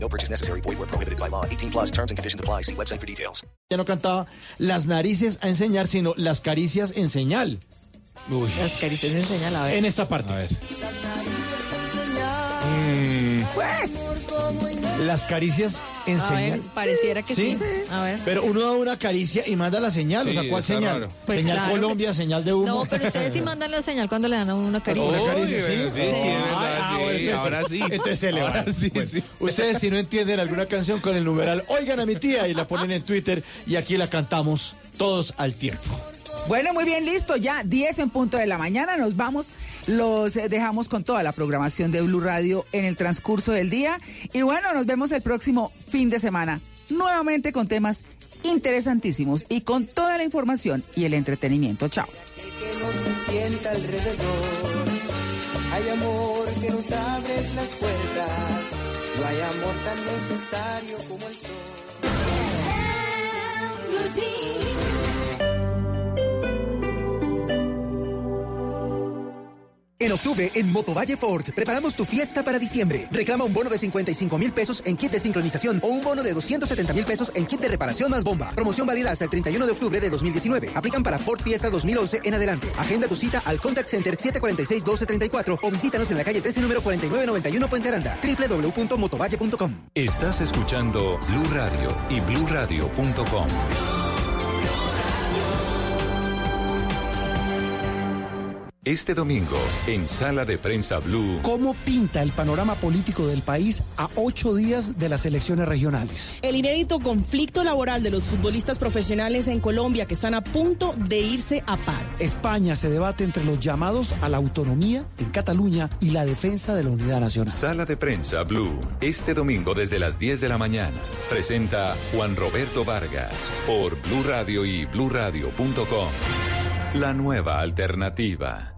No purchase necessary. Void where prohibited by law. 18 plus terms and conditions apply. See website for details. Ya no cantaba las narices a enseñar, sino las caricias en señal. Las caricias en señal, a ver. En esta parte. A ver. Pues. Las caricias en A ver, señal. pareciera que sí. Sí. A ver. Pero uno da una caricia y manda la señal. Sí, o sea, ¿cuál está señal? raro. Pues señal claro. Colombia, señal de humo. No, pero ustedes sí mandan la señal cuando le dan a uno una caricia. Una caricia, sí, sí, es verdad, Ah, sí, bueno, entonces- ahora sí. Entonces se le va. Ahora sí, Bueno, sí. Ustedes si no entienden alguna canción con el numeral Oigan a mi tía y la ponen en Twitter y aquí la cantamos todos al tiempo. Bueno, muy bien, listo. Ya 10 en punto de la mañana. Nos vamos. Los eh, dejamos con toda la programación de Blue Radio en el transcurso del día. Y bueno, nos vemos el próximo fin de semana. Nuevamente con temas interesantísimos y con toda la información y el entretenimiento. Chao. Hay amor que nos abre las puertas. No hay amor tan necesario como el sol. En octubre, en Motovalle Ford, preparamos tu fiesta para diciembre. Reclama un bono de 55 mil pesos en kit de sincronización o un bono de 270 mil pesos en kit de reparación más bomba. Promoción válida hasta el 31 de octubre de 2019. Aplican para Ford Fiesta 2011 en adelante. Agenda tu cita al Contact Center 746-1234 o visítanos en la calle 13 número 4991 Puente Aranda. www.motovalle.com. Estás escuchando Blue Radio y bluradio.com. Este domingo, en Sala de Prensa Blue, ¿Cómo pinta el panorama político del país a ocho días de las elecciones regionales? El inédito conflicto laboral de los futbolistas profesionales en Colombia que están a punto de irse a paro. España se debate entre los llamados a la autonomía en Cataluña y la defensa de la unidad nacional. Sala de Prensa Blue, este domingo desde las 10 de la mañana. Presenta Juan Roberto Vargas por Blue Radio y bluradio.com. La nueva alternativa.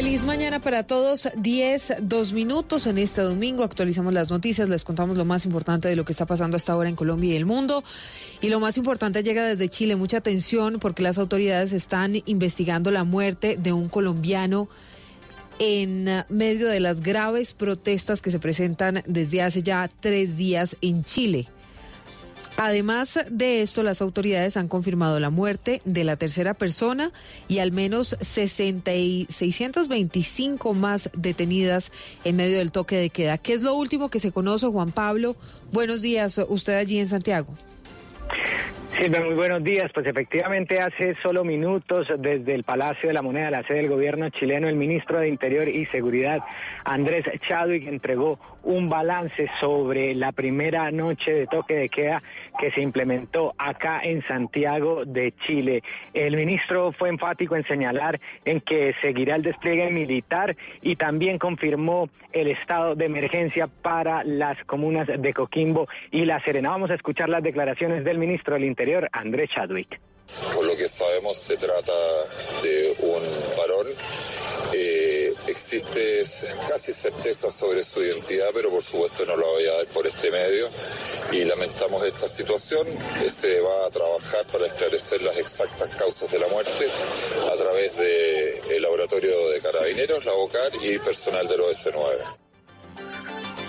Feliz mañana para todos. 10, 2 minutos en este domingo. Actualizamos las noticias, les contamos lo más importante de lo que está pasando hasta ahora en Colombia y el mundo. Y lo más importante llega desde Chile. Mucha atención porque las autoridades están investigando la muerte de un colombiano en medio de las graves protestas que se presentan desde hace ya tres días en Chile. Además de esto, las autoridades han confirmado la muerte de la tercera persona y al menos 60 y 625 más detenidas en medio del toque de queda. ¿Qué es lo último que se conoce, Juan Pablo? Buenos días, usted allí en Santiago. Silvia, muy buenos días. Pues efectivamente hace solo minutos desde el Palacio de la Moneda, la sede del gobierno chileno, el ministro de Interior y Seguridad, Andrés Chadwick, entregó un balance sobre la primera noche de toque de queda que se implementó acá en Santiago de Chile. El ministro fue enfático en señalar en que seguirá el despliegue militar y también confirmó el estado de emergencia para las comunas de Coquimbo y La Serena. Vamos a escuchar las declaraciones del ministro del Interior, Andrés Chadwick. Por lo que sabemos se trata de un varón. Eh, existe casi certeza sobre su identidad, pero por supuesto no lo voy a dar por este medio. Y lamentamos esta situación. Se va a trabajar para esclarecer las exactas causas de la muerte a través del laboratorio de carabineros, la OCAR y personal del OS9.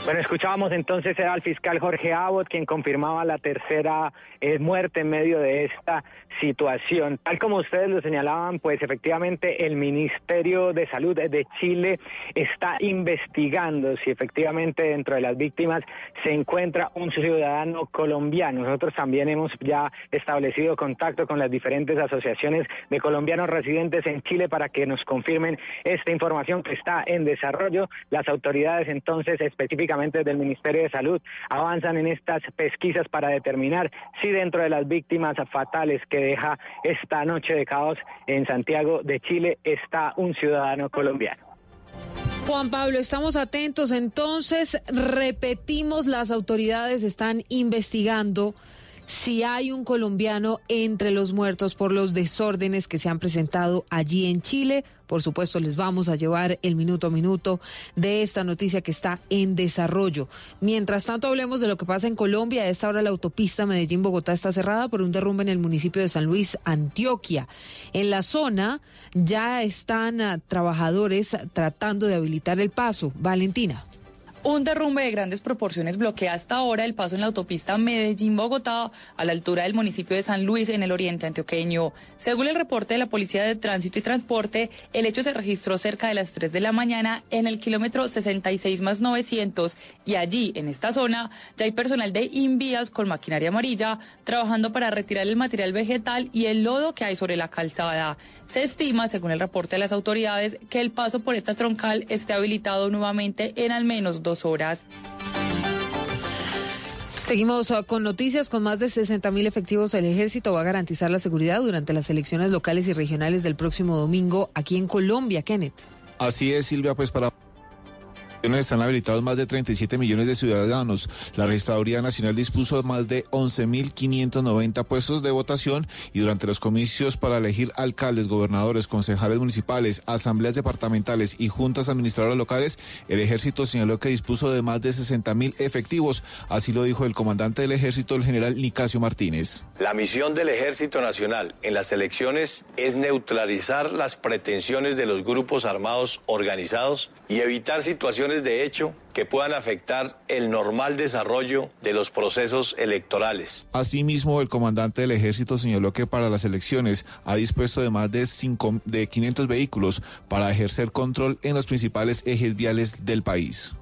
Bueno, escuchábamos entonces al fiscal Jorge Abbott, quien confirmaba la tercera eh, muerte en medio de esta situación. Tal como ustedes lo señalaban, pues efectivamente el Ministerio de Salud de Chile está investigando si efectivamente dentro de las víctimas se encuentra un ciudadano colombiano. Nosotros también hemos ya establecido contacto con las diferentes asociaciones de colombianos residentes en Chile para que nos confirmen esta información que está en desarrollo. Las autoridades entonces específicamente del Ministerio de Salud avanzan en estas pesquisas para determinar si dentro de las víctimas fatales que deja esta noche de caos en Santiago de Chile está un ciudadano colombiano. Juan Pablo, estamos atentos. Entonces, repetimos, las autoridades están investigando si hay un colombiano entre los muertos por los desórdenes que se han presentado allí en Chile. Por supuesto, les vamos a llevar el minuto a minuto de esta noticia que está en desarrollo. Mientras tanto, hablemos de lo que pasa en Colombia. A esta hora la autopista Medellín-Bogotá está cerrada por un derrumbe en el municipio de San Luis, Antioquia. En la zona ya están ah, trabajadores tratando de habilitar el paso. Valentina. Un derrumbe de grandes proporciones bloquea hasta ahora el paso en la autopista Medellín-Bogotá a la altura del municipio de San Luis en el oriente antioqueño. Según el reporte de la Policía de Tránsito y Transporte, el hecho se registró cerca de las 3 de la mañana en el kilómetro 66 más 900 y allí, en esta zona, ya hay personal de Invías con maquinaria amarilla trabajando para retirar el material vegetal y el lodo que hay sobre la calzada. Se estima, según el reporte de las autoridades, que el paso por esta troncal esté habilitado nuevamente en al menos dos horas. Seguimos uh, con noticias. Con más de 60 mil efectivos, el ejército va a garantizar la seguridad durante las elecciones locales y regionales del próximo domingo aquí en Colombia. Kenneth. Así es, Silvia, pues para están habilitados más de 37 millones de ciudadanos. La Registraduría Nacional dispuso más de 11.590 puestos de votación y durante los comicios para elegir alcaldes, gobernadores, concejales municipales, asambleas departamentales y juntas administradoras locales, el ejército señaló que dispuso de más de 60.000 efectivos. Así lo dijo el comandante del ejército, el general Nicasio Martínez. La misión del Ejército Nacional en las elecciones es neutralizar las pretensiones de los grupos armados organizados y evitar situaciones de hecho que puedan afectar el normal desarrollo de los procesos electorales. Asimismo, el comandante del ejército señaló que para las elecciones ha dispuesto de más de, cinco, de 500 vehículos para ejercer control en los principales ejes viales del país.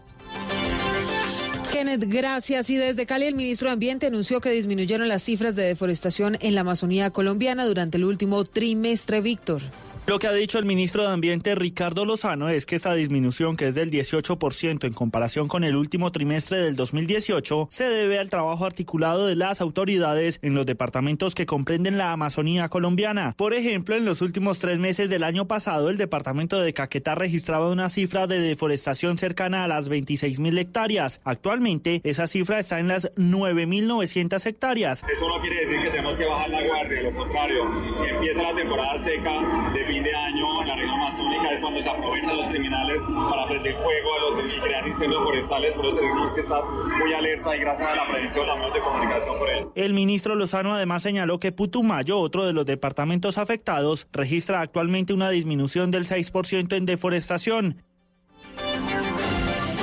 Kenneth, gracias. Y desde Cali, el ministro de Ambiente anunció que disminuyeron las cifras de deforestación en la Amazonía colombiana durante el último trimestre, Víctor. Lo que ha dicho el ministro de Ambiente Ricardo Lozano es que esta disminución, que es del 18% en comparación con el último trimestre del 2018, se debe al trabajo articulado de las autoridades en los departamentos que comprenden la Amazonía colombiana. Por ejemplo, en los últimos tres meses del año pasado, el departamento de Caquetá registraba una cifra de deforestación cercana a las 26 mil hectáreas. Actualmente, esa cifra está en las 9.900 hectáreas. Eso no quiere decir que tenemos que bajar la guardia, lo contrario, empieza la temporada seca de amazónica es cuando se aprovechan los criminales para prender fuego a los y crear incendios forestales, por eso tenemos que estar muy alerta y gracias a la prevención también de comunicación por él. El ministro Lozano además señaló que Putumayo, otro de los departamentos afectados, registra actualmente una disminución del 6% en deforestación.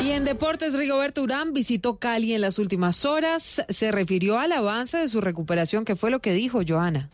Y en deportes, Rigoberto Urán visitó Cali en las últimas horas. Se refirió al avance de su recuperación, que fue lo que dijo Joana.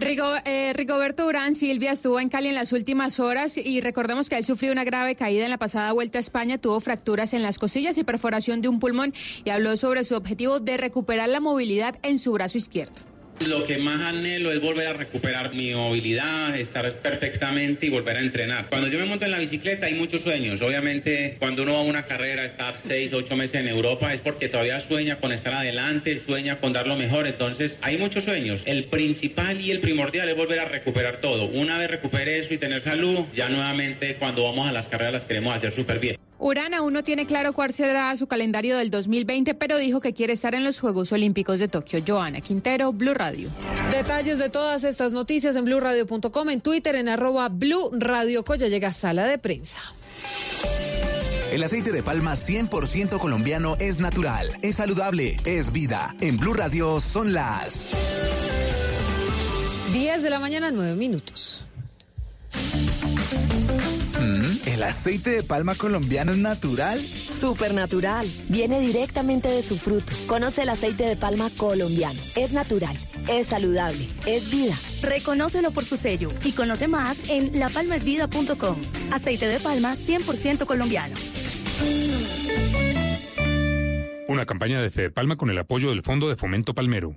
Rigo, eh, Rigoberto Urán Silvia estuvo en Cali en las últimas horas y recordemos que él sufrió una grave caída en la pasada vuelta a España, tuvo fracturas en las costillas y perforación de un pulmón y habló sobre su objetivo de recuperar la movilidad en su brazo izquierdo. Lo que más anhelo es volver a recuperar mi movilidad, estar perfectamente y volver a entrenar. Cuando yo me monto en la bicicleta hay muchos sueños. Obviamente, cuando uno va a una carrera, estar seis, ocho meses en Europa es porque todavía sueña con estar adelante, sueña con dar lo mejor. Entonces, hay muchos sueños. El principal y el primordial es volver a recuperar todo. Una vez recupere eso y tener salud, ya nuevamente cuando vamos a las carreras las queremos hacer súper bien. Urán aún no tiene claro cuál será su calendario del 2020, pero dijo que quiere estar en los Juegos Olímpicos de Tokio. Joana Quintero, Blue Radio. Detalles de todas estas noticias en blueradio.com, en Twitter, en arroba Blue Radio Coya. Llega sala de prensa. El aceite de palma 100% colombiano es natural, es saludable, es vida. En Blue Radio son las 10 de la mañana, 9 minutos. ¿El aceite de palma colombiano es natural? Supernatural. Viene directamente de su fruto. Conoce el aceite de palma colombiano. Es natural, es saludable, es vida. Reconócelo por su sello y conoce más en lapalmaesvida.com. Aceite de palma 100% colombiano. Una campaña de Fede Palma con el apoyo del Fondo de Fomento Palmero.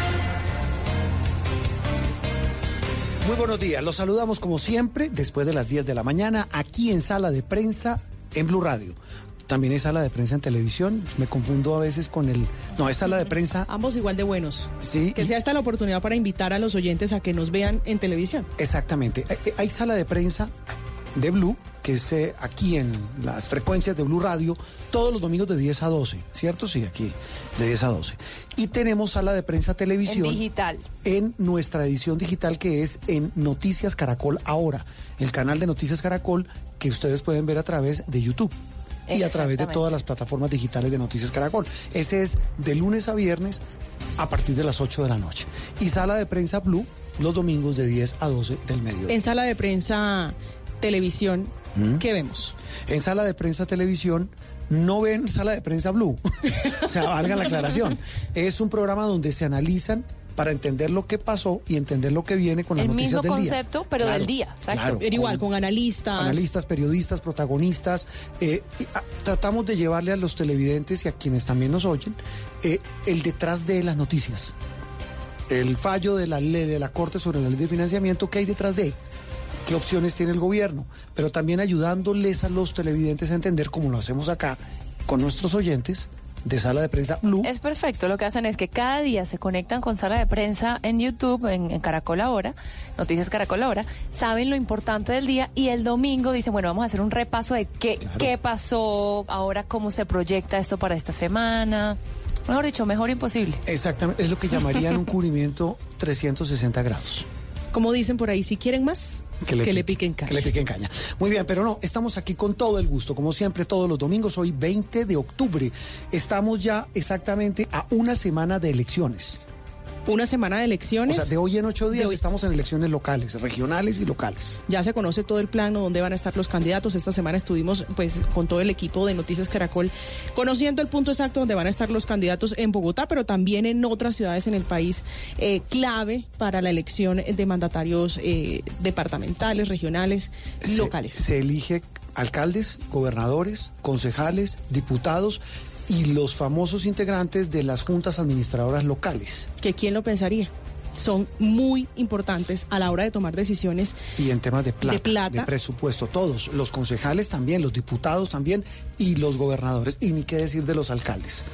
Muy buenos días, los saludamos como siempre después de las 10 de la mañana aquí en sala de prensa en Blue Radio. También es sala de prensa en televisión, me confundo a veces con el... No, es sala de prensa... Ambos igual de buenos. Sí. Que sea esta la oportunidad para invitar a los oyentes a que nos vean en televisión. Exactamente. Hay- Hay sala de prensa de Blue, que es eh, aquí en las frecuencias de Blue Radio, todos los domingos de 10 a 12, ¿cierto? Sí, aquí de 10 a 12. Y tenemos sala de prensa televisión. En digital. En nuestra edición digital que es en Noticias Caracol Ahora, el canal de Noticias Caracol que ustedes pueden ver a través de YouTube. Y a través de todas las plataformas digitales de Noticias Caracol. Ese es de lunes a viernes a partir de las 8 de la noche. Y sala de prensa Blue los domingos de 10 a 12 del mediodía. En sala de prensa televisión, ¿Mm? ¿qué vemos? En sala de prensa televisión no ven sala de prensa blue. o sea, valga la aclaración. Es un programa donde se analizan para entender lo que pasó y entender lo que viene con las El noticias mismo del día. concepto, pero Claro, del día. Exacto. claro. Pero igual, con analistas. Analistas, periodistas, protagonistas. eh, y, ah, tratamos de llevarle a los televidentes y a quienes también nos oyen eh, el detrás de las noticias. El fallo de la ley de la Corte sobre la ley de financiamiento, ¿qué hay detrás de? ¿Qué opciones tiene el gobierno? Pero también ayudándoles a los televidentes a entender, como lo hacemos acá con nuestros oyentes de sala de prensa Blue. Es perfecto. Lo que hacen es que cada día se conectan con sala de prensa en YouTube, en, en Caracol Ahora, Noticias Caracol Ahora, saben lo importante del día y el domingo dicen, bueno, vamos a hacer un repaso de qué, qué pasó, ahora cómo se proyecta esto para esta semana. Mejor dicho, mejor imposible. Exactamente, es lo que llamarían un cubrimiento 360 grados. Como dicen por ahí, si quieren más, que le, piquen caña. Que le piquen caña. Muy bien, pero no, estamos aquí con todo el gusto, como siempre, todos los domingos, hoy 20 de octubre. Estamos ya exactamente a una semana de elecciones. Una semana de elecciones. O sea, de hoy en ocho días estamos en elecciones locales, regionales y locales. Ya se conoce todo el plano, dónde van a estar los candidatos. Esta semana estuvimos pues con todo el equipo de Noticias Caracol conociendo el punto exacto donde van a estar los candidatos en Bogotá, pero también en otras ciudades en el país eh, clave para la elección de mandatarios eh, departamentales, regionales y locales. Se elige alcaldes, gobernadores, concejales, diputados y los famosos integrantes de las juntas administradoras locales. Que quién lo pensaría. Son muy importantes a la hora de tomar decisiones Y en temas de plata, De plata. presupuesto, todos, los concejales también, los diputados también y los gobernadores, y ni qué decir de los alcaldes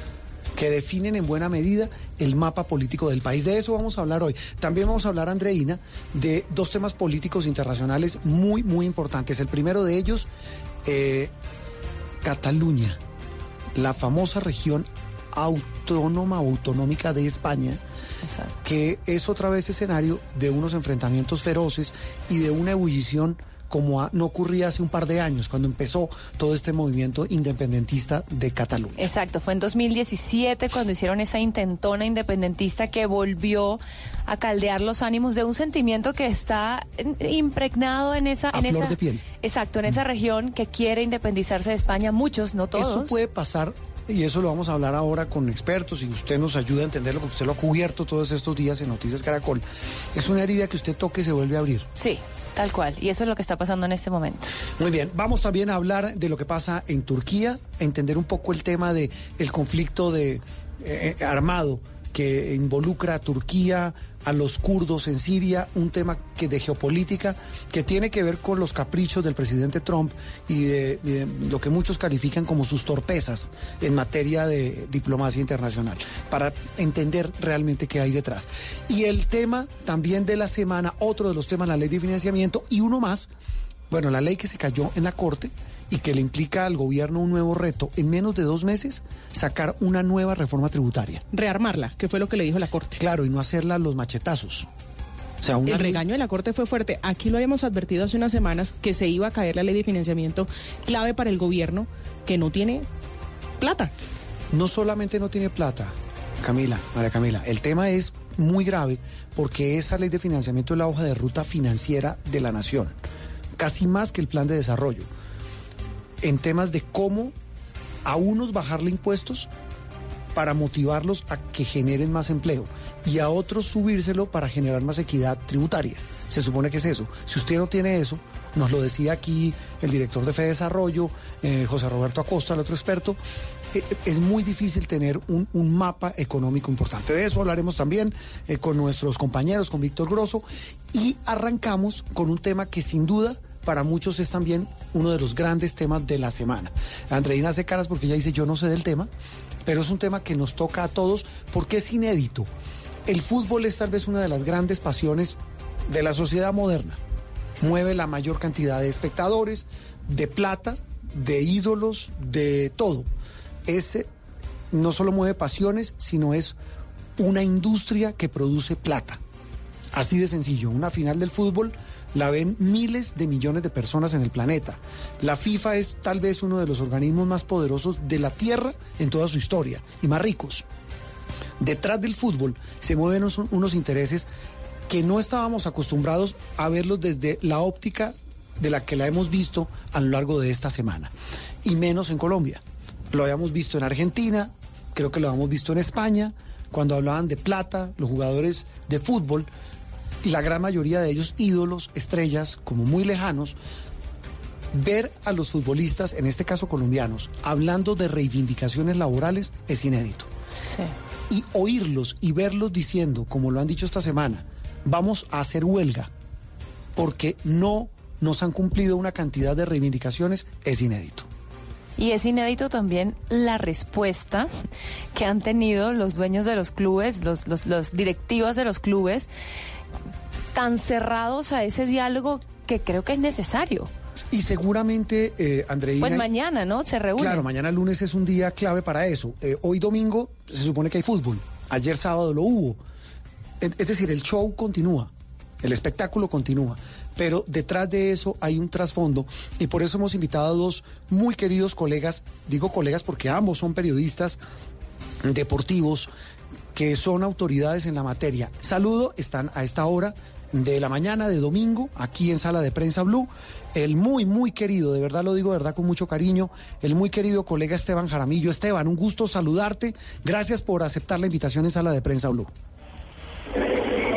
que definen en buena medida el mapa político del país. De eso vamos a hablar hoy. También vamos a hablar, Andreina, de dos temas políticos internacionales muy, muy importantes. El primero de ellos, eh, Cataluña, la famosa región autónoma, autonómica de España, que es otra vez escenario de unos enfrentamientos feroces y de una ebullición como a- no ocurría hace un par de años, cuando empezó todo este movimiento independentista de Cataluña. Exacto, fue en 2017 cuando hicieron esa intentona independentista que volvió a caldear los ánimos de un sentimiento que está impregnado en esa... A en flor esa de piel. Exacto, en esa región que quiere independizarse de España, muchos, no todos. Eso puede pasar, y eso lo vamos a hablar ahora con expertos, y usted nos ayuda a entenderlo, porque usted lo ha cubierto todos estos días en Noticias Caracol. Es una herida que usted toque y se vuelve a abrir. Sí. Tal cual, y eso es lo que está pasando en este momento. Muy bien, vamos también a hablar de lo que pasa en Turquía, entender un poco el tema de el conflicto de eh, armado que involucra a Turquía, a los kurdos en Siria, un tema que de geopolítica que tiene que ver con los caprichos del presidente Trump y de, y de lo que muchos califican como sus torpezas en materia de diplomacia internacional, para entender realmente qué hay detrás. Y el tema también de la semana, otro de los temas, la ley de financiamiento y uno más, bueno, la ley que se cayó en la Corte y que le implica al gobierno un nuevo reto, en menos de dos meses, sacar una nueva reforma tributaria. Rearmarla, que fue lo que le dijo la Corte. Claro, y no hacerla los machetazos. O sea, una el regaño de la Corte fue fuerte. Aquí lo habíamos advertido hace unas semanas que se iba a caer la ley de financiamiento clave para el gobierno que no tiene plata. no solamente no tiene plata, Camila, María Camila, el tema es muy grave porque esa ley de financiamiento es la hoja de ruta financiera de la nación, casi más que el plan de desarrollo, en temas de cómo a unos bajarle impuestos para motivarlos a que generen más empleo y a otros subírselo para generar más equidad tributaria. Se supone que es eso. Si usted no tiene eso, nos lo decía aquí el director de Fede Desarrollo, eh, José Roberto Acosta, el otro experto, eh, es muy difícil tener un, mapa económico importante. De eso hablaremos también eh, con nuestros compañeros, con Víctor Grosso, y arrancamos con un tema que sin duda para muchos es también uno de los grandes temas de la semana. Andreina hace caras porque ella dice yo no sé del tema, pero es un tema que nos toca a todos porque es inédito. El fútbol es tal vez una de las grandes pasiones de la sociedad moderna. Mueve la mayor cantidad de espectadores, de plata, de ídolos, de todo. Ese no solo mueve pasiones, sino es una industria que produce plata. Así de sencillo, una final del fútbol la ven miles de millones de personas en el planeta. La FIFA es tal vez uno de los organismos más poderosos de la Tierra en toda su historia y más ricos. Detrás del fútbol se mueven unos, intereses que no estábamos acostumbrados a verlos desde la óptica de la que la hemos visto a lo largo de esta semana, y menos en Colombia. Lo habíamos visto en Argentina, creo que lo habíamos visto en España, cuando hablaban de plata, los jugadores de fútbol, la gran mayoría de ellos ídolos, estrellas, como muy lejanos, ver a los futbolistas, en este caso colombianos, hablando de reivindicaciones laborales es inédito. Y oírlos y verlos diciendo, como lo han dicho esta semana, vamos a hacer huelga porque no nos han cumplido una cantidad de reivindicaciones es inédito. Y es inédito también la respuesta que han tenido los dueños de los clubes, los, los, los directivos de los clubes, tan cerrados a ese diálogo que creo que es necesario. Y seguramente, eh, Andreina... Pues mañana, ¿no? Se reúnen. Claro, mañana lunes es un día clave para eso. Eh, hoy domingo se supone que hay fútbol. Ayer sábado lo hubo. Es es decir, el show continúa, el espectáculo continúa. Pero detrás de eso hay un trasfondo y por eso hemos invitado a dos muy queridos colegas, digo colegas porque ambos son periodistas deportivos que son autoridades en la materia. Saludo, están a esta hora de la mañana de domingo aquí en Sala de Prensa Blue. El muy, muy querido, de verdad lo digo, de verdad con mucho cariño, el muy querido colega Esteban Jaramillo. Esteban, un gusto saludarte. Gracias por aceptar la invitación en Sala de Prensa Blue.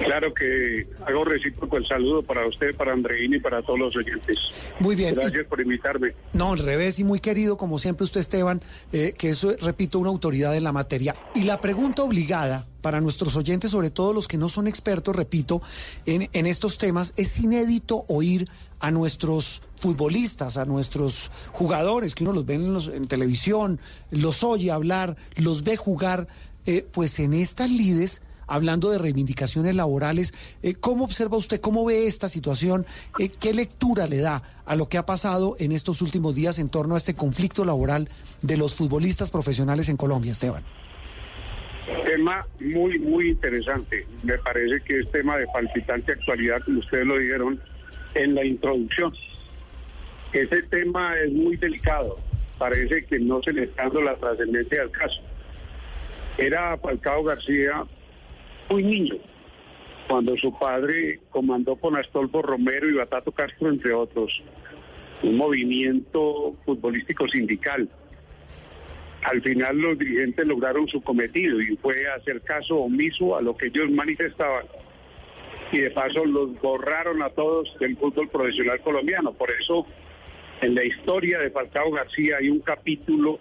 Claro que hago recíproco el saludo para usted, para Andreina y para todos los oyentes. Muy bien. Gracias por invitarme. No, al revés y muy querido, como siempre usted, Esteban, eh, que eso, repito, una autoridad en la materia. Y la pregunta obligada para nuestros oyentes, sobre todo los que no son expertos, repito, en, en estos temas, es inédito oír a nuestros futbolistas, a nuestros jugadores, que uno los ve en, los- en televisión, los oye hablar, los ve jugar, eh, pues en estas lides hablando de reivindicaciones laborales. Eh, ¿Cómo observa usted, cómo ve esta situación? Eh, ¿Qué lectura le da a lo que ha pasado en estos últimos días en torno a este conflicto laboral de los futbolistas profesionales en Colombia, Esteban? Tema muy, muy interesante. Me parece que es tema de palpitante actualidad, como ustedes lo dijeron en la introducción. Ese tema es muy delicado. Parece que no se le está dando la trascendencia al caso. Era Falcao García muy niño cuando su padre comandó con Astolfo Romero y Batato Castro, entre otros, un movimiento futbolístico sindical. Al final los dirigentes lograron su cometido y fue hacer caso omiso a lo que ellos manifestaban. y de paso los borraron a todos del fútbol profesional colombiano. Por eso en la historia de Falcao García hay un capítulo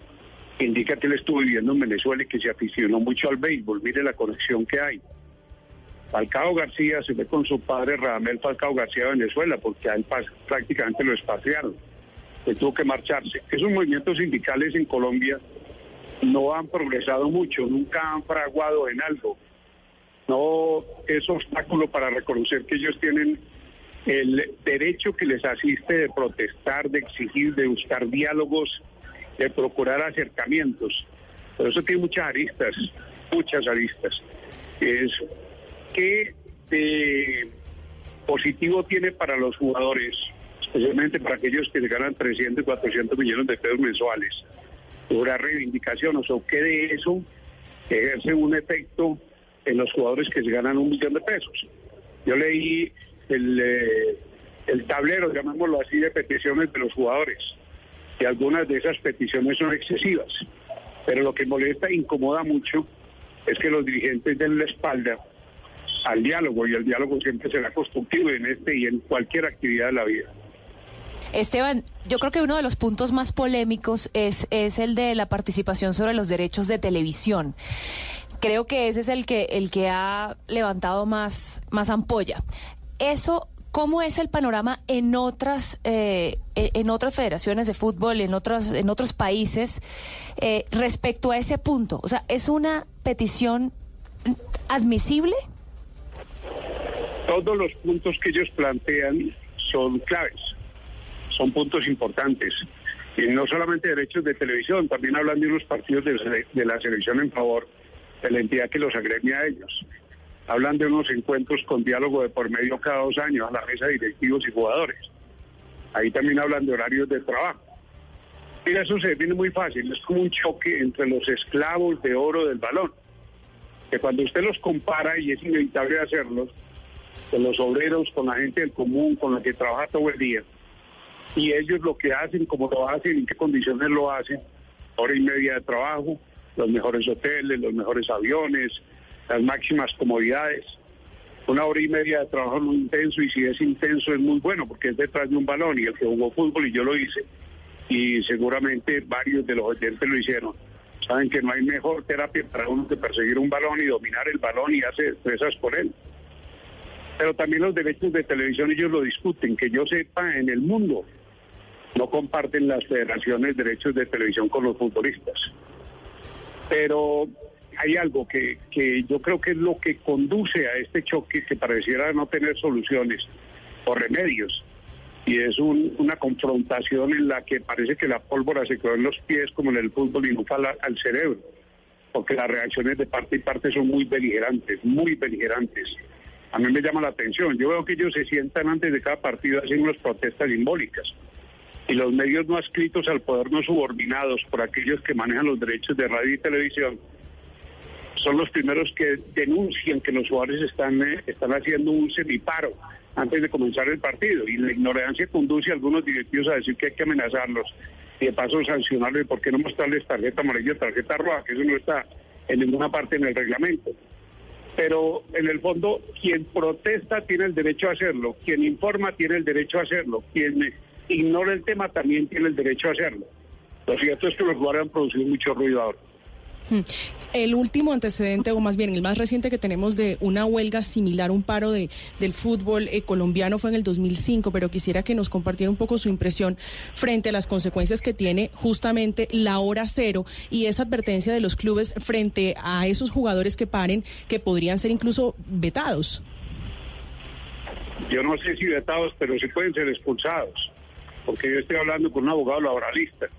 que indica que él estuvo viviendo en Venezuela y que se aficionó mucho al béisbol. Mire la conexión que hay. Falcao García se ve con su padre Radamel Falcao García de Venezuela porque a él prácticamente lo expatriaron. Él tuvo que marcharse. Esos movimientos sindicales en Colombia no han progresado mucho, nunca han fraguado en algo. No es obstáculo para reconocer que ellos tienen el derecho que les asiste de protestar, de exigir, de buscar diálogos, de procurar acercamientos. Pero eso tiene muchas aristas, muchas aristas. Es que positivo tiene para los jugadores, especialmente para aquellos que ganan 300 y 400 millones de pesos mensuales. Una reivindicación, o sea, que de eso ejerce un efecto en los jugadores que se ganan un millón de pesos. Yo leí el, eh, el tablero, llamémoslo así, de peticiones de los jugadores. Y algunas de esas peticiones son excesivas. Pero lo que molesta e incomoda mucho es que los dirigentes den la espalda al diálogo y el diálogo siempre será constructivo en este y en cualquier actividad de la vida. Esteban, yo creo que uno de los puntos más polémicos es, es el de la participación sobre los derechos de televisión. Creo que ese es el que, el que ha levantado más, más ampolla. Eso ¿Cómo es el panorama en otras eh, en otras federaciones de fútbol, en otros en otros países eh, respecto a ese punto? O sea, ¿es una petición admisible? Todos los puntos que ellos plantean son claves, son puntos importantes. Y no solamente derechos de televisión, también hablan de unos partidos de, la selección en favor de la entidad que los agremia a ellos hablan de unos encuentros con diálogo de por medio cada dos años a la mesa de directivos y jugadores. Ahí también hablan de horarios de trabajo. Mira, eso se define muy fácil, es como un choque entre los esclavos de oro del balón, que cuando usted los compara, y es inevitable hacerlo, con los obreros, con la gente del común, con la que trabaja todo el día, y ellos lo que hacen, cómo lo hacen, en qué condiciones lo hacen, hora y media de trabajo, los mejores hoteles, los mejores aviones, las máximas comodidades. Una hora y media de trabajo muy intenso y si es intenso es muy bueno porque es detrás de un balón y el que jugó fútbol y yo lo hice y seguramente varios de los oyentes lo hicieron. Saben que no hay mejor terapia para uno que perseguir un balón y dominar el balón y hacer destrezas por él. Pero también los derechos de televisión ellos lo discuten, que yo sepa en el mundo no comparten las federaciones derechos de televisión con los futbolistas. Pero hay algo que, que yo creo que es lo que conduce a este choque que pareciera no tener soluciones o remedios. Y es una confrontación en la que parece que la pólvora se quedó en los pies como en el fútbol y no fala al cerebro. Porque las reacciones de parte y parte son muy beligerantes, muy beligerantes. A mí me llama la atención. Yo veo que ellos se sientan antes de cada partido haciendo unas protestas simbólicas. Y los medios no adscritos al poder no subordinados por aquellos que manejan los derechos de radio y televisión son los primeros que denuncian que los jugadores están, eh, están haciendo un semiparo antes de comenzar el partido y la ignorancia conduce a algunos directivos a decir que hay que amenazarlos y de paso sancionarlos por qué no mostrarles tarjeta amarilla tarjeta roja, que eso no está en ninguna parte en el reglamento. Pero en el fondo, quien protesta tiene el derecho a hacerlo, quien informa tiene el derecho a hacerlo, quien ignora el tema también tiene el derecho a hacerlo. Lo cierto es que los jugadores han producido mucho ruido ahora. El último antecedente, o más bien el más reciente que tenemos de una huelga similar, un paro de, del fútbol eh, colombiano fue en el 2005, pero quisiera que nos compartiera un poco su impresión frente a las consecuencias que tiene justamente la hora cero y esa advertencia de los clubes frente a esos jugadores que paren, que podrían ser incluso vetados. Yo no sé si vetados, pero sí pueden ser expulsados, porque yo estoy hablando con un abogado laboralista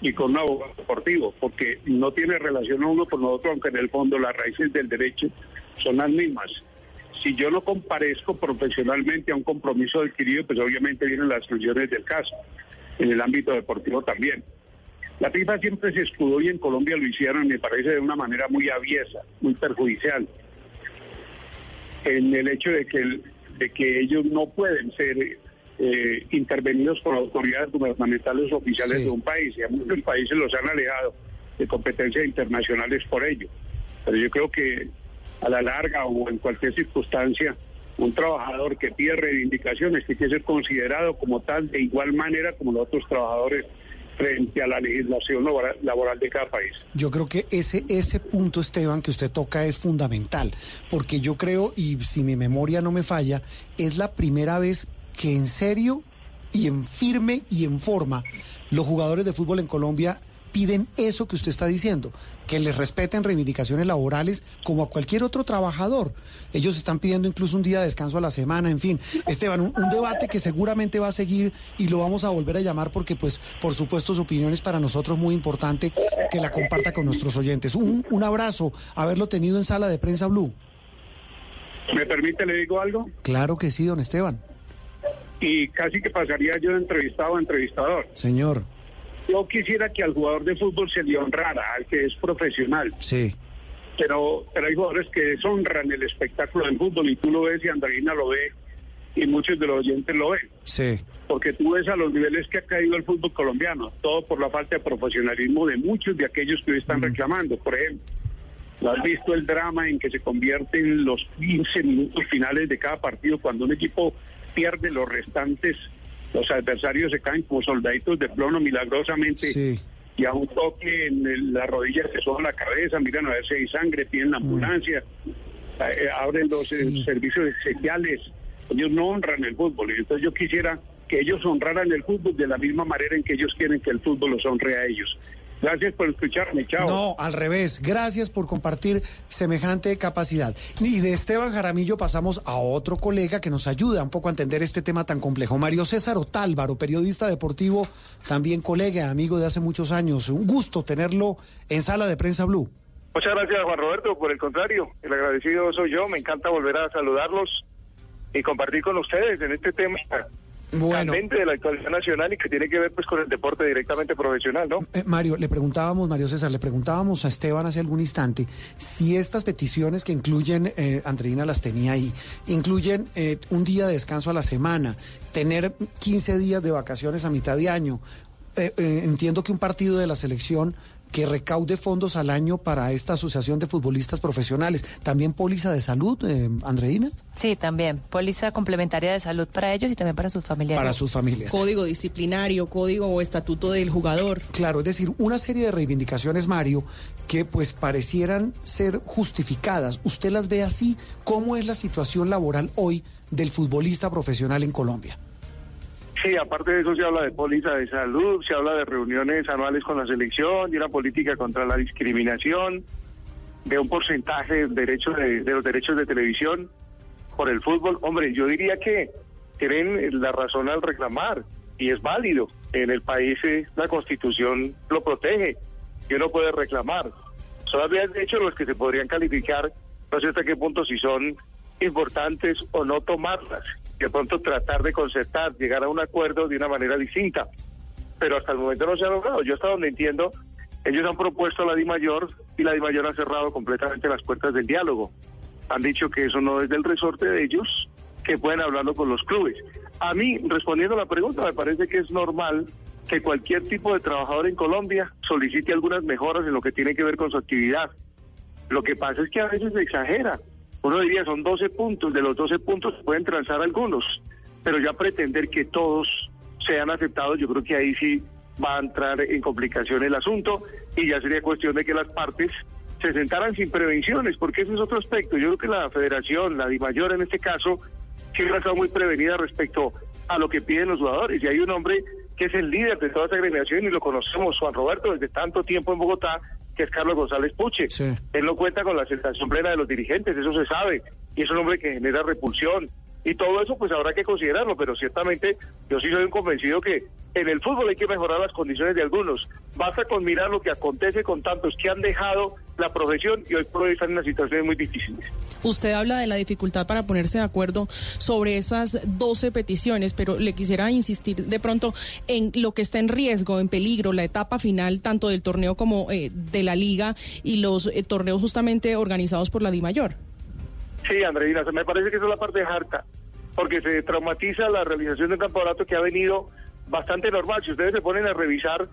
y con un abogado deportivo, porque no tiene relación uno con otro, aunque en el fondo las raíces del derecho son las mismas. Si yo no comparezco profesionalmente a un compromiso adquirido, pues obviamente vienen las sanciones del caso, en el ámbito deportivo también. La FIFA siempre se escudó y en Colombia lo hicieron, me parece, de una manera muy aviesa, muy perjudicial, en el hecho de que, de que ellos no pueden ser eh, intervenidos por autoridades gubernamentales oficiales de un país y a muchos países los han alejado de competencias internacionales por ello. Pero yo creo que a la larga o en cualquier circunstancia un trabajador que pide reivindicaciones tiene que ser considerado como tal de igual manera como los otros trabajadores frente a la legislación laboral de cada país. Yo creo que ese, ese punto, Esteban, que usted toca es fundamental, porque yo creo, y si mi memoria no me falla, es la primera vez que en serio y en firme y en forma los jugadores de fútbol en Colombia piden eso que usted está diciendo, que les respeten reivindicaciones laborales como a cualquier otro trabajador. Ellos están pidiendo incluso un día de descanso a la semana, en fin. Esteban, un, debate que seguramente va a seguir y lo vamos a volver a llamar porque, pues, por supuesto, su opinión es para nosotros muy importante que la comparta con nuestros oyentes. Un, un abrazo, haberlo tenido en sala de prensa Blue. ¿Me permite, le digo algo? Claro que sí, don Esteban. Y casi que pasaría yo de entrevistado a entrevistador. Señor. Yo quisiera que al jugador de fútbol se le honrara, al que es profesional. Sí. Pero, pero hay jugadores que deshonran el espectáculo del fútbol y tú lo ves y Andreina lo ve y muchos de los oyentes lo ven. Sí. Porque tú ves a los niveles que ha caído el fútbol colombiano, todo por la falta de profesionalismo de muchos de aquellos que hoy están reclamando. Por ejemplo, has visto el drama en que se convierten los 15 minutos finales de cada partido cuando un equipo pierde los restantes los adversarios se caen como soldaditos de plomo milagrosamente. Y a un toque en la rodilla se soba la cabeza, miran a ver si hay sangre, tienen la mm. ambulancia, eh, abren los eh, servicios especiales. Ellos no honran el fútbol. Y entonces yo quisiera que ellos honraran el fútbol de la misma manera en que ellos quieren que el fútbol los honre a ellos. Gracias por escucharme, chao. No, al revés. Gracias por compartir semejante capacidad. Y de Esteban Jaramillo pasamos a otro colega que nos ayuda un poco a entender este tema tan complejo. Mario César Otálvaro, periodista deportivo, también colega, amigo de hace muchos años. Un gusto tenerlo en Sala de Prensa Blue. Muchas gracias, Juan Roberto. Por el contrario, el agradecido soy yo. Me encanta volver a saludarlos y compartir con ustedes en este tema bueno. de la actualidad nacional y que tiene que ver pues con el deporte directamente profesional, ¿no? Eh, Mario, le preguntábamos, Mario César, le preguntábamos a Esteban hace algún instante si estas peticiones que incluyen, eh, Andreina las tenía ahí, incluyen eh, un día de descanso a la semana, tener 15 días de vacaciones a mitad de año. Eh, entiendo que un partido de la selección que recaude fondos al año para esta asociación de futbolistas profesionales. ¿También póliza de salud, eh, Andreina? Sí, también. Póliza complementaria de salud para ellos y también para sus familiares. Para sus familias. Código disciplinario, código o estatuto del jugador. Claro, es decir, una serie de reivindicaciones, Mario, que pues parecieran ser justificadas. ¿Usted las ve así? ¿Cómo es la situación laboral hoy del futbolista profesional en Colombia? Sí, aparte de eso se habla de póliza de salud, se habla de reuniones anuales con la selección, de una política contra la discriminación, de un porcentaje de, derechos de, los derechos de televisión por el fútbol. Hombre, yo diría que tienen la razón al reclamar y es válido. En el país la constitución lo protege y uno puede reclamar. Vías de hecho los que se podrían calificar, no sé hasta qué punto si son importantes o no tomarlas de pronto tratar de concertar, llegar a un acuerdo de una manera distinta. Pero hasta el momento no se ha logrado. Yo hasta donde entiendo, ellos han propuesto a la DIMAYOR y la DIMAYOR ha cerrado completamente las puertas del diálogo. Han dicho que eso no es del resorte de ellos, que pueden hablarlo con los clubes. A mí, respondiendo a la pregunta, me parece que es normal que cualquier tipo de trabajador en Colombia solicite algunas mejoras en lo que tiene que ver con su actividad. Lo que pasa es que a veces se exagera uno diría son 12 puntos, de los 12 puntos pueden transar algunos, pero ya pretender que todos sean aceptados, yo creo que ahí sí va a entrar en complicación el asunto y ya sería cuestión de que las partes se sentaran sin prevenciones, porque ese es otro aspecto. Yo creo que la federación, la DIMAYOR en este caso, siempre ha estado muy prevenida respecto a lo que piden los jugadores. Y hay un hombre que es el líder de toda esa agremiación y lo conocemos, Juan Roberto, desde tanto tiempo en Bogotá, que es Carlos González Puche. Él no cuenta con la aceptación plena de los dirigentes, eso se sabe, y es un hombre que genera repulsión. Y todo eso pues habrá que considerarlo, pero ciertamente yo sí soy un convencido que en el fútbol hay que mejorar las condiciones de algunos. Basta con mirar lo que acontece con tantos que han dejado la profesión y hoy por hoy están en una situación muy difíciles. Usted habla de la dificultad para ponerse de acuerdo sobre esas 12 peticiones, pero le quisiera insistir de pronto en lo que está en riesgo, en peligro, la etapa final tanto del torneo como eh, de la liga y los eh, torneos justamente organizados por la DIMAYOR. Sí, Andreina, me parece que esa es la parte harta, porque se traumatiza la realización del campeonato que ha venido bastante normal. Si ustedes se ponen a revisar,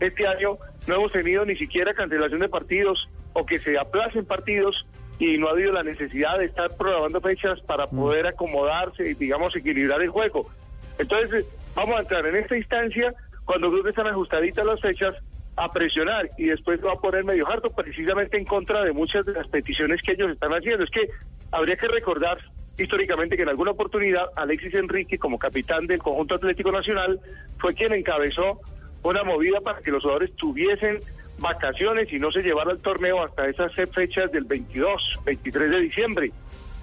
este año no hemos tenido ni siquiera cancelación de partidos o que se aplacen partidos y no ha habido la necesidad de estar programando fechas para poder acomodarse y, digamos, equilibrar el juego. Entonces, vamos a entrar en esta instancia cuando creo que están ajustaditas las fechas a presionar y después va a poner medio harto precisamente en contra de muchas de las peticiones que ellos están haciendo. Es que habría que recordar históricamente que en alguna oportunidad Alexis Enrique, como capitán del conjunto Atlético Nacional, fue quien encabezó una movida para que los jugadores tuviesen vacaciones y no se llevara el torneo hasta esas fechas del 22, 23 de diciembre.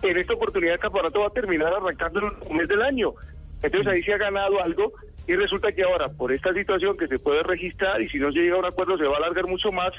En esta oportunidad el campeonato va a terminar arrancando en un mes del año. Entonces ahí se ha ganado algo y resulta que ahora, por esta situación que se puede registrar y si no se llega a un acuerdo se va a alargar mucho más,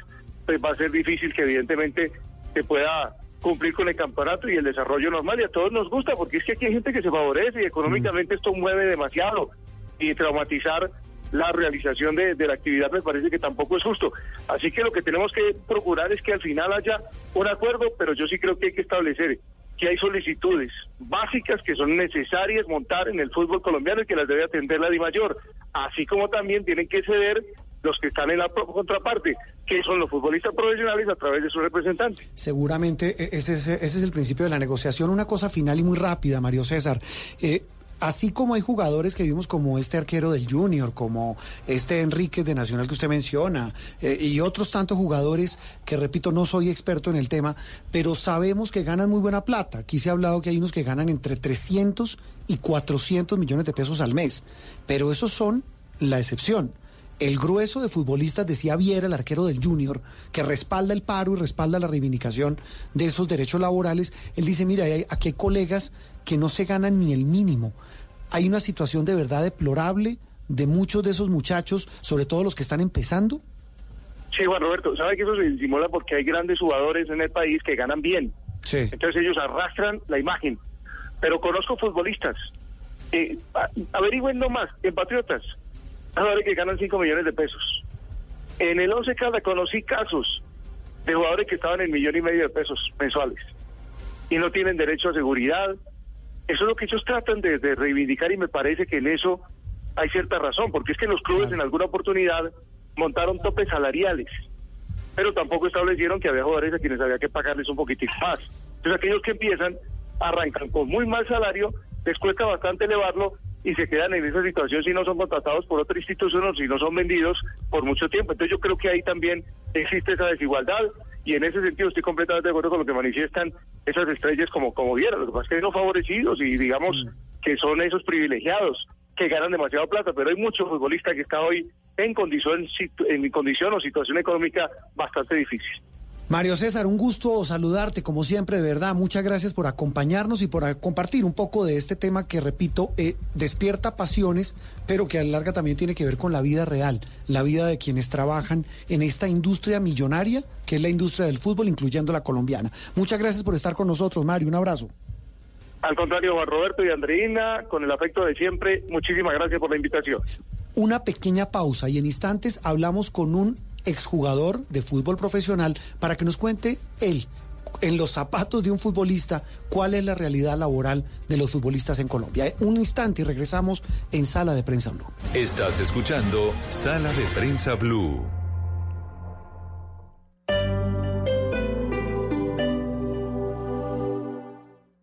pues va a ser difícil que evidentemente se pueda cumplir con el campeonato y el desarrollo normal. Y a todos nos gusta, porque es que aquí hay gente que se favorece y económicamente esto mueve demasiado. Y traumatizar la realización de, la actividad me parece que tampoco es justo. Así que lo que tenemos que procurar es que al final haya un acuerdo, pero yo sí creo que hay que establecer que hay solicitudes básicas que son necesarias montar en el fútbol colombiano y que las debe atender la DIMAYOR, así como también tienen que ceder los que están en la contraparte, que son los futbolistas profesionales a través de sus representantes. Seguramente e-, ese es, ese es el principio de la negociación. Una cosa final y muy rápida, Mario César. Eh, Así como hay jugadores que vimos como este arquero del Junior, como este Enrique de Nacional que usted menciona, eh, y otros tantos jugadores que, repito, no soy experto en el tema, pero sabemos que ganan muy buena plata. Aquí se ha hablado que hay unos que ganan entre 300 y 400 millones de pesos al mes, pero esos son la excepción. El grueso de futbolistas, decía Viera, el arquero del Junior, que respalda el paro y respalda la reivindicación de esos derechos laborales, él dice, mira, aquí hay colegas que no se ganan ni el mínimo. Hay una situación de verdad deplorable de muchos de esos muchachos, sobre todo los que están empezando. Sí, Juan Roberto, sabe que eso se disimula porque hay grandes jugadores en el país que ganan bien. Sí. Entonces ellos arrastran la imagen. Pero conozco futbolistas. Eh, averigüen nomás, en Patriotas, jugadores que ganan 5 millones de pesos. En el 11 cada conocí casos de jugadores que estaban en millón y medio de pesos mensuales y no tienen derecho a seguridad. Eso es lo que ellos tratan de, reivindicar y me parece que en eso hay cierta razón, porque es que los clubes en alguna oportunidad montaron topes salariales, pero tampoco establecieron que había jugadores a quienes había que pagarles un poquitito más. Entonces aquellos que empiezan arrancan con muy mal salario, les cuesta bastante elevarlo y se quedan en esa situación si no son contratados por otra institución o si no son vendidos por mucho tiempo. Entonces yo creo que ahí también existe esa desigualdad y en ese sentido estoy completamente de acuerdo con lo que manifiestan esas estrellas como, como vieron. Lo que pasa es que hay no favorecidos y digamos mm. que son esos privilegiados que ganan demasiado plata, pero hay muchos futbolistas que están hoy en condición, en condición o situación económica bastante difícil. Mario César, un gusto saludarte, como siempre, de verdad. Muchas gracias por acompañarnos y por compartir un poco de este tema que, repito, eh, despierta pasiones, pero que a la larga también tiene que ver con la vida real, la vida de quienes trabajan en esta industria millonaria, que es la industria del fútbol, incluyendo la colombiana. Muchas gracias por estar con nosotros, Mario. Un abrazo. Al contrario, Juan Roberto y Andreina, con el afecto de siempre, muchísimas gracias por la invitación. Una pequeña pausa y en instantes hablamos con un exjugador de fútbol profesional, para que nos cuente él, en los zapatos de un futbolista, cuál es la realidad laboral de los futbolistas en Colombia. Un instante y regresamos en Sala de Prensa Blue. Estás escuchando Sala de Prensa Blue.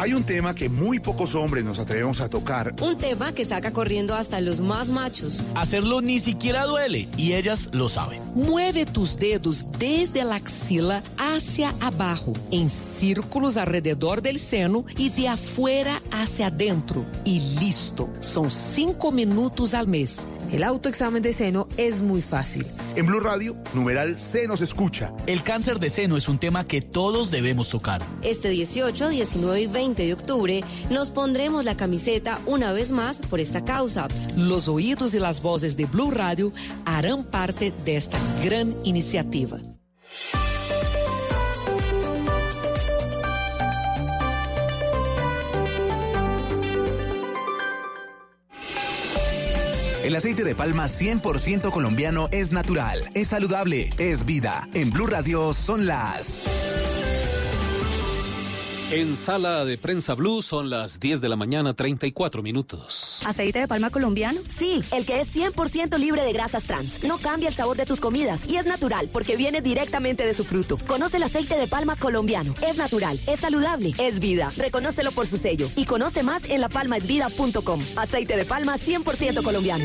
Hay un tema que muy pocos hombres nos atrevemos a tocar. Un tema que saca corriendo hasta los más machos. Hacerlo ni siquiera duele y ellas lo saben. Mueve tus dedos desde la axila hacia abajo, en círculos alrededor del seno y de afuera hacia adentro. Y listo. Son cinco minutos al mes. El autoexamen de seno es muy fácil. En Blue Radio, numeral Se nos escucha. El cáncer de seno es un tema que todos debemos tocar. Este 18, 19 y 20 de octubre nos pondremos la camiseta una vez más por esta causa. Los oídos y las voces de Blue Radio harán parte de esta gran iniciativa. El aceite de palma 100% colombiano es natural, es saludable, es vida. En Blue Radio son las... En sala de prensa Blue son las 10 de la mañana, 34 minutos. ¿Aceite de palma colombiano? Sí, el que es 100% libre de grasas trans. No cambia el sabor de tus comidas y es natural porque viene directamente de su fruto. Conoce el aceite de palma colombiano. Es natural, es saludable, es vida. Reconócelo por su sello y conoce más en lapalmaesvida.com. Aceite de palma 100% colombiano.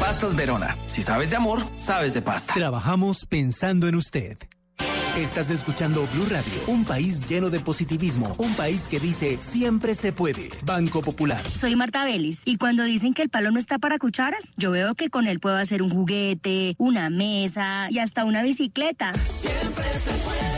Pastas Verona. Si sabes de amor, sabes de pasta. Trabajamos pensando en usted. Estás escuchando Blue Radio, un país lleno de positivismo, un país que dice siempre se puede. Banco Popular. Soy Marta Vélez y cuando dicen que el palo no está para cucharas, yo veo que con él puedo hacer un juguete, una mesa y hasta una bicicleta. Siempre se puede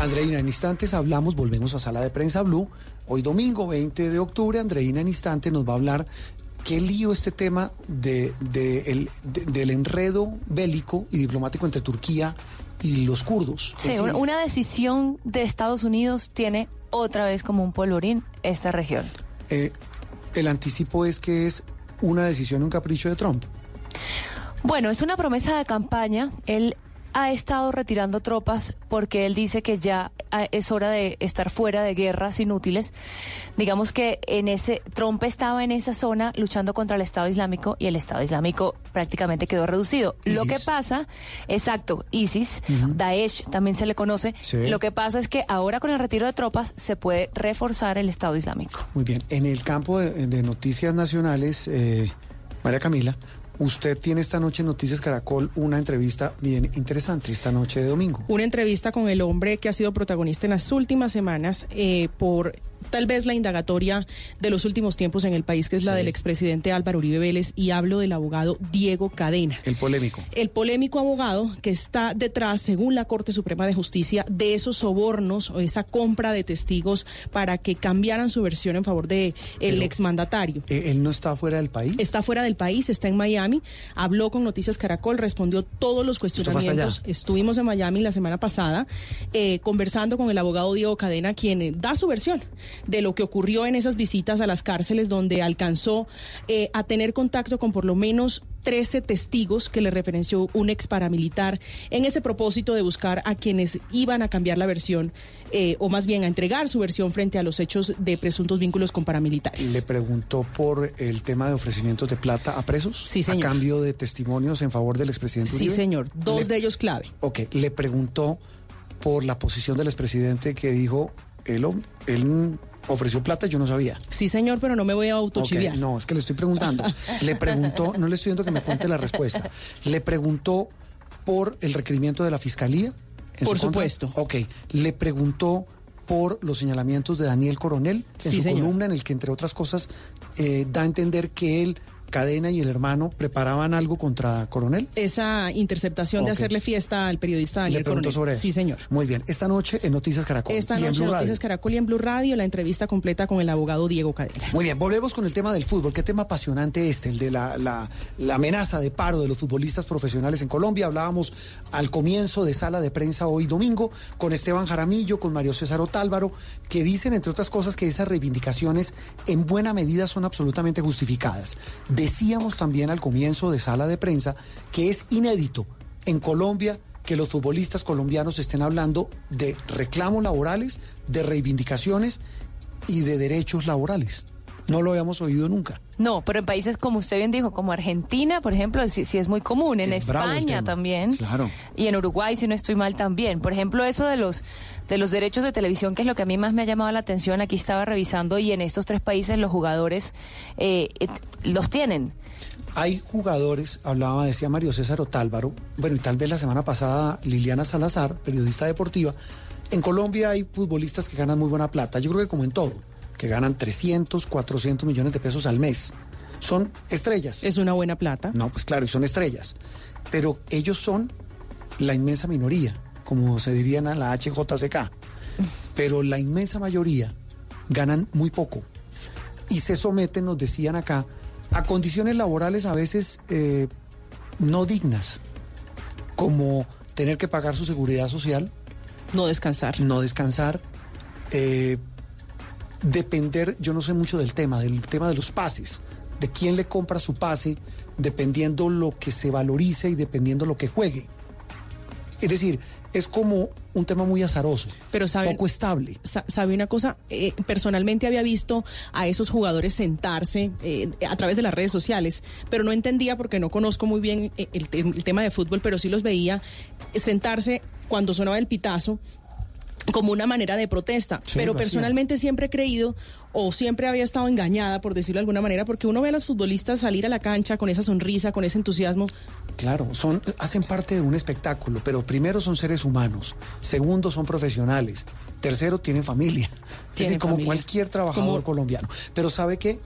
Andreina, en instantes hablamos, volvemos a Sala de Prensa Blue. Hoy domingo 20 de octubre, Andreina en instantes nos va a hablar qué lío este tema de, de el- de- del enredo bélico y diplomático entre Turquía y los kurdos. Sí, decir, una decisión de Estados Unidos tiene otra vez como un polvorín esta región. eh, el anticipo es que es una decisión, un capricho de Trump. Bueno, es una promesa de campaña. Él ha estado retirando tropas porque él dice que ya ah, es hora de estar fuera de guerras inútiles. Digamos que en ese Trump estaba en esa zona luchando contra el Estado Islámico y el Estado Islámico prácticamente quedó reducido. Lo que pasa, exacto, ISIS. Daesh también se le conoce. Sí. Lo que pasa es que ahora con el retiro de tropas se puede reforzar el Estado Islámico. Muy bien, en el campo de, de noticias nacionales, eh, María Camila, usted tiene esta noche en Noticias Caracol una entrevista bien interesante, esta noche de domingo. Una entrevista con el hombre que ha sido protagonista en las últimas semanas eh, por tal vez la indagatoria de los últimos tiempos en el país, que es la del expresidente Álvaro Uribe Vélez, y hablo del abogado Diego Cadena. El polémico. El polémico abogado que está detrás, según la Corte Suprema de Justicia, de esos sobornos o esa compra de testigos para que cambiaran su versión en favor de el Pero- exmandatario. Eh, ¿Él no está fuera del país? Está fuera del país, está en Miami, habló con Noticias Caracol, respondió todos los cuestionamientos. Estuvimos en Miami la semana pasada eh, conversando con el abogado Diego Cadena, quien eh, da su versión de lo que ocurrió en esas visitas a las cárceles donde alcanzó eh, a tener contacto con por lo menos 13 testigos que le referenció un ex paramilitar en ese propósito de buscar a quienes iban a cambiar la versión eh, o más bien a entregar su versión frente a los hechos de presuntos vínculos con paramilitares. Le preguntó por el tema de ofrecimientos de plata a presos. Sí, señor. A cambio de testimonios en favor del expresidente Sí, Uribe. señor. Dos Le- de ellos clave. Ok, le preguntó por la posición del expresidente que dijo, él, él ofreció plata, yo no sabía. Sí, señor, pero no me voy a autochiviar. No, es que le estoy preguntando. Le preguntó, no le estoy diciendo que me cuente la respuesta. Le preguntó por el requerimiento de la fiscalía. Por su contra? supuesto. Ok. Le preguntó por los señalamientos de Daniel Coronel en Sí, su señor. columna, en el que, entre otras cosas, eh, da a entender que él Cadena y el hermano preparaban algo contra Coronel? Esa interceptación de hacerle fiesta al periodista Daniel Le Coronel. sobre eso. Sí, señor. Muy bien. Esta noche en Noticias Caracol. Esta y en noche Blue en Radio. Noticias Caracol y en Blue Radio la entrevista completa con el abogado Diego Cadena. Muy bien, volvemos con el tema del fútbol. Qué tema apasionante este, el de la, la- la amenaza de paro de los futbolistas profesionales en Colombia. Hablábamos al comienzo de sala de prensa hoy domingo con Esteban Jaramillo, con Mario César Otálvaro, que dicen, entre otras cosas, que esas reivindicaciones en buena medida son absolutamente justificadas. Decíamos también al comienzo de sala de prensa que es inédito en Colombia que los futbolistas colombianos estén hablando de reclamos laborales, de reivindicaciones y de derechos laborales. No lo habíamos oído nunca. No, pero en países como usted bien dijo, como Argentina, por ejemplo, sí, sí es muy común. En Es España también. Claro. Y en Uruguay, si no estoy mal, también. Por ejemplo, eso de los de los derechos de televisión, que es lo que a mí más me ha llamado la atención. Aquí estaba revisando y en estos tres países los jugadores eh, los tienen. Hay jugadores, hablaba, decía Mario César Otálvaro, bueno, y tal vez la semana pasada Liliana Salazar, periodista deportiva. En Colombia hay futbolistas que ganan muy buena plata, yo creo que como en todo, que ganan 300, 400 millones de pesos al mes. Son estrellas. Es una buena plata. No, pues claro, y son estrellas. Pero ellos son la inmensa minoría, como se diría en la HJCK. Pero la inmensa mayoría ganan muy poco. Y se someten, nos decían acá, a condiciones laborales a veces eh, no dignas, como tener que pagar su seguridad social. No descansar. No descansar. eh, depender, yo no sé mucho del tema, del tema de los pases, de quién le compra su pase, dependiendo lo que se valorice y dependiendo lo que juegue. Es decir, es como un tema muy azaroso, pero sabe, poco estable. Sa- ¿Sabe una cosa? Eh, personalmente había visto a esos jugadores sentarse eh, a través de las redes sociales, pero no entendía porque no conozco muy bien eh, el, el tema de fútbol, pero sí los veía sentarse cuando sonaba el pitazo como una manera de protesta. Sí, pero personalmente siempre he creído o siempre había estado engañada, por decirlo de alguna manera, porque uno ve a los futbolistas salir a la cancha con esa sonrisa, con ese entusiasmo. Claro, son, hacen parte de un espectáculo, pero primero son seres humanos, segundo son profesionales, tercero tienen familia, Tienen como familia. cualquier trabajador colombiano. Pero ¿sabe qué?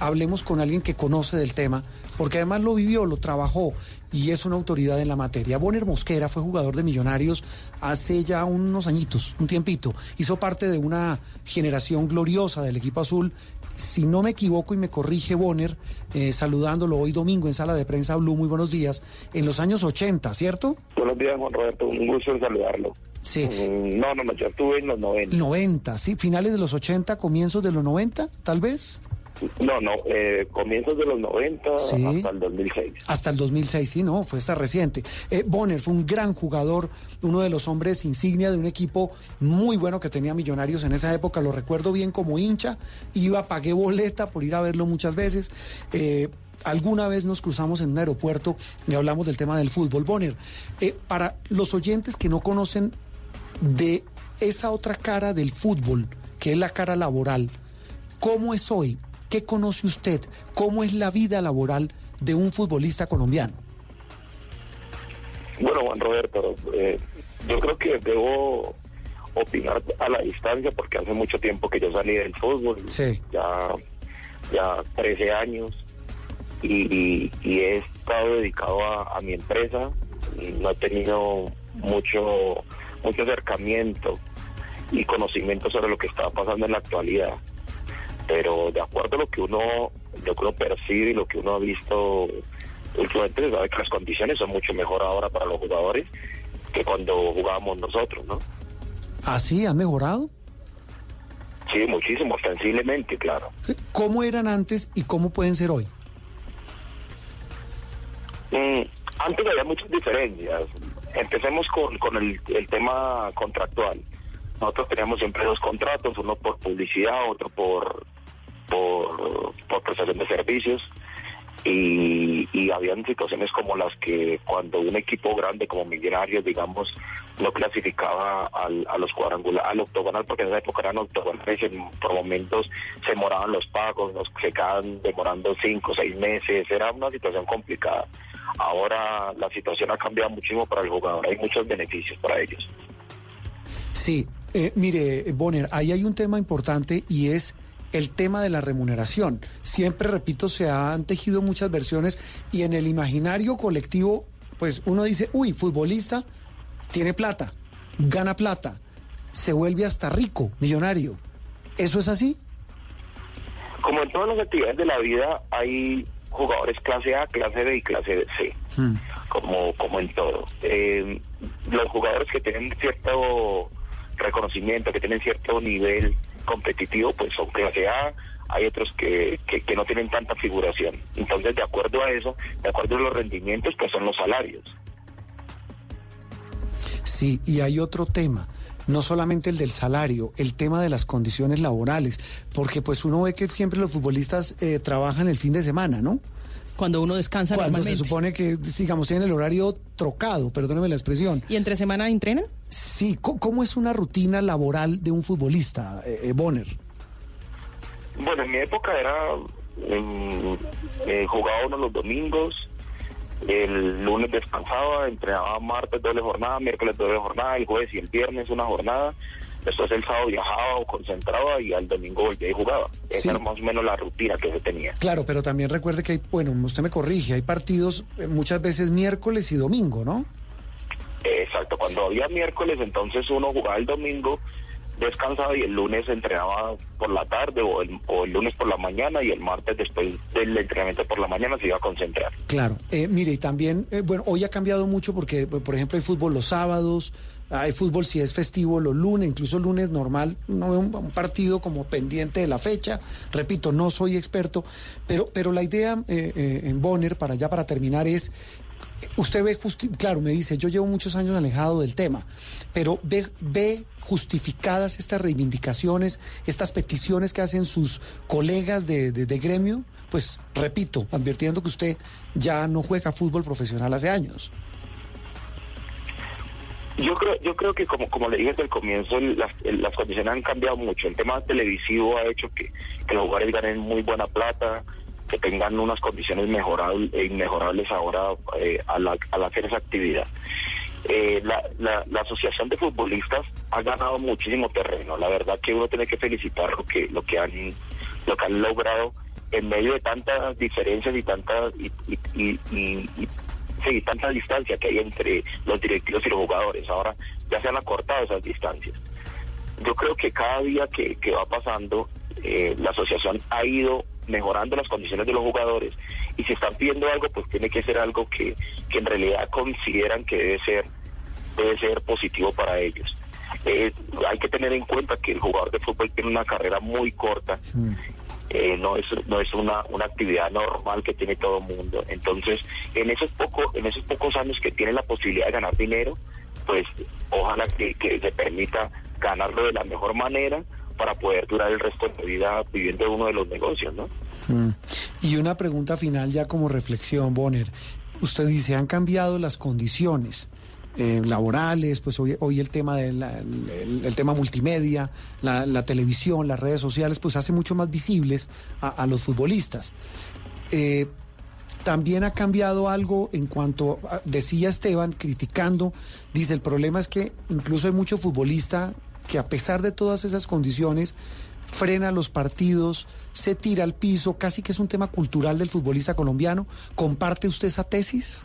Hablemos con alguien que conoce del tema, porque además lo vivió, lo trabajó y es una autoridad en la materia. Bonner Mosquera fue jugador de Millonarios hace ya unos añitos, un tiempito. Hizo parte de una generación gloriosa del equipo azul. Si no me equivoco y me corrige Bonner, eh, saludándolo hoy domingo en sala de prensa Blue, muy buenos días, en los años 80, ¿cierto? Buenos días, Juan Roberto. Un gusto en saludarlo. Sí. Mm, No, no, no, yo estuve en los 90. 90, sí, finales de los 80, comienzos de los 90, tal vez. No, no, eh, comienzos de los 90 Sí. hasta el 2006. Hasta el 2006, sí, no, fue hasta reciente. Eh, Bonner fue un gran jugador, uno de los hombres insignia de un equipo muy bueno que tenía Millonarios en esa época, lo recuerdo bien como hincha, iba, pagué boleta por ir a verlo muchas veces. Eh, Alguna vez nos cruzamos en un aeropuerto y hablamos del tema del fútbol. Bonner, eh, para los oyentes que no conocen de esa otra cara del fútbol, que es la cara laboral, ¿cómo es hoy? ¿Qué conoce usted? ¿Cómo es la vida laboral de un futbolista colombiano? Bueno, Juan Roberto, eh, yo creo que debo opinar a la distancia porque hace mucho tiempo que yo salí del fútbol. Sí. Ya, ya 13 años y, he estado dedicado a, a mi empresa. No he tenido mucho, mucho acercamiento y conocimiento sobre lo que está pasando en la actualidad. Pero de acuerdo a lo que uno, lo que uno percibe y lo que uno ha visto últimamente, se sabe que las condiciones son mucho mejor ahora para los jugadores que cuando jugábamos nosotros, ¿no? ¿Así han mejorado? Sí, muchísimo, sensiblemente, claro. ¿Cómo eran antes y cómo pueden ser hoy? Mm, antes había muchas diferencias. Empecemos con, con el, el tema contractual. Nosotros teníamos siempre dos contratos, uno por publicidad, otro por, por, por prestación de servicios. Y, y habían situaciones como las que cuando un equipo grande como Millonarios, digamos, no clasificaba al, a los cuadrangulares, al octogonal, porque en esa época eran octogonales, en- por momentos se demoraban los pagos, nos se quedaban demorando cinco seis meses, era una situación complicada. Ahora la situación ha cambiado muchísimo para el jugador, hay muchos beneficios para ellos. Sí, eh, mire, Bonner, ahí hay un tema importante y es el tema de la remuneración. Siempre, repito, se han tejido muchas versiones y en el imaginario colectivo, pues uno dice, uy, futbolista tiene plata, gana plata, se vuelve hasta rico, millonario. ¿Eso es así? Como en todas las actividades de la vida, hay jugadores clase A, clase B y clase C, como, como en todo. Eh, los jugadores que tienen cierto reconocimiento, que tienen cierto nivel competitivo, pues son clase A, hay otros que, que, no tienen tanta figuración. Entonces, de acuerdo a eso, de acuerdo a los rendimientos, pues son los salarios. Sí, y hay otro tema, no solamente el del salario, el tema de las condiciones laborales, porque pues uno ve que siempre los futbolistas eh, trabajan el fin de semana, ¿no? Cuando uno descansa Cuando se normalmente. supone que, digamos, tienen el horario trocado, perdóneme la expresión. ¿Y entre semana entrenan? Sí, co- ¿cómo es una rutina laboral de un futbolista, eh, eh, Bonner? Bueno, en mi época era, eh, jugaba uno los domingos, el lunes descansaba, entrenaba martes doble jornada, miércoles doble jornada, el jueves y el viernes una jornada, después el sábado viajaba o concentraba y al domingo volvía y jugaba. Esa Sí. era más o menos la rutina que se tenía. Claro, pero también recuerde que hay, bueno, usted me corrige, hay partidos eh, muchas veces miércoles y domingo, ¿no? Exacto, cuando había miércoles entonces uno jugaba el domingo, descansaba y el lunes entrenaba por la tarde o el, o el lunes por la mañana y el martes después del entrenamiento por la mañana se iba a concentrar. Claro, eh, mire, y también, eh, bueno, hoy ha cambiado mucho porque, por ejemplo, hay fútbol los sábados, hay fútbol si es festivo los lunes, incluso lunes normal, no un, partido como pendiente de la fecha. Repito, no soy experto, pero, pero la idea eh, eh, en Bonner, para ya para terminar, es usted ve, justi- claro, me dice, yo llevo muchos años alejado del tema, pero ve, justificadas estas reivindicaciones, estas peticiones que hacen sus colegas de- de gremio, pues repito, advirtiendo que usted ya no juega fútbol profesional hace años. Yo creo, yo creo que como, como le dije desde el comienzo, las, las condiciones han cambiado mucho. El tema televisivo ha hecho que, que los jugadores ganen muy buena plata, que tengan unas condiciones mejorables, e inmejorables ahora eh, al, al hacer esa actividad. Eh, la, la, la asociación de futbolistas ha ganado muchísimo terreno. La verdad que uno tiene que felicitar lo que lo que han lo que han logrado en medio de tantas diferencias y tantas y- y- y- sí, tanta distancia que hay entre los directivos y los jugadores. Ahora ya se han acortado esas distancias. Yo creo que cada día que, va pasando, eh, la asociación ha ido mejorando las condiciones de los jugadores y si están pidiendo algo, pues tiene que ser algo que, que en realidad consideran que debe ser, debe ser positivo para ellos. Eh, hay que tener en cuenta que el jugador de fútbol tiene una carrera muy corta eh, no es no es una, una actividad normal que tiene todo el mundo entonces en esos pocos en esos pocos años que tiene la posibilidad de ganar dinero pues ojalá que, que se permita ganarlo de la mejor manera para poder durar el resto de vida viviendo uno de los negocios no Mm. Y una pregunta final ya como reflexión, Bonner. Usted dice, han cambiado las condiciones eh, laborales, pues hoy, hoy el tema el tema multimedia, la, televisión, las redes sociales, pues hace mucho más visibles a, los futbolistas. Eh, también ha cambiado algo en cuanto, decía Esteban, criticando, dice, el problema es que incluso hay mucho futbolista que a pesar de todas esas condiciones, frena los partidos, se tira al piso, casi que es un tema cultural del futbolista colombiano. ¿Comparte usted esa tesis?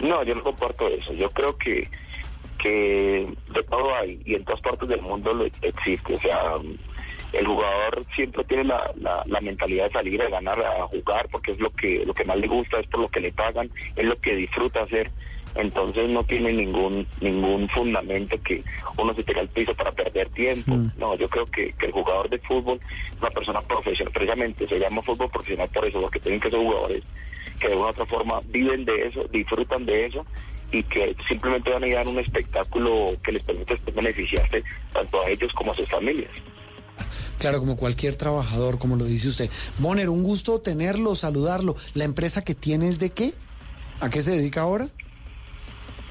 No, yo no comparto eso. Yo creo que que de todo hay y en todas partes del mundo lo existe. O sea, el jugador siempre tiene la, la, la mentalidad de salir a ganar, a jugar, porque es lo que lo que más le gusta, es por lo que le pagan, es lo que disfruta hacer. Entonces no tiene ningún ningún fundamento que uno se tire al piso para perder tiempo. No, yo creo que, que el jugador de fútbol es una persona profesional, precisamente se llama fútbol profesional por eso, porque tienen que ser jugadores que de una u otra forma viven de eso, disfrutan de eso y que simplemente van a dar un espectáculo que les permite beneficiarse tanto a ellos como a sus familias. Claro, como cualquier trabajador, como lo dice usted. Bonner, un gusto tenerlo, saludarlo. ¿La empresa que tiene es de qué? ¿A qué se dedica ahora?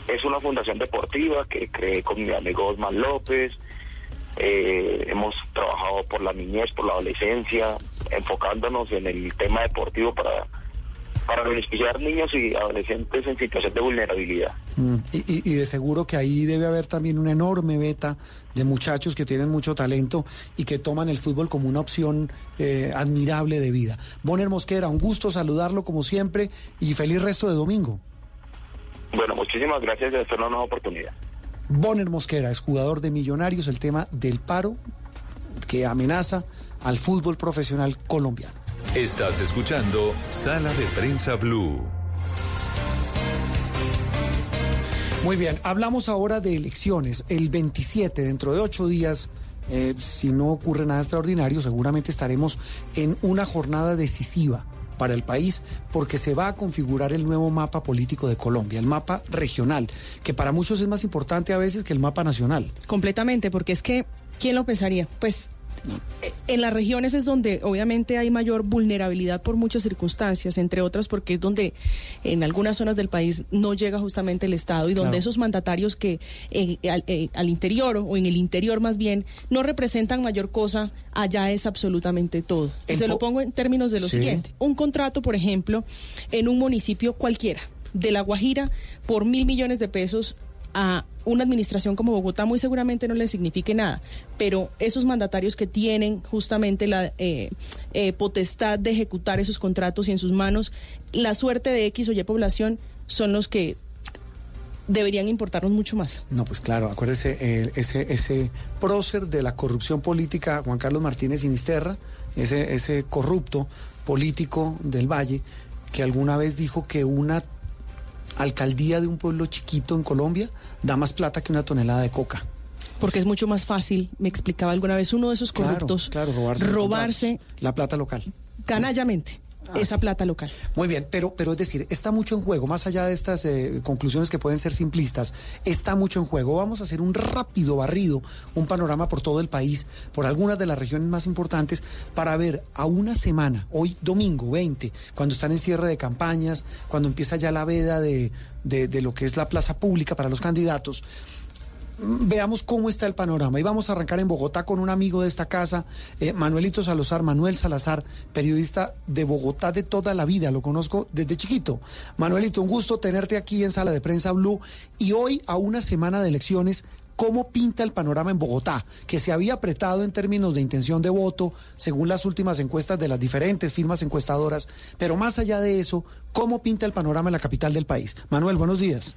Es una fundación deportiva que creé con mi amigo Osman López. Eh, hemos trabajado por la niñez, por la adolescencia, enfocándonos en el tema deportivo para para beneficiar niños y adolescentes en situación de vulnerabilidad. Mm, Y, de seguro que ahí debe haber también una enorme beta de muchachos que tienen mucho talento y que toman el fútbol como una opción eh, admirable de vida. Bonner Mosquera, un gusto saludarlo como siempre y feliz resto de domingo. Bueno, muchísimas gracias de una nueva oportunidad. Bonner Mosquera es jugador de Millonarios, el tema del paro que amenaza al fútbol profesional colombiano. Estás escuchando Sala de Prensa Blue. Muy bien, hablamos ahora de elecciones. El 27, dentro de ocho días, eh, si no ocurre nada extraordinario, seguramente estaremos en una jornada decisiva para el país porque se va a configurar el nuevo mapa político de Colombia, el mapa regional, que para muchos es más importante a veces que el mapa nacional. Completamente, porque es que, ¿quién lo pensaría? Pues en las regiones es donde obviamente hay mayor vulnerabilidad por muchas circunstancias, entre otras porque es donde en algunas zonas del país no llega justamente el Estado y donde Claro. esos mandatarios que eh, al, eh, al interior o en el interior más bien no representan mayor cosa, allá es absolutamente todo. En se lo po- pongo en términos de lo Sí. siguiente. Un contrato, por ejemplo, en un municipio cualquiera de La Guajira por mil millones de pesos a una administración como Bogotá muy seguramente no le signifique nada, pero esos mandatarios que tienen justamente la eh, eh, potestad de ejecutar esos contratos y en sus manos la suerte de X o Y población son los que deberían importarnos mucho más. No, pues claro, acuérdese, ese, ese prócer de la corrupción política, Juan Carlos Martínez Sinisterra, ese, ese corrupto político del Valle, que alguna vez dijo que una alcaldía de un pueblo chiquito en Colombia da más plata que una tonelada de coca. Porque es mucho más fácil, me explicaba alguna vez uno de esos Claro, corruptos, claro, robarse los robarse La plata local. canallamente esa plata local. Muy bien, pero, pero es decir, está mucho en juego, más allá de estas eh, conclusiones que pueden ser simplistas, está mucho en juego. Vamos a hacer un rápido barrido, un panorama por todo el país, por algunas de las regiones más importantes, para ver a una semana, hoy domingo 20, cuando están en cierre de campañas, cuando empieza ya la veda de, de- de lo que es la plaza pública para los candidatos, veamos cómo está el panorama. Y vamos a arrancar en Bogotá con un amigo de esta casa, eh, Manuelito Salazar, Manuel Salazar, periodista de Bogotá de toda la vida, lo conozco desde chiquito. Manuelito, un gusto tenerte aquí en Sala de Prensa Blue. Y hoy, a una semana de elecciones, ¿cómo pinta el panorama en Bogotá? Que se había apretado en términos de intención de voto, según las últimas encuestas de las diferentes firmas encuestadoras. Pero más allá de eso, ¿cómo pinta el panorama en la capital del país? Manuel, buenos días.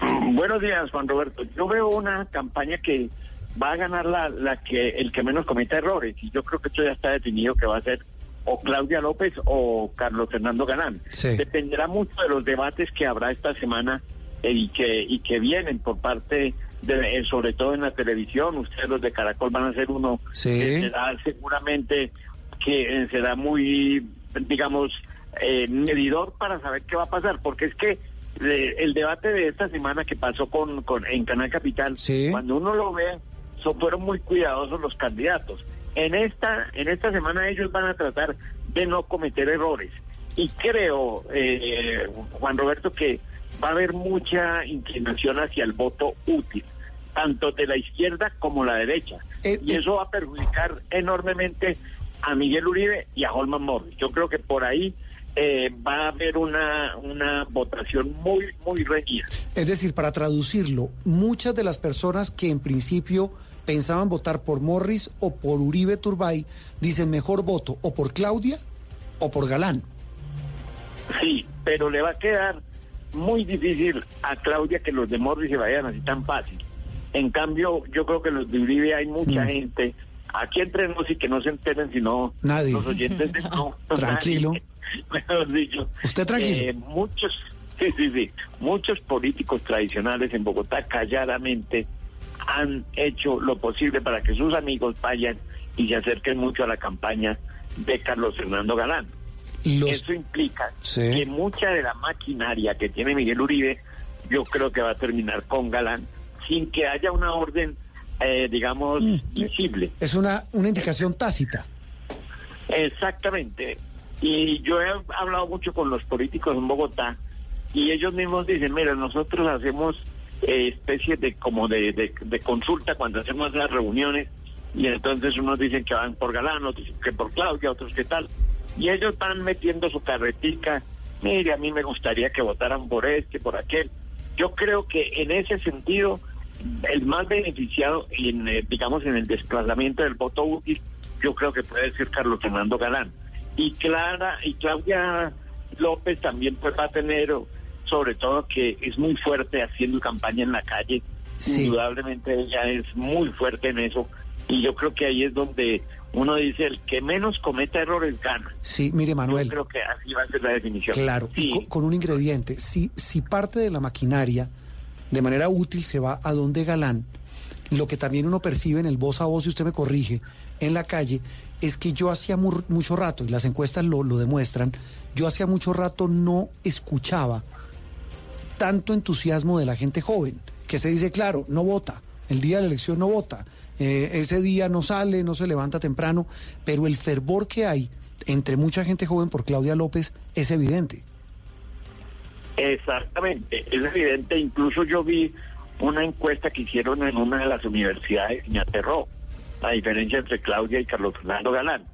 Buenos días, Juan Roberto. Yo veo una campaña que va a ganar la, la que el que menos cometa errores y yo creo que esto ya está definido que va a ser o Claudia López o Carlos Fernando Galán. Sí. Dependerá mucho de los debates que habrá esta semana eh, y que y que vienen por parte de eh, sobre todo en la televisión. Ustedes los de Caracol van a ser uno Sí. que será seguramente que eh, será muy digamos eh, medidor para saber qué va a pasar porque es que eh, el debate de esta semana que pasó con, con en Canal Capital, cuando uno lo ve, so- fueron muy cuidadosos los candidatos. En esta, en esta semana ellos van a tratar de no cometer errores. Y creo, eh, Juan Roberto, que va a haber mucha inclinación hacia el voto útil, tanto de la izquierda como la derecha. y eso va a perjudicar enormemente a Miguel Uribe y a Holman Morris. Yo creo que por ahí eh, va a haber una, una votación muy, muy reñida. Es decir, para traducirlo, muchas de las personas que en principio pensaban votar por Morris o por Uribe Turbay dicen mejor voto o por Claudia o por Galán. Sí, pero le va a quedar muy difícil a Claudia que los de Morris se vayan así tan fácil. En cambio, yo creo que los de Uribe hay mucha Mm. gente. Aquí entre nos y que no se enteren, sino Nadie. los oyentes de no. Tranquilo. nadie. Mejor dicho. Usted tranquilo. Eh, muchos, sí, sí, sí. Muchos políticos tradicionales en Bogotá calladamente han hecho lo posible para que sus amigos vayan y se acerquen mucho a la campaña de Carlos Fernando Galán. Eso implica Sí. que mucha de la maquinaria que tiene Miguel Uribe, yo creo que va a terminar con Galán, sin que haya una orden, eh, digamos, Mm. visible. Es una, una indicación tácita. Exactamente. Y yo he hablado mucho con los políticos en Bogotá y ellos mismos dicen, mira, nosotros hacemos eh, especies de como de, de- consulta cuando hacemos las reuniones y entonces unos dicen que van por Galán, otros que por Claudia, otros que tal. Y ellos van metiendo su carretica mire, a mí me gustaría que votaran por este, por aquel. Yo creo que en ese sentido, el más beneficiado, en, eh, digamos, en el desplazamiento del voto útil, yo creo que puede ser Carlos Fernando Galán. Y Clara y Claudia López también pues va a tener, sobre todo que es muy fuerte haciendo campaña en la calle. Indudablemente ella es muy fuerte en eso. Y yo creo que ahí es donde uno dice, el que menos cometa errores gana. Sí, mire Manuel. Yo creo que así va a ser la definición. Claro, y con, con un ingrediente. Si, si parte de la maquinaria de manera útil se va a donde Galán, lo que también uno percibe en el voz a voz, si usted me corrige, en la calle, es que yo hacía mu- mucho rato, y las encuestas lo, lo demuestran, yo hacía mucho rato no escuchaba tanto entusiasmo de la gente joven, que se dice, claro, no vota, el día de la elección no vota, eh, ese día no sale, no se levanta temprano, pero el fervor que hay entre mucha gente joven por Claudia López es evidente. Exactamente, es evidente. Incluso yo vi una encuesta que hicieron en una de las universidades y me aterró la diferencia entre Claudia y Carlos Fernando Galán.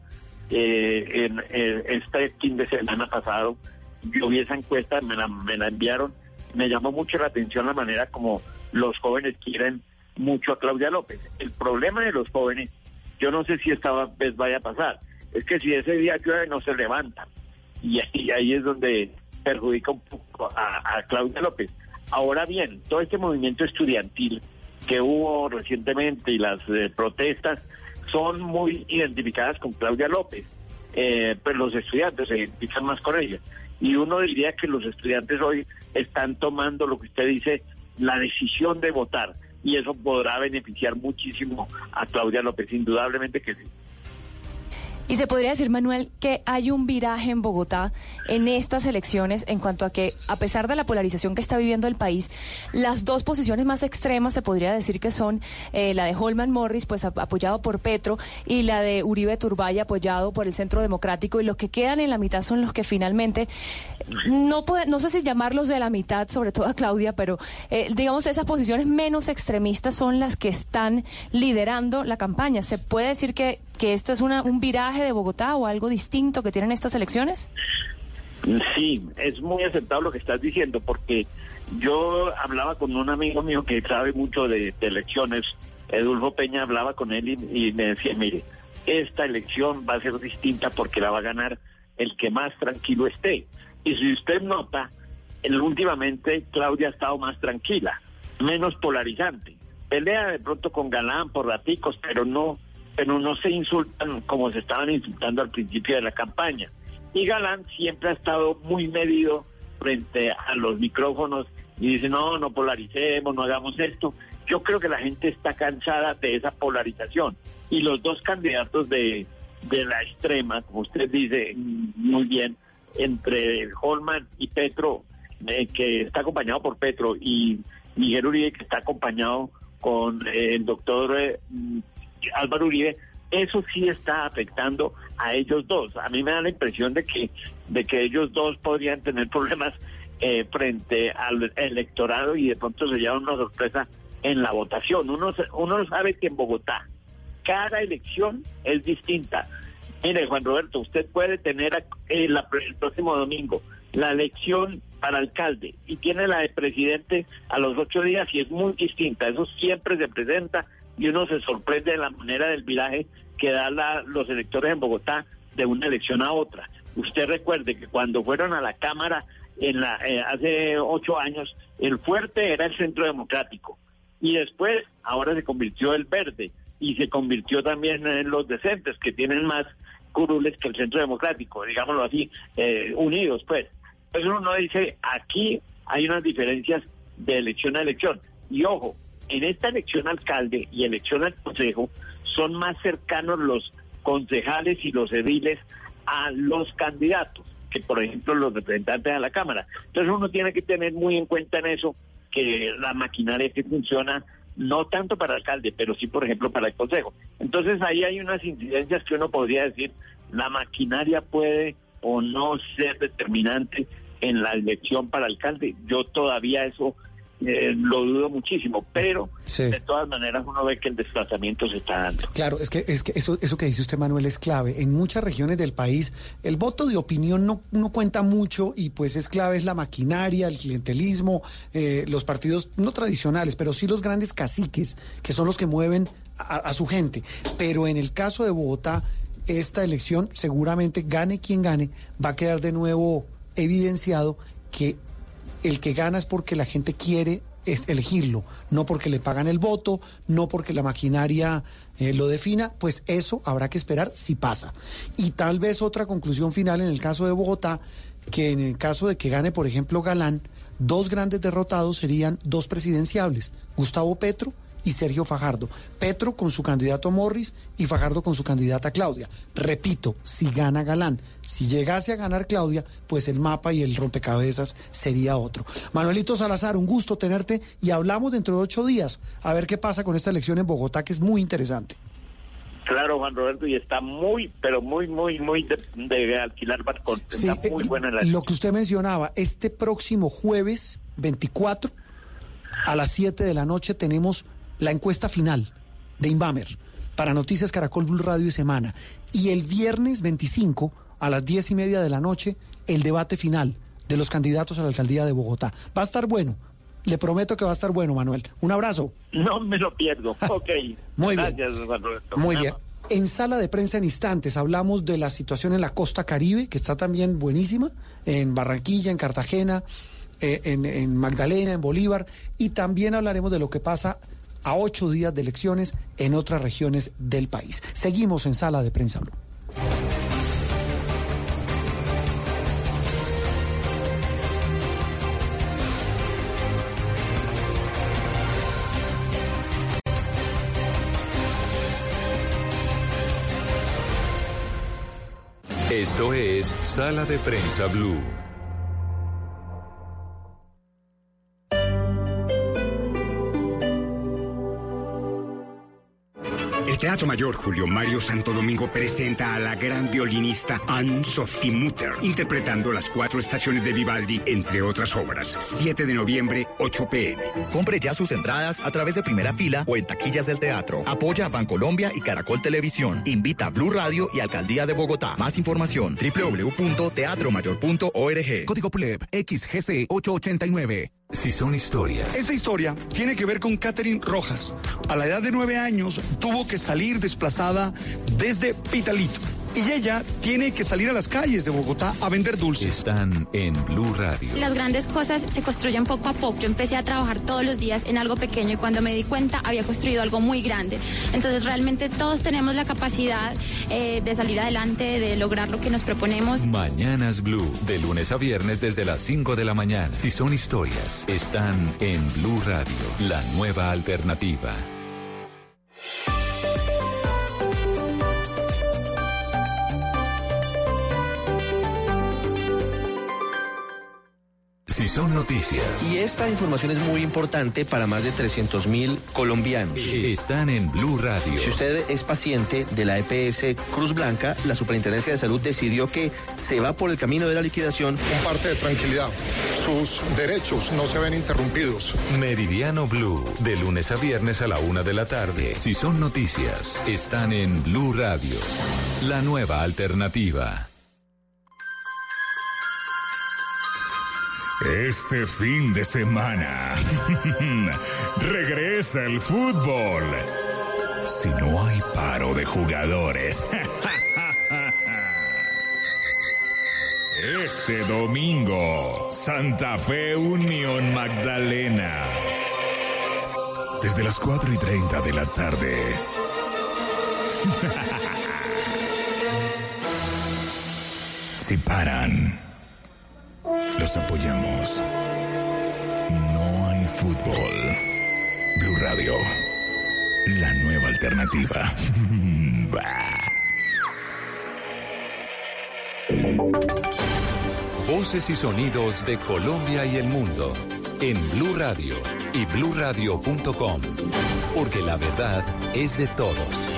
Eh, en, en este fin de semana pasado yo vi esa encuesta, me la, me la enviaron, me llamó mucho la atención la manera como los jóvenes quieren mucho a Claudia López. El problema de los jóvenes, yo no sé si esta vez vaya a pasar, es que si ese día llueve no se levantan. Y ahí, ahí es donde perjudica un poco a Claudia López. Ahora bien, todo este movimiento estudiantil que hubo recientemente y las eh, protestas son muy identificadas con Claudia López, eh, pero los estudiantes se identifican más con ella. Y uno diría que los estudiantes hoy están tomando lo que usted dice, la decisión de votar, y eso podrá beneficiar muchísimo a Claudia López, indudablemente que sí. Y se podría decir, Manuel, que hay un viraje en Bogotá en estas elecciones en cuanto a que, a pesar de la polarización que está viviendo el país, las dos posiciones más extremas se podría decir que son eh, la de Holman Morris, pues ap- apoyado por Petro, y la de Uribe Turbay, apoyado por el Centro Democrático, y los que quedan en la mitad son los que finalmente, no, puede- no sé si llamarlos de la mitad, sobre todo a Claudia, pero eh, digamos esas posiciones menos extremistas son las que están liderando la campaña. ¿Se puede decir que, que esto es una, un viraje de Bogotá o algo distinto que tienen estas elecciones? Sí, es muy aceptado lo que estás diciendo, porque yo hablaba con un amigo mío que sabe mucho de, elecciones, Edulfo Peña, hablaba con él y, me decía, mire, esta elección va a ser distinta porque la va a ganar el que más tranquilo esté. Y si usted nota, últimamente Claudia ha estado más tranquila, menos polarizante. Pelea de pronto con Galán por raticos, pero no, pero no se insultan como se estaban insultando al principio de la campaña. Y Galán siempre ha estado muy medido frente a los micrófonos y dice, no, no polaricemos, no hagamos esto. Yo creo que la gente está cansada de esa polarización. Y los dos candidatos de, de la extrema, como usted dice muy bien, entre Holman y Petro, eh, que está acompañado por Petro, y Miguel Uribe, que está acompañado con el doctor eh, Álvaro Uribe, eso sí está afectando a ellos dos. A mí me da la impresión de que, de que ellos dos podrían tener problemas eh, frente al electorado y de pronto se llevan una sorpresa en la votación. Uno, uno sabe que en Bogotá cada elección es distinta. Mire, Juan Roberto, usted puede tener eh, el próximo domingo la elección para alcalde y tiene la de presidente a los ocho días y es muy distinta. Eso siempre se presenta y uno se sorprende de la manera del viraje que dan los electores en Bogotá de una elección a otra. Usted recuerde que cuando fueron a la Cámara en la, eh, hace ocho años, el fuerte era el Centro Democrático y después ahora se convirtió el verde y se convirtió también en los decentes que tienen más curules que el Centro Democrático, digámoslo así, eh, unidos pues. Entonces uno dice, aquí hay unas diferencias de elección a elección. Y ojo, en esta elección alcalde y elección al consejo son más cercanos los concejales y los ediles a los candidatos que por ejemplo los representantes a la Cámara. Entonces uno tiene que tener muy en cuenta en eso que la maquinaria que funciona no tanto para alcalde, pero sí por ejemplo para el consejo. Entonces ahí hay unas incidencias que uno podría decir, la maquinaria puede o no ser determinante en la elección para alcalde. Yo todavía eso eh, lo dudo muchísimo, pero Sí. de todas maneras uno ve que el desplazamiento se está dando. Claro, es que, es que eso, eso que dice usted, Manuel, es clave. En muchas regiones del país, el voto de opinión no, no cuenta mucho y pues es clave, es la maquinaria, el clientelismo, eh, los partidos no tradicionales, pero sí los grandes caciques, que son los que mueven a, a su gente. Pero en el caso de Bogotá, esta elección seguramente gane quien gane, va a quedar de nuevo evidenciado que el que gana es porque la gente quiere es- elegirlo, no porque le pagan el voto, no porque la maquinaria eh, lo defina, pues eso habrá que esperar si pasa. Y tal vez otra conclusión final en el caso de Bogotá, que en el caso de que gane, por ejemplo, Galán, dos grandes derrotados serían dos presidenciables, Gustavo Petro y Sergio Fajardo. Petro con su candidato Morris y Fajardo con su candidata Claudia. Repito, si gana Galán, si llegase a ganar Claudia, pues el mapa y el rompecabezas sería otro. Manuelito Salazar, un gusto tenerte y hablamos dentro de ocho días a ver qué pasa con esta elección en Bogotá, que es muy interesante. Claro, Juan Roberto, y está muy, pero muy, muy, muy de, de alquilar balcón. Sí, está muy eh, buena la lo que usted mencionaba, este próximo jueves 24 a las 7 de la noche tenemos la encuesta final de Inbamer para Noticias Caracol Blue Radio y Semana. Y el viernes 25 a las 10 y media de la noche el debate final de los candidatos a la alcaldía de Bogotá. Va a estar bueno. Le prometo que va a estar bueno, Manuel. Un abrazo. No me lo pierdo. Ok. Muy bien. Gracias, Juan Roberto. Muy bien. En sala de prensa en instantes hablamos de la situación en la costa caribe, que está también buenísima, en Barranquilla, en Cartagena, eh, en, en Magdalena, en Bolívar, y también hablaremos de lo que pasa a ocho días de elecciones en otras regiones del país. Seguimos en sala de prensa Blue. Esto es Sala de Prensa Blue. Teatro Mayor Julio Mario Santo Domingo presenta a la gran violinista Anne-Sophie Mutter, interpretando las cuatro estaciones de Vivaldi, entre otras obras. 7 de noviembre, 8 pm. Compre ya sus entradas a través de primera fila o en taquillas del teatro. Apoya a Bancolombia y Caracol Televisión. Invita a Blue Radio y Alcaldía de Bogotá. Más información www.teatromayor.org. Código PLEB XGC 889. Si son historias, Esta historia tiene que ver con Catherine Rojas. A la edad de nueve años tuvo que salir desplazada desde Pitalito. Y ella tiene que salir a las calles de Bogotá a vender dulces. están en Blue Radio. Las grandes cosas se construyen poco a poco. Yo empecé a trabajar todos los días en algo pequeño y cuando me di cuenta había construido algo muy grande. Entonces realmente todos tenemos la capacidad eh, de salir adelante, de lograr lo que nos proponemos. Mañanas Blue, de lunes a viernes desde las 5 de la mañana. Si son historias, están en Blue Radio, la nueva alternativa. Si son noticias, Y esta información es muy importante para más de 300 mil colombianos. están en Blue Radio. Si usted es paciente de la EPS Cruz Blanca, la Superintendencia de Salud decidió que se va por el camino de la liquidación. Un parte de tranquilidad. Sus derechos no se ven interrumpidos. Meridiano Blue, de lunes a viernes a la una de la tarde. Si son noticias, están en Blue Radio, la nueva alternativa. Este fin de semana regresa el fútbol. Si no hay paro de jugadores. Este domingo, Santa Fe Unión Magdalena. Desde las 4 y 30 de la tarde. Si paran, los apoyamos. No hay fútbol. Blue Radio, la nueva alternativa. Voces y sonidos de Colombia y el mundo en Blue Radio y bluradio.com, porque la verdad es de todos.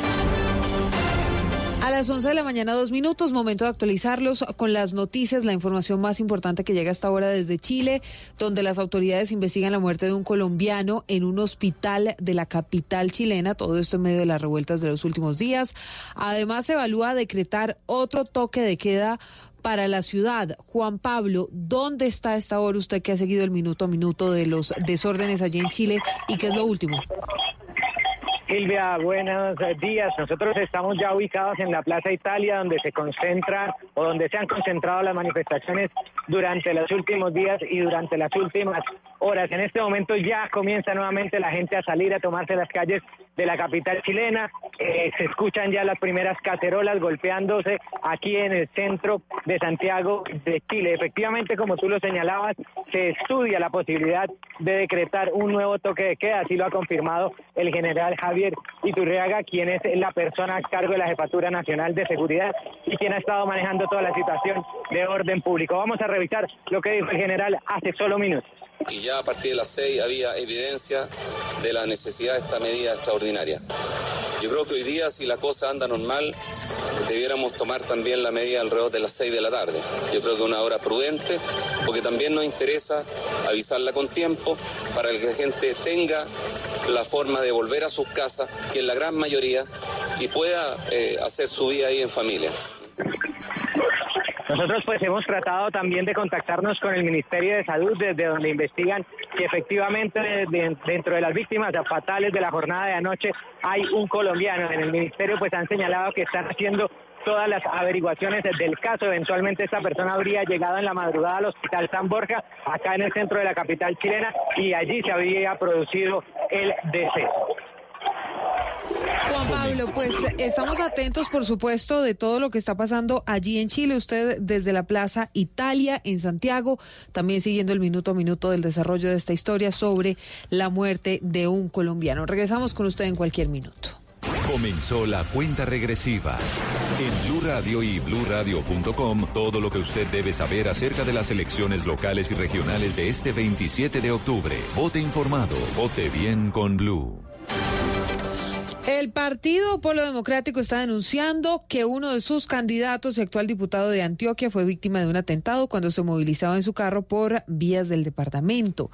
Las las 11 de la mañana, dos minutos, momento de actualizarlos con las noticias, la información más importante que llega hasta ahora desde Chile, donde las autoridades investigan la muerte de un colombiano en un hospital de la capital chilena, todo esto en medio de las revueltas de los últimos días. Además, se evalúa decretar otro toque de queda para la ciudad. Juan Pablo, ¿dónde está esta hora usted que ha seguido el minuto a minuto de los desórdenes allí en Chile y qué es lo último? Silvia, buenos días. Nosotros estamos ya ubicados en la Plaza Italia, donde se concentran o donde se han concentrado las manifestaciones durante los últimos días y durante las últimas horas. En este momento ya comienza nuevamente la gente a salir a tomarse las calles de la capital chilena. Eh, se escuchan ya las primeras cacerolas golpeándose aquí en el centro de Santiago de Chile. Efectivamente, como tú lo señalabas, se estudia la posibilidad de decretar un nuevo toque de queda, así lo ha confirmado el general Javier Iturriaga, quien es la persona a cargo de la Jefatura Nacional de Seguridad y quien ha estado manejando toda la situación de orden público. Vamos a revisar lo que dijo el general hace solo minutos y ya a partir de las seis había evidencia de la necesidad de esta medida extraordinaria. Yo creo que hoy día, si la cosa anda normal, debiéramos tomar también la medida alrededor de las seis de la tarde. Yo creo que una hora prudente, porque también nos interesa avisarla con tiempo para que la gente tenga la forma de volver a sus casas, que es la gran mayoría, y pueda eh, hacer su vida ahí en familia. Nosotros pues hemos tratado también de contactarnos con el Ministerio de Salud desde donde investigan que efectivamente dentro de las víctimas fatales de la jornada de anoche hay un colombiano. En el Ministerio pues han señalado que están haciendo todas las averiguaciones del caso. Eventualmente esta persona habría llegado en la madrugada al Hospital San Borja, acá en el centro de la capital chilena, y allí se habría producido el deceso. Juan Pablo, pues estamos atentos, por supuesto, de todo lo que está pasando allí en Chile. Usted desde la Plaza Italia en Santiago, también siguiendo el minuto a minuto del desarrollo de esta historia sobre la muerte de un colombiano. Regresamos con usted en cualquier minuto. Comenzó la cuenta regresiva. En Blue Radio y BlueRadio.com, todo lo que usted debe saber acerca de las elecciones locales y regionales de este 27 de octubre. Vote informado, vote bien con Blue. El Partido Polo Democrático está denunciando que uno de sus candidatos y actual diputado de Antioquia fue víctima de un atentado cuando se movilizaba en su carro por vías del departamento.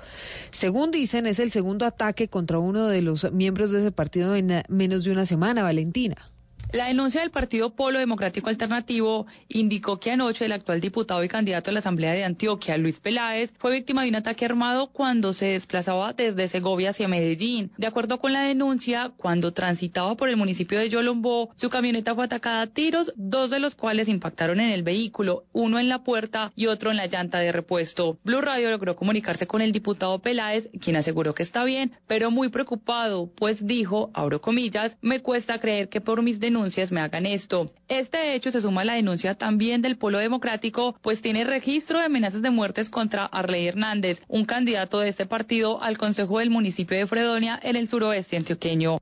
Según dicen, es el segundo ataque contra uno de los miembros de ese partido en menos de una semana, Valentina. La denuncia del Partido Polo Democrático Alternativo indicó que anoche el actual diputado y candidato a la Asamblea de Antioquia, Luis Peláez, fue víctima de un ataque armado cuando se desplazaba desde Segovia hacia Medellín. De acuerdo con la denuncia, cuando transitaba por el municipio de Yolombó, su camioneta fue atacada a tiros, dos de los cuales impactaron en el vehículo, uno en la puerta y otro en la llanta de repuesto. Blue Radio logró comunicarse con el diputado Peláez, quien aseguró que está bien, pero muy preocupado, pues dijo, abro comillas, me cuesta creer que por mis denuncias me hagan esto. Este hecho se suma a la denuncia también del Polo Democrático, pues tiene registro de amenazas de muertes contra Arley Hernández, un candidato de este partido al Consejo del municipio de Fredonia en el suroeste antioqueño.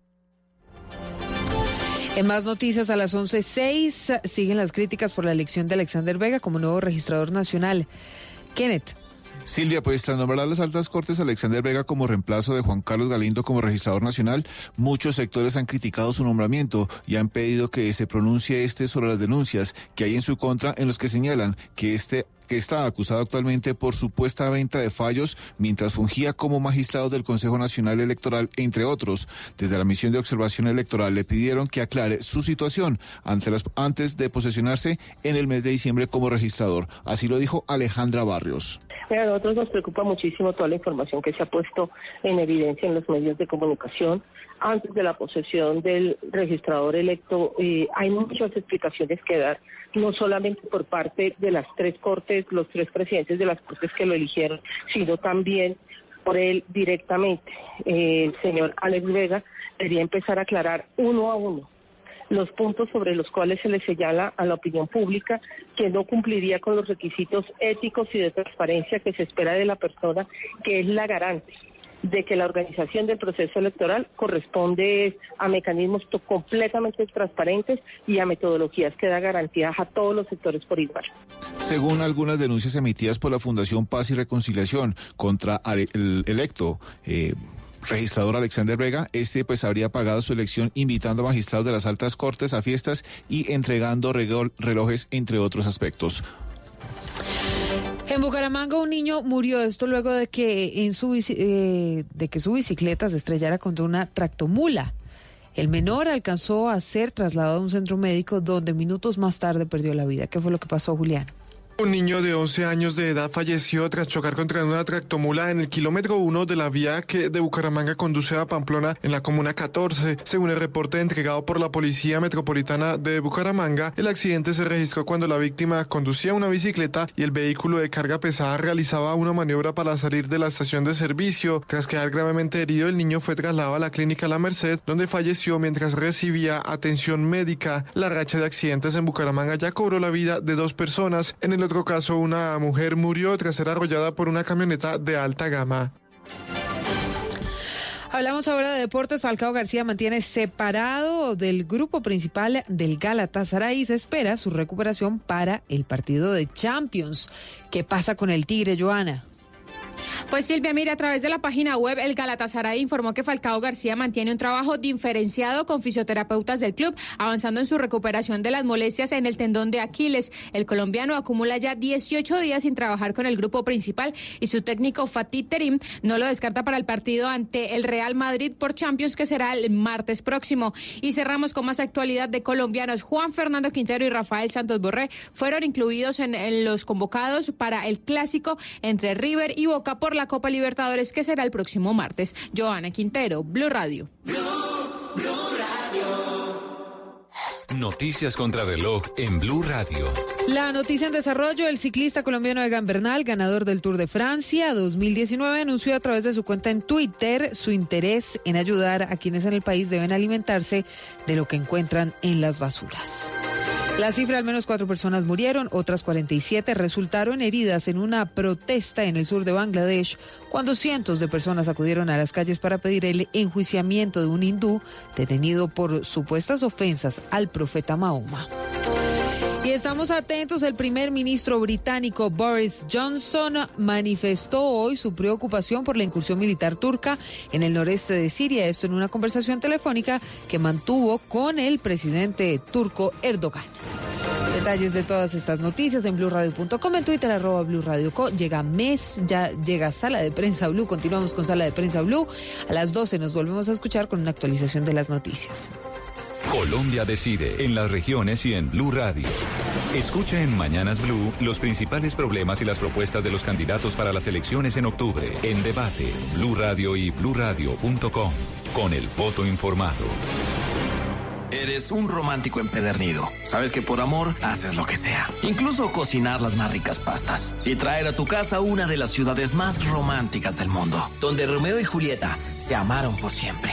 En más noticias, a las 11.06 siguen las críticas por la elección de Alexander Vega como nuevo registrador nacional. Kenneth. Silvia, pues tras nombrar a las altas cortes Alexander Vega como reemplazo de Juan Carlos Galindo como registrador nacional, muchos sectores han criticado su nombramiento y han pedido que se pronuncie este sobre las denuncias que hay en su contra en los que señalan que este que está acusado actualmente por supuesta venta de fallos mientras fungía como magistrado del Consejo Nacional Electoral, entre otros. Desde la misión de observación electoral le pidieron que aclare su situación antes de posesionarse en el mes de diciembre como registrador. Así lo dijo Alejandra Barrios. A nosotros nos preocupa muchísimo toda la información que se ha puesto en evidencia en los medios de comunicación. Antes de la posesión del registrador electo, eh, hay muchas explicaciones que dar, no solamente por parte de las tres cortes, los tres presidentes de las cortes que lo eligieron, sino también por él directamente. Eh, el señor Alex Vega debería empezar a aclarar uno a uno los puntos sobre los cuales se le señala a la opinión pública que no cumpliría con los requisitos éticos y de transparencia que se espera de la persona, que es la garante de que la organización del proceso electoral corresponde a mecanismos completamente transparentes y a metodologías que da garantías a todos los sectores por igual. Según algunas denuncias emitidas por la Fundación Paz y Reconciliación contra el electo, eh, registrador Alexander Vega. Este pues habría pagado su elección invitando a magistrados de las altas cortes a fiestas y entregando relojes, entre otros aspectos. En Bucaramanga un niño murió esto luego de que en su eh, de que su bicicleta se estrellara contra una tractomula. El menor alcanzó a ser trasladado a un centro médico donde minutos más tarde perdió la vida. ¿Qué fue lo que pasó, Julián? Un niño de 11 años de edad falleció tras chocar contra una tractomula en el kilómetro 1 de la vía que de Bucaramanga conduce a Pamplona en la comuna 14. Según el reporte entregado por la Policía Metropolitana de Bucaramanga, el accidente se registró cuando la víctima conducía una bicicleta y el vehículo de carga pesada realizaba una maniobra para salir de la estación de servicio. Tras quedar gravemente herido, el niño fue trasladado a la clínica La Merced, donde falleció mientras recibía atención médica. La racha de accidentes en Bucaramanga ya cobró la vida de dos personas. En el otro caso, una mujer murió tras ser arrollada por una camioneta de alta gama. Hablamos ahora de deportes. Falcao García mantiene separado del grupo principal del Galatasaray y se espera su recuperación para el partido de Champions. ¿Qué pasa con el Tigre, Joana? Pues Silvia, mira, a través de la página web, el Galatasaray informó que Falcao García mantiene un trabajo diferenciado con fisioterapeutas del club, avanzando en su recuperación de las molestias en el tendón de Aquiles. El colombiano acumula ya 18 días sin trabajar con el grupo principal y su técnico Fatih Terim no lo descarta para el partido ante el Real Madrid por Champions que será el martes próximo. Y cerramos con más actualidad de colombianos. Juan Fernando Quintero y Rafael Santos Borré fueron incluidos en, en los convocados para el clásico entre River y Boca por la Copa Libertadores que será el próximo martes. Joana Quintero, Blue Radio. Noticias contra reloj en Blue Radio. La noticia en desarrollo, el ciclista colombiano Egan Bernal, ganador del Tour de Francia 2019, anunció a través de su cuenta en Twitter su interés en ayudar a quienes en el país deben alimentarse de lo que encuentran en las basuras. La cifra, al menos cuatro personas murieron, otras 47 resultaron heridas en una protesta en el sur de Bangladesh, cuando cientos de personas acudieron a las calles para pedir el enjuiciamiento de un hindú detenido por supuestas ofensas al profeta Mahoma. Y estamos atentos, el primer ministro británico Boris Johnson manifestó hoy su preocupación por la incursión militar turca en el noreste de Siria, esto en una conversación telefónica que mantuvo con el presidente turco Erdogan. Detalles de todas estas noticias en blurradio.com, en Twitter arroba blurradioco. Llega mes, ya llega Sala de Prensa Blue. Continuamos con Sala de Prensa Blue. A las 12 nos volvemos a escuchar con una actualización de las noticias. Colombia decide en las regiones y en Blue Radio. Escucha en Mañanas Blue los principales problemas y las propuestas de los candidatos para las elecciones en octubre. En debate, Blue Radio y bluradio.com. Con el voto informado. Eres un romántico empedernido. Sabes que por amor haces lo que sea. Incluso cocinar las más ricas pastas. Y traer a tu casa una de las ciudades más románticas del mundo. Donde Romeo y Julieta se amaron por siempre.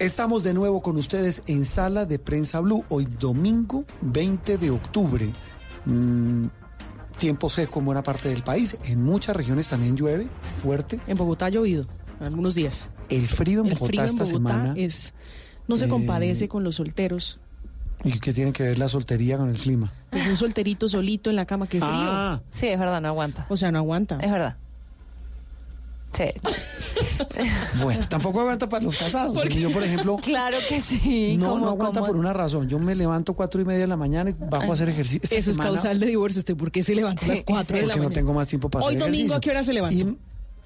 Estamos de nuevo con ustedes en Sala de Prensa Blue, hoy domingo 20 de octubre. Mm, tiempo seco en buena parte del país, en muchas regiones también llueve fuerte. En Bogotá ha llovido algunos días. El frío en Bogotá esta semana es no se compadece con los solteros. ¿Y qué tiene que ver la soltería con el clima? Pues un solterito solito en la cama, que frío. Ah. Sí, es verdad, no aguanta. O sea, no aguanta. Es verdad. Sí. Bueno, tampoco aguanta para los casados. Porque yo, por ejemplo, Claro que sí. no, ¿Cómo- no aguanta cómo? por una razón. Yo me levanto cuatro y media de la mañana y bajo a hacer ejercicio. Esta Eso es causal de divorcio. ¿Usted por qué se levanta a las 4 de la Porque mañana? no tengo más tiempo para Hoy hacer domingo, ejercicio. ¿a qué hora se levanta? Y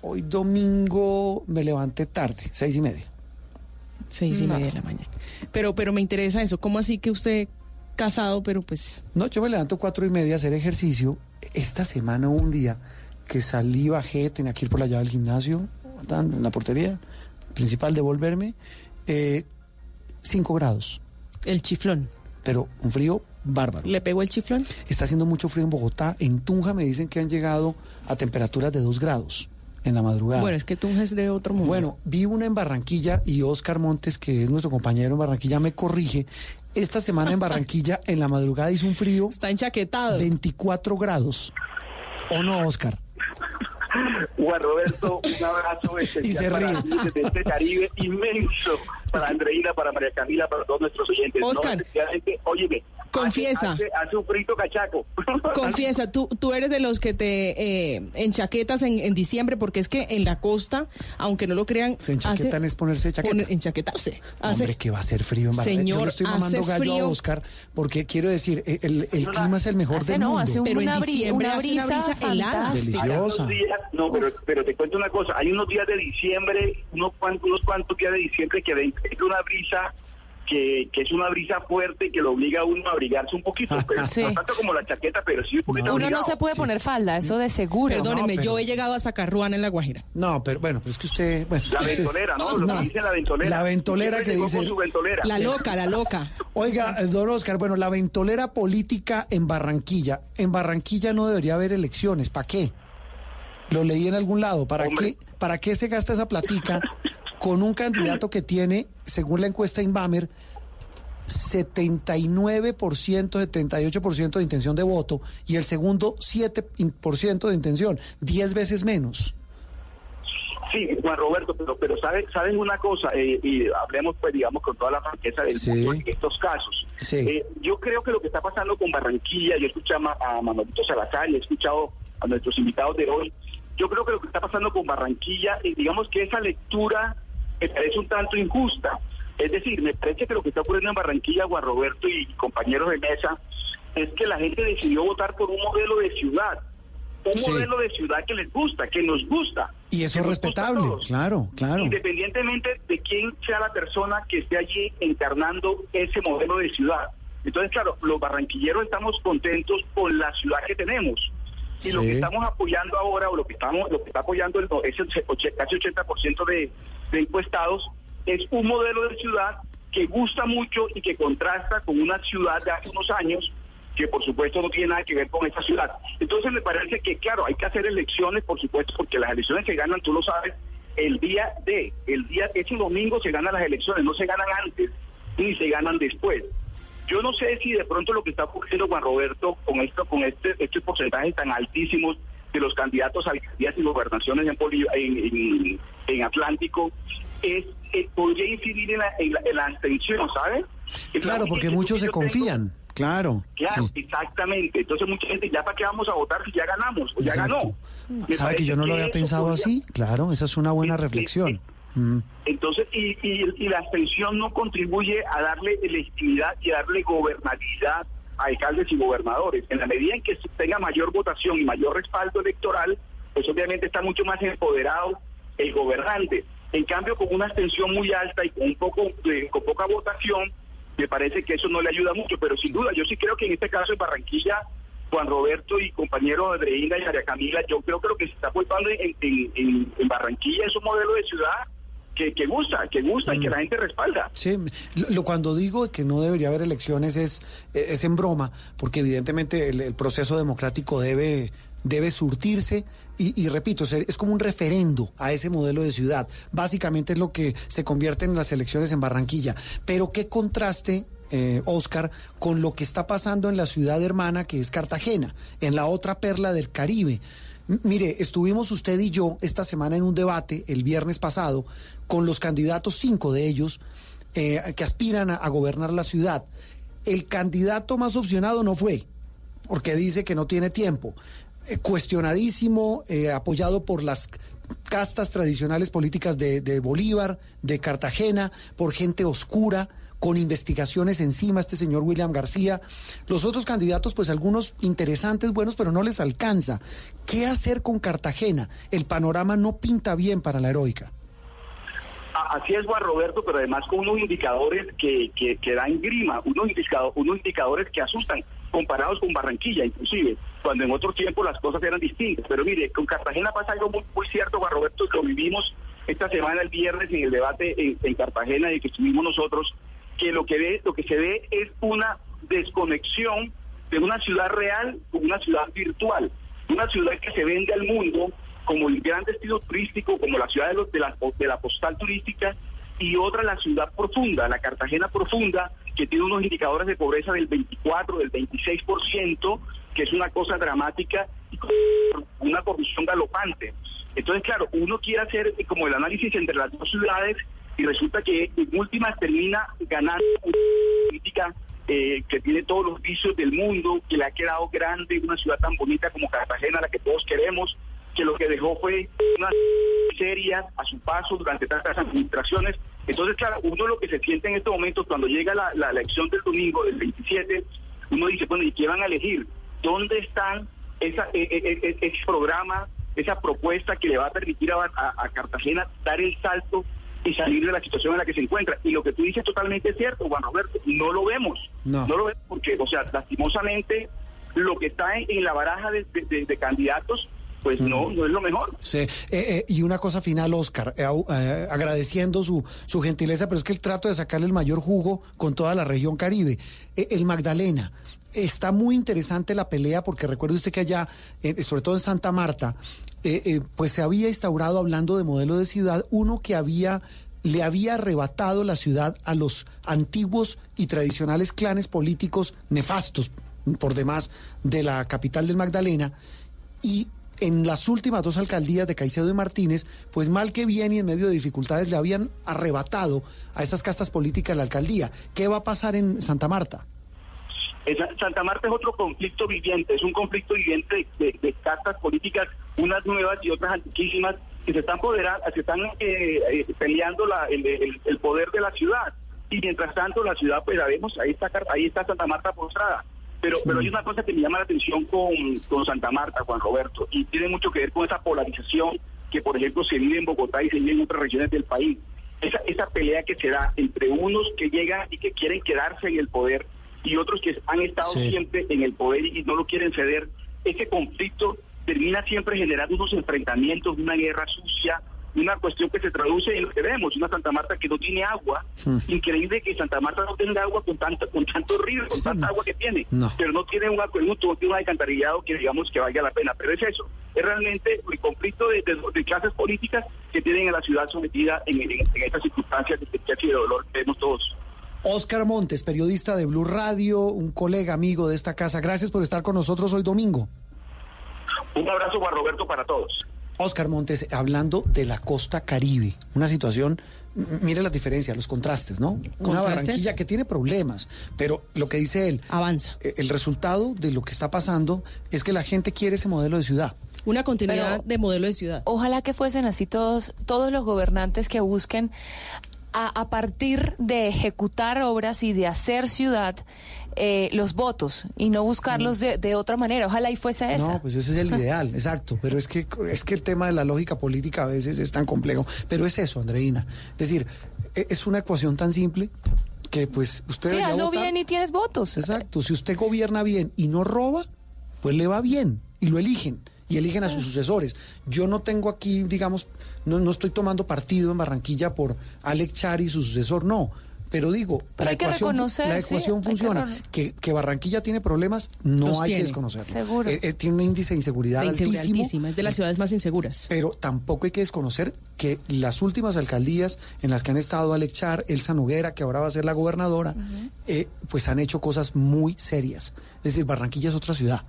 hoy domingo me levanté tarde, seis y media. Seis y No. media de la mañana. Pero, pero me interesa eso. ¿Cómo así que usted casado, pero pues... No, yo me levanto cuatro y media a hacer ejercicio. Esta semana un día que salí, bajé, tenía que ir por la llave del gimnasio, en la portería principal, devolverme. Eh, cinco grados. El chiflón. Pero un frío bárbaro. ¿Le pegó el chiflón? Está haciendo mucho frío en Bogotá. En Tunja me dicen que han llegado a temperaturas de dos grados en la madrugada. Bueno, es que Tunja es de otro mundo. Bueno, vi una en Barranquilla y Oscar Montes, que es nuestro compañero en Barranquilla, me corrige. esta semana en Barranquilla, en la madrugada hizo un frío. Está enchaquetado. 24 grados. ¿O no, Oscar? Juan Roberto, un abrazo Y se ríe. desde este Caribe inmenso, para Andreina, para María Camila, para todos nuestros oyentes. Oscar. No, óyeme, Confiesa. Hace, hace un frito cachaco. Confiesa, tú, tú eres de los que te eh, enchaquetas en, en diciembre, porque es que en la costa, aunque no lo crean, Se enchaquetan hace- es ponerse chaqueta. pone- enchaquetarse. Hace- Hombre, que va a ser frío en Barranquilla. Yo Señor, le estoy mamando gallo a. Oscar porque quiero decir, eh, el, el clima es el mejor Hace del no, mundo. hace un- Pero en diciembre una hace una brisa brisa helada. Deliciosa. días, no, pero, pero te cuento una cosa, hay unos días de diciembre, unos cuantos, unos cuantos días de diciembre que ven- es una brisa que, que es una brisa fuerte que lo obliga a uno a abrigarse un poquito, pero Sí. no tanto como la chaqueta, pero sí un poquito Uno no se puede poner falda, eso de seguro. Perdóneme, No, pero- yo he llegado a Zacarruana en La Guajira. No, pero bueno, pero es que usted... bueno, La ventolera, ¿no? Lo que dice la ventolera. La ventolera que dice... con su ventolera. La loca, la loca. Oiga, don Oscar, bueno, la ventolera política en Barranquilla. En Barranquilla no debería haber elecciones. ¿Para qué? Lo leí en algún lado. ¿Para Hombre. qué, ¿Para qué se gasta esa platica con un candidato que tiene, según la encuesta Inbamer, 79%, 78% de intención de voto y el segundo 7% de intención, 10 veces menos? Sí, Juan Roberto, pero, pero ¿saben, saben una cosa, Eh, y hablemos pues digamos con toda la franqueza del Sí. mundo en estos casos. Sí. Eh, yo creo que lo que está pasando con Barranquilla, yo escuché a, Ma- a Manolito Salazar y he escuchado a nuestros invitados de hoy, yo creo que lo que está pasando con Barranquilla, eh, digamos que esa lectura me parece un tanto injusta. Es decir, me parece que lo que está ocurriendo en Barranquilla, Juan Roberto y compañeros de mesa, es que la gente decidió votar por un modelo de ciudad, un Sí. modelo de ciudad que les gusta, que nos gusta. Y eso es respetable, claro, claro. Independientemente de quién sea la persona que esté allí encarnando ese modelo de ciudad. Entonces, claro, los barranquilleros estamos contentos con la ciudad que tenemos. Y lo que estamos apoyando ahora, o lo que estamos, lo que está apoyando el, ese casi 80% de, de encuestados, es un modelo de ciudad que gusta mucho y que contrasta con una ciudad de hace unos años que por supuesto no tiene nada que ver con esa ciudad. Entonces me parece que, claro, hay que hacer elecciones, por supuesto, porque las elecciones se ganan, tú lo sabes, el día de, el día, ese domingo se ganan las elecciones, no se ganan antes ni se ganan después. Yo no sé si de pronto lo que está ocurriendo Juan Roberto con esto, con este, estos porcentajes tan altísimos de los candidatos a alcaldías y gobernaciones en, Bolí- en, en- en Atlántico es eh, podría incidir en la, en la, en la abstención, ¿sabes? Claro, porque muchos se tengo- confían. Claro. Claro, sí. exactamente. Entonces mucha gente, ¿ya para qué vamos a votar si ya ganamos o ya Exacto. ganó? ¿Sabe que yo no lo había pensado podría- así? Claro, esa es una buena reflexión. Entonces, y, y, la abstención no contribuye a darle legitimidad y a darle gobernabilidad a alcaldes y gobernadores. En la medida en que tenga mayor votación y mayor respaldo electoral, pues obviamente está mucho más empoderado el gobernante. En cambio, con una abstención muy alta y con un poco de- con poca votación, me parece que eso no le ayuda mucho. Pero sin duda, yo sí creo que en este caso en Barranquilla, Juan Roberto y compañero Andreina y María Camila, yo creo lo que se está en- en- en Barranquilla es un modelo de ciudad que, que gusta, que gusta y que la gente respalda. Sí, lo, lo- cuando digo que no debería haber elecciones es, es en broma, porque evidentemente el, el proceso democrático debe, debe surtirse y, y repito, es como un referendo a ese modelo de ciudad. Básicamente es lo que se convierte en las elecciones en Barranquilla. Pero qué contraste, eh, Oscar, con lo que está pasando en la ciudad hermana que es Cartagena, en la otra perla del Caribe. Mire, estuvimos usted y yo esta semana en un debate el viernes pasado con los candidatos, cinco de ellos, eh, que aspiran a, gobernar la ciudad. El candidato más opcionado no fue, porque dice que no tiene tiempo. Eh, cuestionadísimo, eh, apoyado por las castas tradicionales políticas de Bolívar, de Cartagena, por gente oscura, con investigaciones encima, este señor William García. Los otros candidatos, pues algunos interesantes, buenos, pero no les alcanza. ¿Qué hacer con Cartagena? El panorama no pinta bien para la heroica. Así es, Juan Roberto, pero además con unos indicadores que, que, que dan grima, unos, indicado- unos indicadores que asustan, comparados con Barranquilla, inclusive, cuando en otro tiempo las cosas eran distintas. Pero mire, con Cartagena pasa algo muy, cierto, Juan Roberto, lo vivimos esta semana, el viernes, en el debate en, en Cartagena, de que estuvimos nosotros, que lo que, ve, lo que se ve es una desconexión de una ciudad real con una ciudad virtual, una ciudad que se vende al mundo como el gran destino turístico, como la ciudad de, los- de, la, postal turística, y otra la ciudad profunda, la Cartagena profunda, que tiene unos indicadores de pobreza del 24, del 26%, que es una cosa dramática y una corrupción galopante. Entonces, claro, uno quiere hacer como el análisis entre las dos ciudades y resulta que en últimas termina ganando una política eh, que tiene todos los vicios del mundo, que le ha quedado grande una ciudad tan bonita como Cartagena, la que todos queremos, que lo que dejó fue una seria a su paso durante tantas administraciones. Entonces, claro, uno lo que se siente en estos momentos cuando llega la, elección del domingo, del 27, uno dice, bueno, ¿y qué van a elegir? ¿Dónde están esa, e- e- e- ese programa, esa propuesta que le va a permitir a Cartagena dar el salto y salir de la situación en la que se encuentra? Y lo que tú dices es totalmente cierto, Juan Roberto, no lo vemos. No. lo vemos porque, o sea, lastimosamente, lo que está en, en la baraja de, de- de- de candidatos, pues no, no es lo mejor. Sí, eh, eh, y una cosa final, Oscar, eh, agradeciendo su, su gentileza, pero es que el trato de sacarle el mayor jugo con toda la región Caribe. El Magdalena, está muy interesante la pelea, porque recuerde usted que allá, sobre todo en Santa Marta, pues se había instaurado, hablando de modelo de ciudad, uno que había le había arrebatado la ciudad a los antiguos y tradicionales clanes políticos nefastos, por demás, de la capital del Magdalena, y en las últimas dos alcaldías de Caicedo y Martínez, pues mal que bien y en medio de dificultades le habían arrebatado a esas castas políticas la alcaldía. ¿Qué va a pasar en Santa Marta? Santa Marta es otro conflicto viviente, es un conflicto viviente de, castas políticas, unas nuevas y otras antiquísimas, que se están, podera- se están eh, eh, peleando la- el, el- el poder de la ciudad. Y mientras tanto, la ciudad, pues la vemos, ahí está, ahí está Santa Marta postrada. Pero, pero hay una cosa que me llama la atención con, con Santa Marta, Juan Roberto, y tiene mucho que ver con esa polarización que, por ejemplo, se vive en Bogotá y se vive en otras regiones del país. Esa, esa pelea que se da entre unos que llegan y que quieren quedarse en el poder y otros que han estado Sí. siempre en el poder y no lo quieren ceder, ese conflicto termina siempre generando unos enfrentamientos, una guerra sucia, una cuestión que se traduce en lo que vemos, una Santa Marta que no tiene agua, increíble que Santa Marta no tenga agua con tanto, con tanto río, con tanta agua que tiene, No. pero no tiene un acueducto, no tiene un alcantarillado que digamos que valga la pena, pero es eso, es realmente el conflicto de, de- de clases políticas que tienen a la ciudad sometida en, en, en estas circunstancias de tristeza y de dolor que vemos todos. Oscar Montes, periodista de Blue Radio, un colega amigo de esta casa. Gracias por estar con nosotros hoy domingo. Un abrazo Juan Roberto para todos. Oscar Montes, hablando de la costa caribe, una situación, mire las diferencias, los contrastes, ¿no? Una. Barranquilla que tiene problemas, pero lo que dice él, Avanza. eh, el resultado de lo que está pasando es que la gente quiere ese modelo de ciudad. Una continuidad Pero- de modelo de ciudad. Ojalá que fuesen así todos, todos los gobernantes que busquen a, a partir de ejecutar obras y de hacer ciudad eh, los votos y no buscarlos de, de otra manera. Ojalá y fuese esa. No, pues ese es el ideal, exacto. Pero es que, es que el tema de la lógica política a veces es tan complejo. Pero es eso, Andreina. Es decir, e- es una ecuación tan simple que pues usted sí, hazlo votar- bien y tienes votos. Exacto. Si usted gobierna bien y no roba, pues le va bien y lo eligen. Y eligen a sus sucesores. Yo no tengo aquí, digamos, no, no estoy tomando partido en Barranquilla por Alex Chari, su sucesor, no. Pero digo, Pero la ecuación, la sí, ecuación hay que funciona. Que, que Barranquilla tiene problemas, no Los hay tiene, que desconocerlo. seguro. Eh, eh, tiene un índice de inseguridad De inseguridad altísimo. altísima, es de las ciudades más inseguras. Pero tampoco hay que desconocer que las últimas alcaldías en las que han estado Alex Char, Elsa Noguera, que ahora va a ser la gobernadora, eh, pues han hecho cosas muy serias. Es decir, Barranquilla es otra ciudad.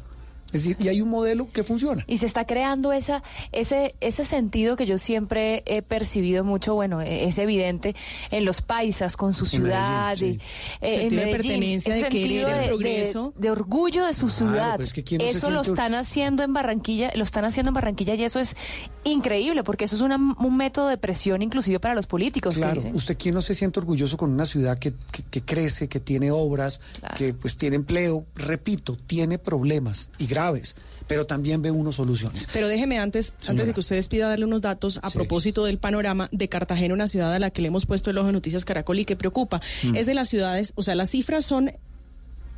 Es decir, y hay un modelo que funciona. Y se está creando esa, ese, ese sentido que yo siempre he percibido mucho, bueno, eh, es evidente en los paisas con su En ciudad, Medellín, eh, en Sentido de Medellín, pertenencia, de querer el de- progreso. de, de orgullo de su Claro, ciudad. pero es que ¿quién no se eso lo están haciendo en Barranquilla, lo están haciendo en Barranquilla y eso es increíble porque eso es una- un método de presión inclusive para los políticos. que Claro, dicen. usted quién no se siente orgulloso con una ciudad que, que- que crece, que tiene obras, Claro. que pues tiene empleo, repito, tiene problemas y graves, pero también ve uno soluciones. Pero déjeme antes, Señora. antes de que usted despida, darle unos datos a Sí. propósito del panorama de Cartagena, una ciudad a la que le hemos puesto el ojo de Noticias Caracol y que preocupa. Mm. Es de las ciudades, o sea, las cifras son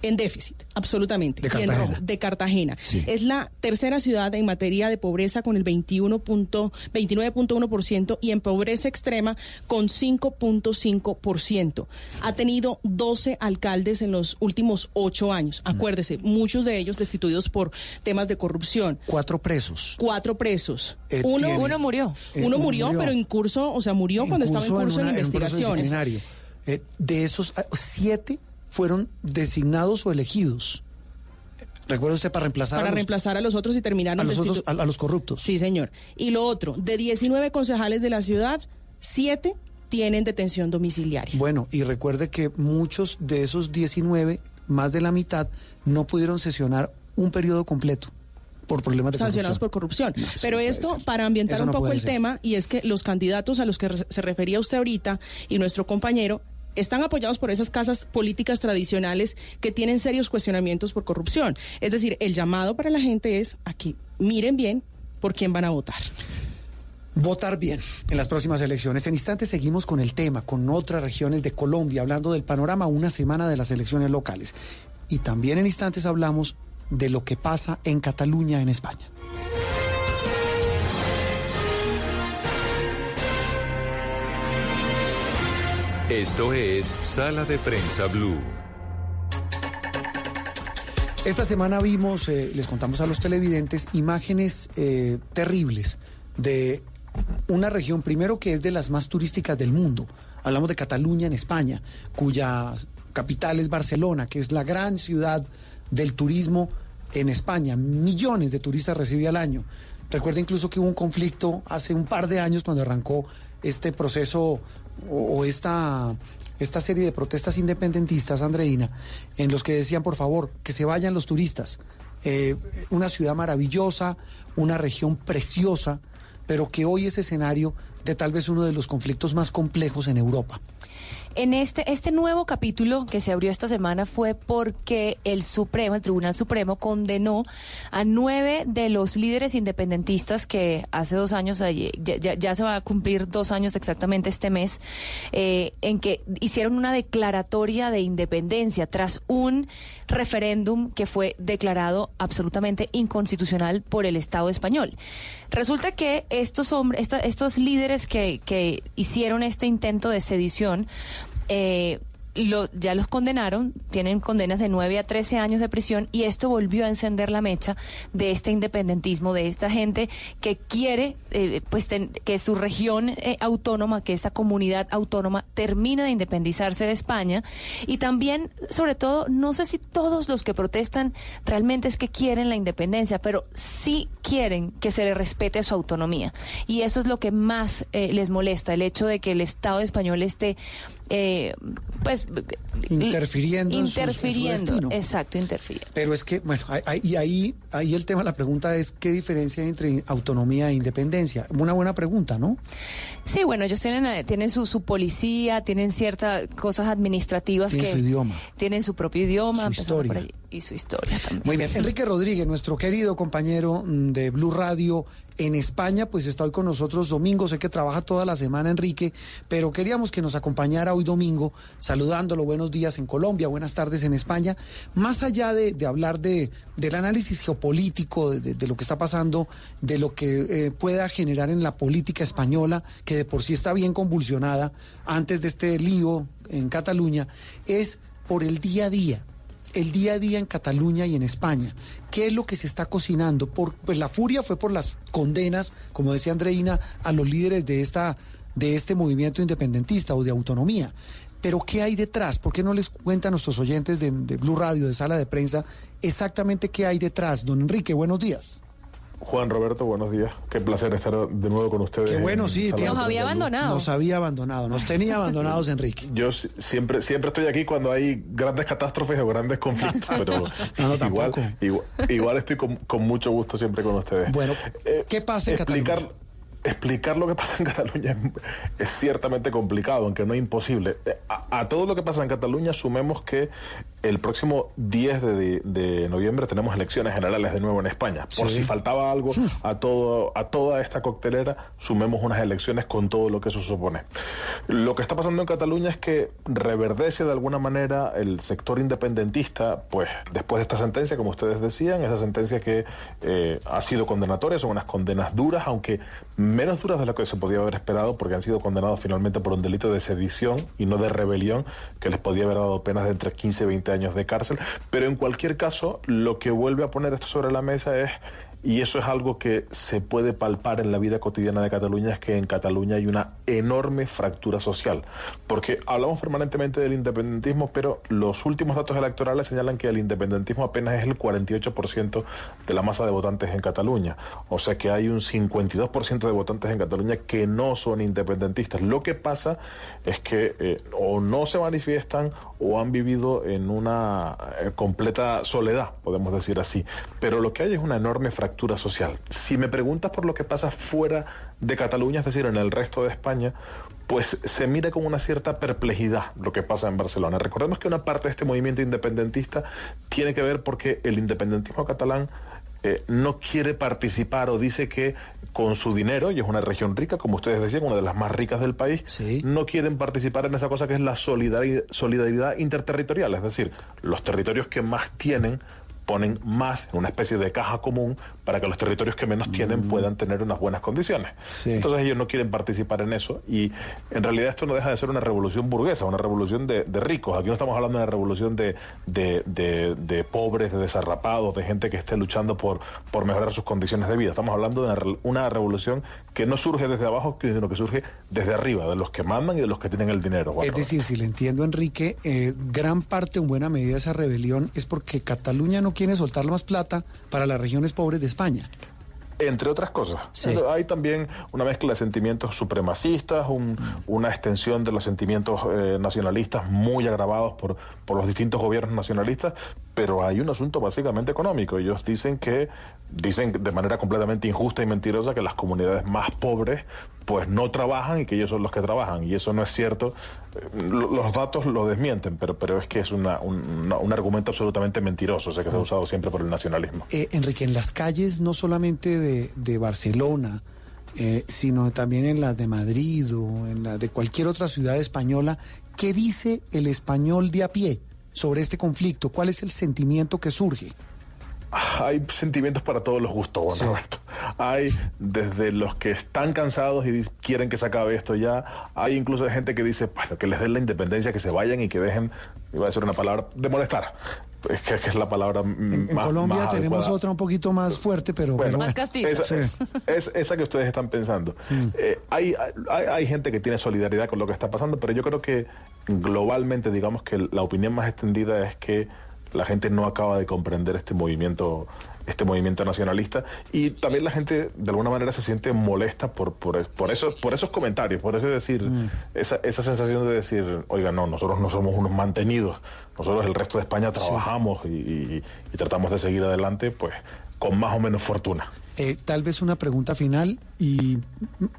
en déficit, absolutamente. De y en Cartagena. rojo, de Cartagena. Sí. Es la tercera ciudad en materia de pobreza con el 21 punto- 29.1% y en pobreza extrema con 5.5%. Ha tenido 12 alcaldes en los últimos ocho años. Acuérdese, muchos de ellos destituidos por temas de corrupción. Cuatro presos. Cuatro presos. Eh, uno, tiene- Uno murió. Eh, uno murió, pero en curso, o sea, murió cuando estaba en curso de una- en un proceso investigaciones. Eh, de esos, ah, siete fueron designados o elegidos. ¿Recuerda usted para reemplazar para a los, reemplazar a los otros y terminaron a los, otros- a- a los corruptos? Sí, señor. Y lo otro, de 19 concejales de la ciudad, 7 tienen detención domiciliaria. Bueno, y recuerde que muchos de esos 19, más de la mitad, no pudieron sesionar un periodo completo por problemas de sancionados corrupción. por corrupción. Pero esto, para ambientar un poco el ser. tema, y es que los candidatos a los que se refería usted ahorita y nuestro compañero están apoyados por esas casas políticas tradicionales que tienen serios cuestionamientos por corrupción. Es decir, el llamado para la gente es a que miren bien por quién van a votar. Votar bien en las próximas elecciones. En instantes seguimos con el tema, con otras regiones de Colombia, hablando del panorama una semana de las elecciones locales. Y también en instantes hablamos de lo que pasa en Cataluña, en España. Esto es Sala de Prensa Blue. Esta semana vimos, eh, les contamos a los televidentes, imágenes eh, terribles de una región, primero que es de las más turísticas del mundo. Hablamos de Cataluña en España, cuya capital es Barcelona, que es la gran ciudad del turismo en España. Millones de turistas recibe al año. Recuerda incluso que hubo un conflicto hace un par de años cuando arrancó este proceso o, esta, esta serie de protestas independentistas, Andreina, en los que decían, por favor, que se vayan los turistas. Eh, una ciudad maravillosa, una región preciosa, pero que hoy es escenario de tal vez uno de los conflictos más complejos en Europa. En este, este nuevo capítulo que se abrió esta semana fue porque el Supremo, el Tribunal Supremo, condenó a nueve de los líderes independentistas que hace dos años, ya, ya- se va a cumplir dos años exactamente este mes, eh, en que hicieron una declaratoria de independencia tras un referéndum que fue declarado absolutamente inconstitucional por el Estado español. Resulta que estos hombres, estos líderes que, que hicieron este intento de sedición, eh, lo- ya los condenaron, tienen condenas de 9 a 13 años de prisión y esto volvió a encender la mecha de este independentismo, de esta gente que quiere eh, pues ten- que su región eh, autónoma, que esta comunidad autónoma termine de independizarse de España. Y también, sobre todo, no sé si todos los que protestan realmente es que quieren la independencia, pero sí quieren que se le respete su autonomía. Y eso es lo que más eh, les molesta, el hecho de que el Estado español esté eh, pues Interfiriendo en su- en su interfiriendo, destino. exacto, interfiriendo. Pero es que, bueno, ahí- ahí- y ahí, ahí el tema, la pregunta es, ¿qué diferencia hay entre autonomía e independencia? Una buena pregunta, ¿no? Sí, bueno, ellos tienen, eh, tienen su, su policía, tienen ciertas cosas administrativas Tienen que su idioma. tienen su propio idioma, Su por historia. allí, y su historia también. Muy bien, Enrique Rodríguez, nuestro querido compañero de Blue Radio en España, pues está hoy con nosotros domingo, sé que trabaja toda la semana Enrique, pero queríamos que nos acompañara hoy domingo, saludándolo, buenos días en Colombia, buenas tardes en España, más allá de, de hablar de, del análisis geopolítico, de- de lo que está pasando, de lo que eh, pueda generar en la política española, que de por sí está bien convulsionada antes de este lío en Cataluña, es por el día a día el día a día en Cataluña y en España. ¿Qué es lo que se está cocinando? Por, pues la furia fue por las condenas, como decía Andreina, a los líderes de, esta, de este movimiento independentista o de autonomía. Pero ¿qué hay detrás? ¿Por qué no les cuentan a nuestros oyentes de, de Blue Radio, de Sala de Prensa, exactamente qué hay detrás? Don Enrique, buenos días. Juan Roberto, buenos días. Qué placer estar de nuevo con ustedes. Qué bueno, en sí. Tío. Nos había abandonado. Nos había abandonado, nos tenía abandonados, Enrique. Yo si- siempre, siempre estoy aquí cuando hay grandes catástrofes o grandes conflictos, pero No, no, igual, tampoco. igual, igual estoy con, con mucho gusto siempre con ustedes. Bueno, Eh, ¿qué pasa en explicar, Cataluña? Explicar lo que pasa en Cataluña es, es ciertamente complicado, aunque no imposible. Eh, A, a todo lo que pasa en Cataluña sumemos que el próximo 10 de, de noviembre tenemos elecciones generales de nuevo en España. Por Sí. si faltaba algo a todo a toda esta coctelera, sumemos unas elecciones con todo lo que eso supone. Lo que está pasando en Cataluña es que reverdece de alguna manera el sector independentista, pues después de esta sentencia, como ustedes decían, esa sentencia que eh, ha sido condenatoria, son unas condenas duras, aunque menos duras de lo que se podía haber esperado, porque han sido condenados finalmente por un delito de sedición y no de rebelión, que les podía haber dado penas de entre 15 y 20 años de cárcel. Pero en cualquier caso, lo que vuelve a poner esto sobre la mesa es y eso es algo que se puede palpar en la vida cotidiana de Cataluña, es que en Cataluña hay una enorme fractura social, porque hablamos permanentemente del independentismo, pero los últimos datos electorales señalan que el independentismo apenas es el 48% de la masa de votantes en Cataluña, o sea que hay un 52% de votantes en Cataluña que no son independentistas. Lo que pasa es que eh, o no se manifiestan o han vivido en una eh, completa soledad, podemos decir así. Pero lo que hay es una enorme fractura social. Si me preguntas por lo que pasa fuera de Cataluña, es decir, en el resto de España, pues se mira con una cierta perplejidad lo que pasa en Barcelona. Recordemos que una parte de este movimiento independentista tiene que ver porque el independentismo catalán eh, no quiere participar o dice que con su dinero, y es una región rica, como ustedes decían, una de las más ricas del país, no quieren participar en esa cosa que es la solidaridad interterritorial, es decir, los territorios que más tienen ponen más en una especie de caja común para que los territorios que menos tienen mm. puedan tener unas buenas condiciones. Entonces ellos no quieren participar en eso y en realidad esto no deja de ser una revolución burguesa, una revolución de, ricos. Aquí no estamos hablando de una revolución de, de, pobres, de desarrapados, de gente que esté luchando por, por mejorar sus condiciones de vida. Estamos hablando de una, revolución que no surge desde abajo, sino que surge desde arriba, de los que mandan y de los que tienen el dinero. Es decir, si le entiendo, Enrique, eh, gran parte, en buena medida, de esa rebelión es porque Cataluña no quiere soltar más plata para las regiones pobres de España entre otras cosas. Hay también una mezcla de sentimientos supremacistas, una extensión de los sentimientos eh, nacionalistas muy agravados por, por los distintos gobiernos nacionalistas, pero hay un asunto básicamente económico. Ellos dicen que, dicen de manera completamente injusta y mentirosa que las comunidades más pobres pues no trabajan y que ellos son los que trabajan. Y eso no es cierto. Eh, los datos lo desmienten, pero, pero es que es una, un, argumento absolutamente mentiroso, o sea, que se ha usado siempre por el nacionalismo. Eh, Enrique, en las calles no solamente de, de Barcelona, eh, sino también en las de Madrid o en las de cualquier otra ciudad española, ¿qué dice el español de a pie? sobre este conflicto? ¿Cuál es el sentimiento que surge? Hay sentimientos para todos los gustos, Roberto. Hay desde los que están cansados y quieren que se acabe esto ya. Hay incluso gente que dice, bueno, que les den la independencia, que se vayan y que dejen, iba a decir una palabra, de molestar. Es que, es la palabra en, en Colombia tenemos otra un poquito más fuerte, pero, más castiza. Esa, es, esa que ustedes están pensando. Mm. Eh, hay, hay, hay, gente que tiene solidaridad con lo que está pasando, pero yo creo que globalmente, digamos que la opinión más extendida es que la gente no acaba de comprender este movimiento este movimiento nacionalista. Y también la gente de alguna manera se siente molesta por por, por esos por esos comentarios por ese decir mm. esa, esa sensación de decir oiga no nosotros no somos unos mantenidos. Nosotros el resto de España trabajamos y, tratamos de seguir adelante pues con más o menos fortuna eh, tal vez una pregunta final y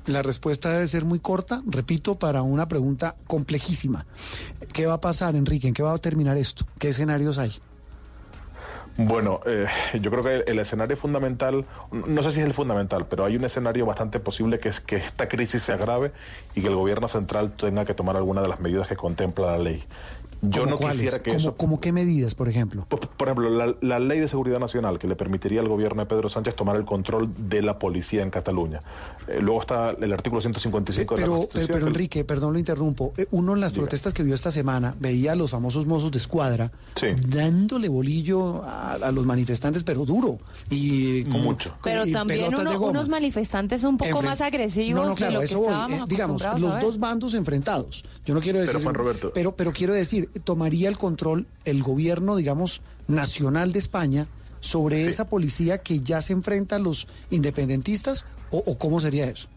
la respuesta debe ser muy corta, repito, para una pregunta complejísima. ¿Qué va a pasar, Enrique? ¿En qué va a terminar esto? ¿Qué escenarios hay? Bueno, eh, yo creo que el, escenario fundamental, no sé si es el fundamental, pero hay un escenario bastante posible que es que esta crisis se agrave y que el gobierno central tenga que tomar alguna de las medidas que contempla la ley. Yo no quisiera que eso... ¿Cómo qué medidas, por ejemplo? Por, ejemplo, la, ley de seguridad nacional que le permitiría al gobierno de Pedro Sánchez tomar el control de la policía en Cataluña. Eh, luego está el artículo 155 de la Constitución. Pero, pero Enrique, perdón, lo interrumpo. Eh, uno en las protestas que vio esta semana veía a los famosos mozos de escuadra dándole bolillo a, los manifestantes, pero duro. Y como, mucho. Pero también unos manifestantes un poco más agresivos de lo que estábamos eh, digamos, los dos bandos enfrentados. Yo no quiero decir... Pero, Juan Roberto... pero, pero quiero decir, tomaría el control el gobierno, digamos, nacional de España sobre esa policía que ya se enfrenta a los independentistas o cómo sería eso?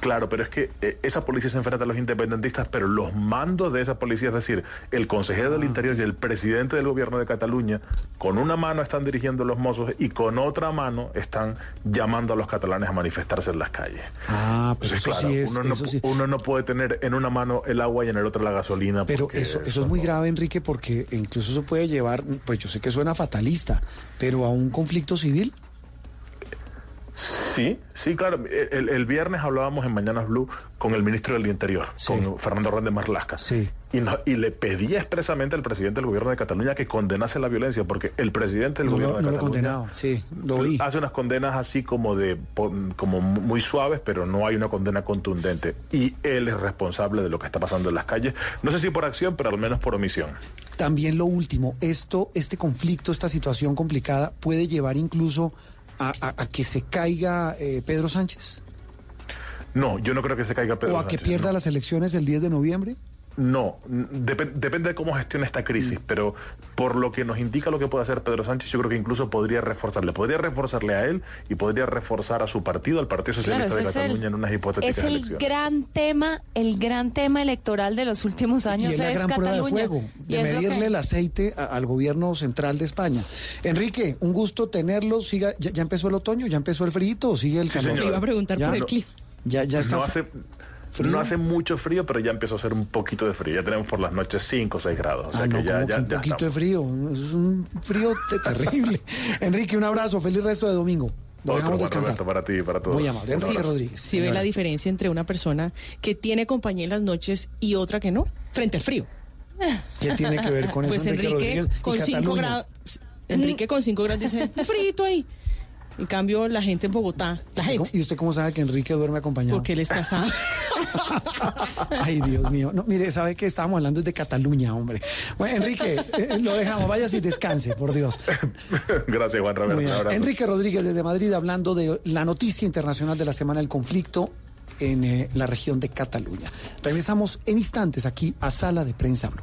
Claro, pero es que eh, esa policía se enfrenta a los independentistas, pero los mandos de esa policía, es decir, el consejero del ah. Interior y el presidente del gobierno de Cataluña, con una mano están dirigiendo los mozos y con otra mano están llamando a los catalanes a manifestarse en las calles. Ah, pero eso, sí es, uno, no, uno no puede tener en una mano el agua y en el otro la gasolina. Pero eso, eso es muy grave, Enrique, porque incluso eso puede llevar, pues yo sé que suena fatalista, pero a un conflicto civil. Sí, sí, claro. El, viernes hablábamos en Mañanas Blue con el ministro del Interior, con Fernando Hernández Marlasca. Sí. Y, y, le pedía expresamente al presidente del gobierno de Cataluña que condenase la violencia, porque el presidente del gobierno de no Cataluña lo sí, lo hace unas condenas así como de como muy suaves, pero no hay una condena contundente. Y él es responsable de lo que está pasando en las calles. No sé si por acción, pero al menos por omisión. También lo último, esto, este conflicto, esta situación complicada puede llevar incluso a, a- a que se caiga eh, Pedro Sánchez? No, yo no creo que se caiga Pedro ¿O a que Sánchez, pierda no. las elecciones el 10 de noviembre? No, dep- depende de cómo gestione esta Mm. crisis, pero por lo que nos indica lo que puede hacer Pedro Sánchez, yo creo que incluso podría reforzarle, podría reforzarle a él y podría reforzar a su partido, al Partido Socialista Claro, de es el- Cataluña en unas hipotéticas Es el elecciones. gran tema, el gran tema electoral de los últimos años y es la gran prueba de Cataluña. fuego, ¿Y de medirle el aceite a- al gobierno central de España. Enrique, un gusto tenerlo. Siga, ¿ya, ya empezó el otoño? ¿Ya empezó el frío o sigue el Sí, calor? señor. Le iba a preguntar Ya, por el no, clima. Ya, ya está. no hace, no hace mucho frío, pero ya empezó a hacer un poquito de frío. Ya tenemos por las noches 5 o 6 grados. O sea Ah, no, que ya, como que ya, un ya poquito de frío. Es un frío te- terrible. Enrique, un abrazo. Feliz resto de domingo. Otro. Roberto, para ti y para todos. Muy amable. Enrique. Rodríguez. Si ve la diferencia entre una persona que tiene compañía en las noches y otra que no, frente al frío. ¿Qué tiene que ver con eso, Pues Enrique con 5 Cataluña? grados. Enrique con 5 grados dice, frito ahí. En cambio, la gente en Bogotá, la ¿Usted gente, cómo- ¿Y usted cómo sabe que Enrique duerme acompañado? porque él es casado. Ay, Dios mío. No, mire, sabe que estábamos hablando de Cataluña, hombre. Bueno, Enrique, eh, lo dejamos. Vaya y descanse, por Dios. Gracias, Juan abrazo. Enrique Rodríguez desde Madrid hablando de la noticia internacional de la semana del conflicto en eh, la región de Cataluña. Regresamos en instantes aquí a Sala de Prensa Blue.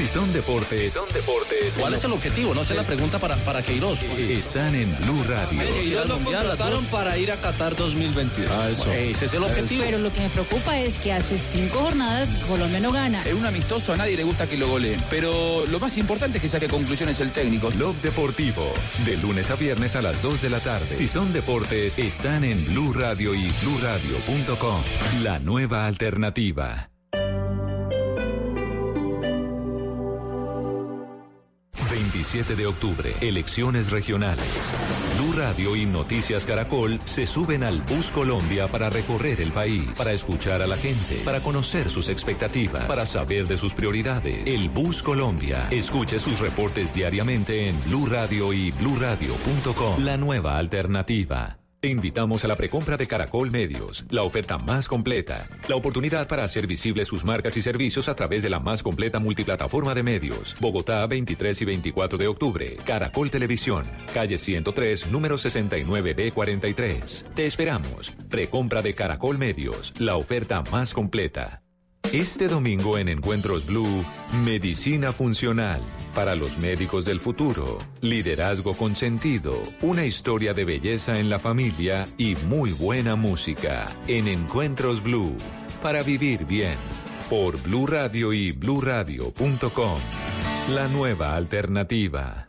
Si son deportes. son deportes. ¿Cuál es el objetivo? No sé la pregunta para, para Queiroz. Están en Blue Radio. Queiroz lo contrataron para ir a Qatar 2022. Ah, eso. Ese es el objetivo. Pero lo que me preocupa es que hace cinco jornadas Colombia no gana. En un amistoso a nadie le gusta que lo goleen, pero lo más importante es que saque conclusiones el técnico. Blog Deportivo, de lunes a viernes a las 2 de la tarde. Si son deportes, están en Blue Radio y bluradio.com. La nueva alternativa. 27 de octubre, elecciones regionales. Blue Radio y Noticias Caracol se suben al Bus Colombia para recorrer el país, para escuchar a la gente, para conocer sus expectativas, para saber de sus prioridades. El Bus Colombia. Escuche sus reportes diariamente en Blue Radio y bluradio.com. La nueva alternativa. Te invitamos a la precompra de Caracol Medios, la oferta más completa, la oportunidad para hacer visibles sus marcas y servicios a través de la más completa multiplataforma de medios. Bogotá, 23 y 24 de octubre. Caracol Televisión, calle 103, número 69B43. Te esperamos. Precompra de Caracol Medios, la oferta más completa. Este domingo en Encuentros Blue, Medicina Funcional para los médicos del futuro, liderazgo con sentido, una historia de belleza en la familia y muy buena música en Encuentros Blue para vivir bien por Blue Radio y bluradio.com. La nueva alternativa.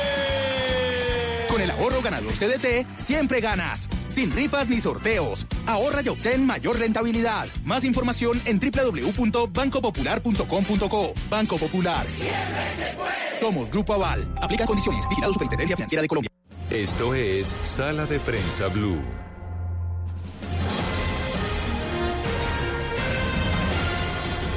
Con el ahorro ganador CDT, siempre ganas. Sin rifas ni sorteos. Ahorra y obtén mayor rentabilidad. Más información en www.bancopopular.com.co. Banco Popular. Somos Grupo Aval. Aplica condiciones. Vigilado Superintendencia Financiera de Colombia. Esto es Sala de Prensa Blue.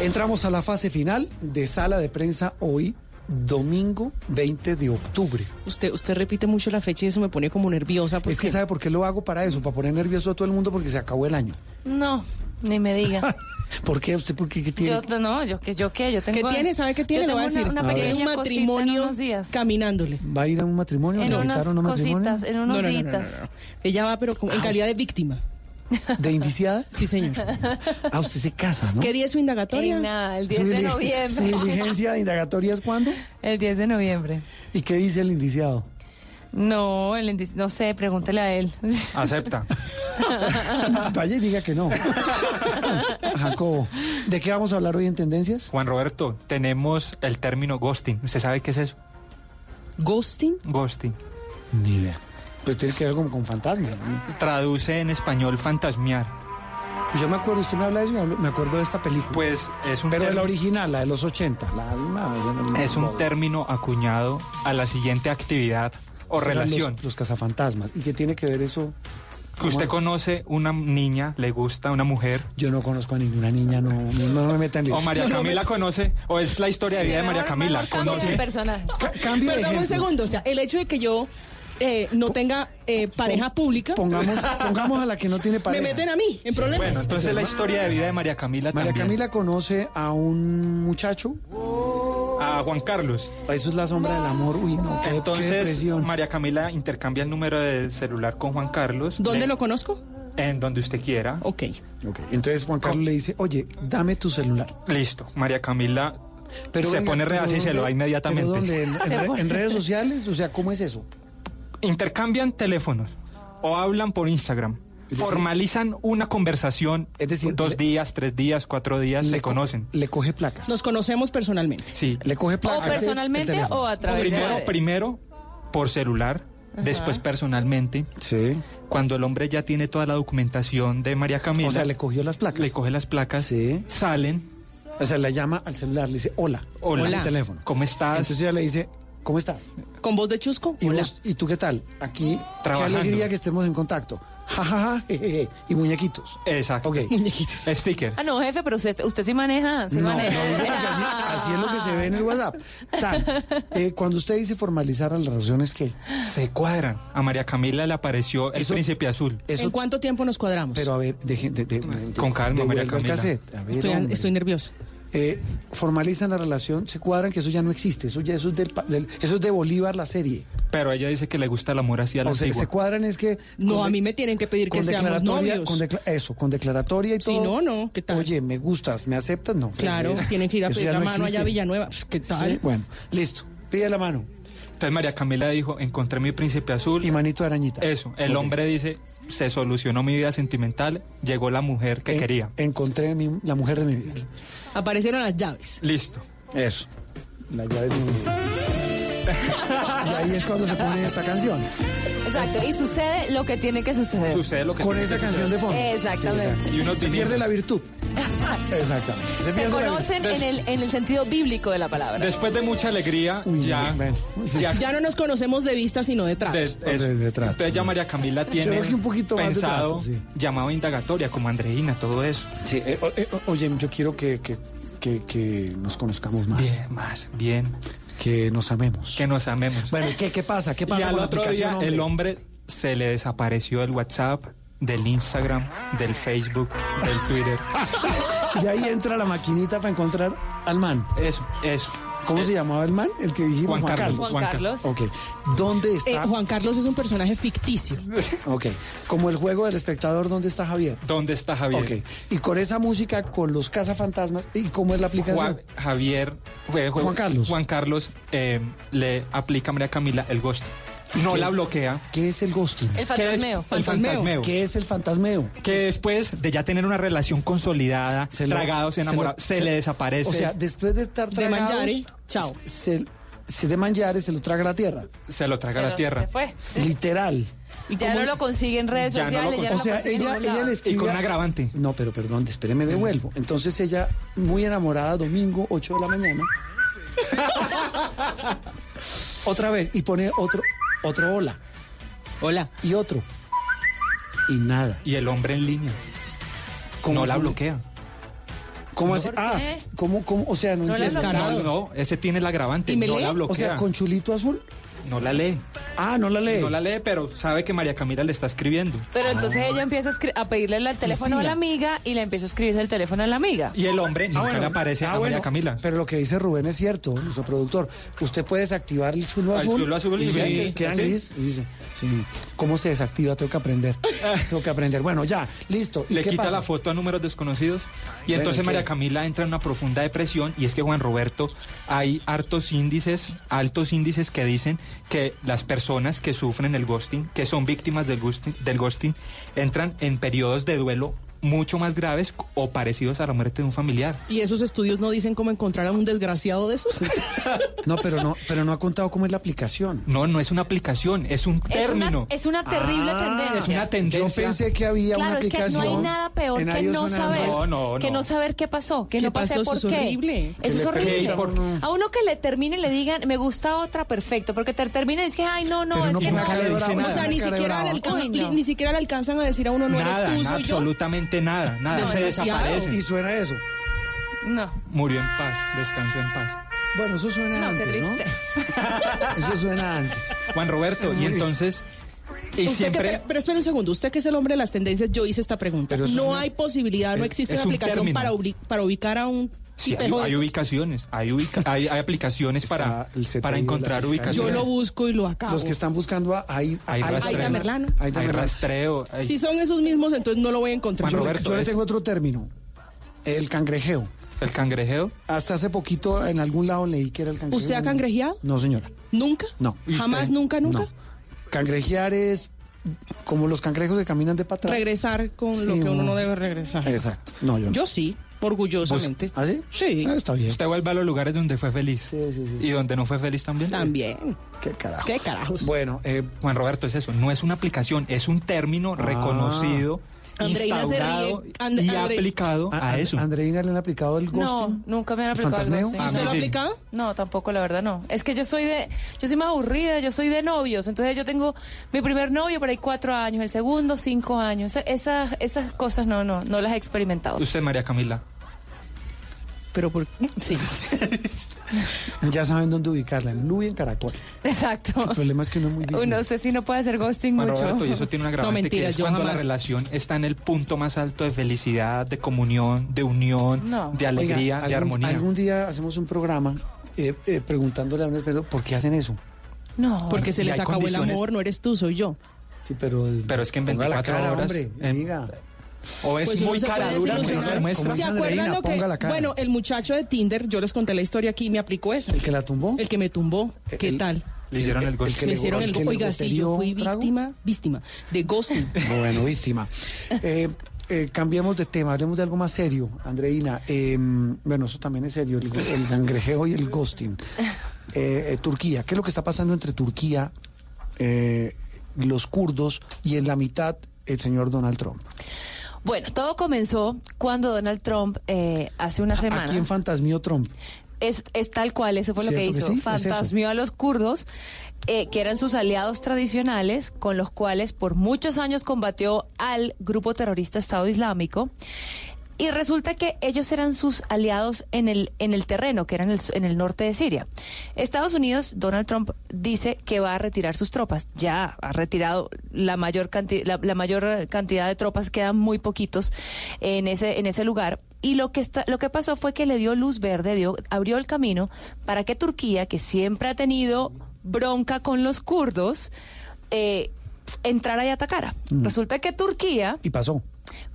Entramos a la fase final de Sala de Prensa hoy, domingo 20 de octubre. Usted, usted repite mucho la fecha y eso me pone como nerviosa. Es que ¿sabe por qué lo hago para eso? Para poner nervioso a todo el mundo porque se acabó el año. No, Ni me diga. ¿Por qué? ¿Usted por qué? ¿Qué tiene? Yo, no, yo que yo qué, yo tengo. ¿Qué tiene? ¿Sabe qué tiene? Yo Le voy a decir. una, A pequeña un matrimonio unos días. caminándole. ¿Va a ir a un matrimonio? En ¿Le unas un matrimonio? cositas, en unos No, no, no, no, días. no, no. Ella va, pero como en calidad de víctima. ¿De indiciada? Sí, señor. Ah, usted se casa, ¿no? ¿Qué día es su indagatoria? En nada, el 10 ¿Su de noviembre. ¿Su diligencia de indagatoria es cuándo? El 10 de noviembre. ¿Y qué dice el indiciado? No, el indici- no sé, pregúntele a él. Acepta. Vaya y diga que no. Jacobo, ¿de qué vamos a hablar hoy en Tendencias? Juan Roberto, tenemos el término ghosting. ¿Usted sabe qué es eso? ¿Ghosting? Ghosting. Ni idea. Pues tiene que ver como con fantasmas. ¿no? Traduce en español fantasmear. Yo me acuerdo, usted me habla de eso, y me acuerdo de esta película. Pues es un Pero de la original, la de los 80. La, no, yo no- Es un no- término acuñado a la siguiente actividad o serán relación. Los, los cazafantasmas. ¿Y qué tiene que ver eso? Que usted conoce una niña, le gusta una mujer. Yo no conozco a ninguna niña, no, no me metan en O. María No, no Camila me- conoce, o es la historia de vida de María Camila. Conoce. personaje. Cambie de Perdón un segundo, o sea, el hecho de que yo eh, no tenga eh, pareja pública. Pongamos, pongamos a la que no tiene pareja. Me meten a mí en problemas. Bueno, entonces la historia de vida de María Camila María también. Camila conoce a un muchacho. A Juan Carlos. Eso es la sombra del amor. Uy, no, qué, Entonces. María Camila intercambia el número de celular con Juan Carlos. ¿Dónde Le- lo conozco? En donde usted quiera. Ok. Ok, Entonces Juan Carlos le dice, oye, dame tu celular. Listo. María Camila Pero se venga, pone reacia y se lo da ¿dónde- inmediatamente. pero dónde? ¿En, en redes sociales? O sea, ¿cómo es eso? Intercambian teléfonos o hablan por Instagram. Formalizan una conversación. Es decir, dos días, tres días, cuatro días, se co- conocen. Le coge placas. Nos conocemos personalmente. Sí. Le coge ¿O placas. personalmente o a través de primero, redes? primero por celular, después personalmente. Sí. Cuando el hombre ya tiene toda la documentación de María Camila. O sea, le cogió las placas. Le coge las placas. Salen. O sea, le llama al celular, le dice, hola. Hola. El teléfono. ¿Cómo estás? Entonces ella le dice, ¿cómo estás? ¿Con voz de chusco? ¿Y, Hola. vos- ¿y tú qué tal? Aquí, Trabajando. qué alegría que estemos en contacto. Ja, ja, ja, jejeje. Y muñequitos. Exacto. Ok. Sticker. Ah, no, jefe, pero usted, usted sí maneja. Sí No, maneja. no, digo porque así, así es lo que se ve en el WhatsApp. Tan, eh, cuando usted dice formalizar las relaciones, ¿qué? Se cuadran. A María Camila le apareció el príncipe azul. ¿En cuánto tiempo nos cuadramos? Pero a ver, deje, de, de- de- Con calma, María devuelva el Camila. cassette. A ver, estoy, hombre. estoy nerviosa. Eh, formalizan la relación, se cuadran que eso ya no existe. Eso ya eso es, del, pa- del- eso es de Bolívar la serie. Pero ella dice que le gusta el amor así a la O sea, se cuadran es que... No, a mí me tienen que pedir que seamos novios. con decla- eso, con declaratoria y todo. Si no, no, ¿qué tal? Oye, me gustas, ¿me aceptas? No. Claro, tienen que ir a pedir la no mano allá a. Villanueva. Pues, ¿Qué tal? Sí, bueno, listo. Pide la mano. Entonces María Camila dijo, encontré mi príncipe azul. Y manito de arañita. Eso. El hombre dice, se solucionó mi vida sentimental, llegó la mujer que En- quería. Encontré mi- la mujer de mi vida. Aparecieron las llaves. Listo. Eso. La llave de mi vida. y ahí es cuando se pone esta canción. Exacto, y sucede lo que tiene que suceder. Sucede lo que Con tiene esa que canción de fondo. Exactamente. Sí. Y unos se pierde la virtud. Exactamente. Se pierde la conocen en el, en el sentido bíblico de la palabra. Después de mucha alegría, ya, sí. ya, Ya no nos conocemos de vista, sino de trato. de- de- eso. de trato, Entonces ya María Camila tiene un poquito más de pensado trato, sí. llamado indagatoria, como Andreina, todo eso. Sí, eh, o- eh, oye, yo quiero que, que, que, que nos conozcamos más. Bien, más, bien. Que nos amemos. Que nos amemos. Bueno, ¿y ¿qué, qué pasa? ¿Qué y pasa al con la otro aplicación, día el hombre? se le desapareció del WhatsApp, del Instagram, del Facebook, del Twitter. Y ahí entra la maquinita para encontrar al man. Eso, eso. ¿Cómo se llamaba el man? El que dijimos, Juan Juan, Carlos. Juan Carlos. Ok. ¿Dónde está? Eh, Juan Carlos es un personaje ficticio. Ok. Como el juego del espectador, ¿dónde está Javier? ¿Dónde está Javier? Ok. Y con esa música, con los cazafantasmas, ¿y cómo es la aplicación? Juan, Javier, Juan Carlos. Juan Carlos eh, le aplica a María Camila el ghost. No ¿Qué la es? bloquea. ¿Qué es el ghosting? El ¿Qué es? fantasmeo. El fantasmeo. ¿Qué es el fantasmeo? Que después de ya tener una relación consolidada, Se tragados, se enamorados, se, se- le desaparece. O sea, después de estar De tragados... mangiare, chao. Se, se de mangiare, se lo traga la tierra. se lo traga a la Pero tierra. Se fue. Literal. Y ya no lo consigue en redes Ya no lo sociales. ya O no sea, lo consigue en ella, le Y escribe... con un agravante. No, pero perdón, espéreme, devuelvo. Entonces ella, muy enamorada, domingo, 8 de la mañana. Otra vez, y pone otro, otro hola, Hola. y otro. Y nada. Y el hombre en línea. ¿Cómo no la bloquea. ¿Cómo así? ¿Por Ah? ¿cómo, cómo? O sea, no, No entiendo. No, no, ese tiene el agravante. ¿Y me no lee? la O bloquea. sea, con chulito azul. No la lee. Ah, no la lee. No la lee, pero sabe que María Camila le está escribiendo. Pero entonces Ah. ella empieza a, escri- a pedirle el teléfono a la amiga y le empieza a escribir el teléfono a la amiga. Y el hombre nunca bueno. le aparece Ah, a bueno, María Camila. Pero lo que dice Rubén es cierto, nuestro productor. Usted puede desactivar el chulo Ah, el azul. chulo azul y sí. gris. Y dice, sí, ¿cómo se desactiva? Tengo que aprender. Tengo que aprender. Bueno, ya, listo. ¿Y le qué quita pasa? la foto a números desconocidos y Bueno, entonces. María Camila entra en una profunda depresión y es que Juan Roberto hay hartos índices, altos índices que dicen que las personas que sufren el ghosting, que son víctimas del ghosting, del ghosting entran en periodos de duelo mucho más graves o parecidos a la muerte de un familiar. ¿Y esos estudios no dicen cómo encontrar a un desgraciado de esos? No, pero no, pero no ha contado cómo es la aplicación. No, no es una aplicación, es un Es una, término. es una terrible Ah, tendencia. Es una tendencia. Yo pensé que había Claro, una es que aplicación. no hay nada peor que no saber. No, no, que no. saber qué pasó, que ¿Qué no pasé pasó? por Eso es qué. horrible. Eso es le horrible. a uno. A uno que le termine y le digan, me gusta otra, perfecto, porque te termina y es que, ay, no, no, Pero es no que no. bravo. O sea, ni siquiera, le alcan- Uy, no. ni siquiera le alcanzan a decir a uno, no nada, eres tú, soy yo. absolutamente nada, nada, No, se desaparecen. Y suena eso. No. Murió en paz, descansó en paz. Bueno, eso suena No, qué antes, ¿no? tristeza. Eso suena antes. Juan Roberto, y entonces y Usted siempre pero, pero espere un segundo, usted que es el hombre de las tendencias, yo hice esta pregunta. No una- hay posibilidad, no existe una un aplicación término. para, para ubicar a un Sí, hay, hay ubicaciones, hay, ubica- hay, hay aplicaciones para, para encontrar Fiscalía. Yo ubicaciones. lo busco y lo acabo. Los que están buscando a Aida Hay rastreo. Merlano. Hay Merlano. rastreo. hay- Si son esos mismos, entonces no lo voy a encontrar. Yo, le- Roberto, yo le es- tengo otro término. El cangrejeo. El cangrejeo. Hasta hace poquito en algún lado leí que era el cangrejeo. ¿Usted ha cangrejeado? No, señora. ¿Nunca? No. ¿Y ¿Jamás, nunca, nunca? No. Cangrejear es como los cangrejos que caminan de patas. Regresar con Sí, lo que uno un- no debe regresar. Exacto. No, yo no. Yo sí, orgullosamente. ¿Ah, sí? Sí. Ah, está bien. Usted vuelve a los lugares donde fue feliz. Sí, sí, sí. Y donde no fue feliz también. También. ¿Qué carajo? ¿Qué carajos? Bueno, eh, Juan Roberto, es eso. No es una aplicación, es un término reconocido, Andreina se ríe. And- y Andre- aplicado a, a a- eso. Andreina le han aplicado el No, ghosting. nunca me han ¿El aplicado algo fantasmeo? así. Ah, ¿Usted no, lo ha aplicado? No, tampoco, la verdad, no. Es que yo soy de, yo soy más aburrida, yo soy de novios. Entonces yo tengo mi primer novio por ahí cuatro años, el segundo cinco años. Esa- Esas, esas cosas no, no, no las he experimentado. Usted, María Camila. Pero por... Sí. Ya saben dónde ubicarla, en y en Caracol. Exacto. El problema es que uno es muy visible. Uno sé si no puede hacer ghosting Juan mucho. Roberto, y eso tiene un agravante mentira, que es cuando la relación está en el punto más alto de felicidad, de comunión, de unión, No. de alegría, Oiga, de algún, armonía. algún día hacemos un programa eh, eh, preguntándole a un experto por qué hacen eso. No. Porque se y les acabó el amor, no eres tú, soy yo. Sí, pero. Pero es que en ponga la 24 cara, horas, hombre, en- diga. O es Pues muy se puede cara dura, desilusionar. no se demuestra. ¿Cómo ¿Se es acuerdan lo que...? Ponga la cara. Bueno, el muchacho de Tinder, yo les conté la historia aquí, me aplicó esa. ¿El que la tumbó? El que me tumbó. ¿Qué El- tal? Le hicieron el ghosting. le- hicieron el le Oiga, sí, yo fui víctima, víctima de ghosting. Bueno, víctima. Eh, eh, cambiemos de tema, hablemos de algo más serio, Andreina. Eh, bueno, eso también es serio, el, el gangrejeo y el ghosting. Eh, eh, Turquía, ¿qué es lo que está pasando entre Turquía, eh, los kurdos y en la mitad el señor Donald Trump? Bueno, todo comenzó cuando Donald Trump eh, hace una semana. ¿A quién fantasmió Trump? Es, es tal cual, eso fue lo que ¿Cierto que hizo. Es. Fantasmió a los kurdos, eh, que eran sus aliados tradicionales, con los cuales por muchos años combatió al grupo terrorista Estado Islámico. Y resulta que ellos eran sus aliados en el, en el terreno, que era en el, en el norte de Siria. Estados Unidos, Donald Trump dice que va a retirar sus tropas. Ya ha retirado la mayor, canti- la, la mayor cantidad de tropas, quedan muy poquitos en ese, en ese lugar. Y lo que, está, lo que pasó fue que le dio luz verde, dio, abrió el camino para que Turquía, que siempre ha tenido bronca con los kurdos, eh, entrara y atacara. Mm. Resulta que Turquía Y pasó.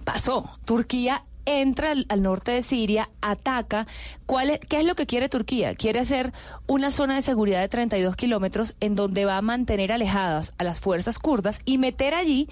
pasó. Turquía entra al, norte de Siria, ataca. ¿Cuál es, ¿Qué es lo que quiere Turquía? Quiere hacer una zona de seguridad de 32 kilómetros en donde va a mantener alejadas a las fuerzas kurdas y meter allí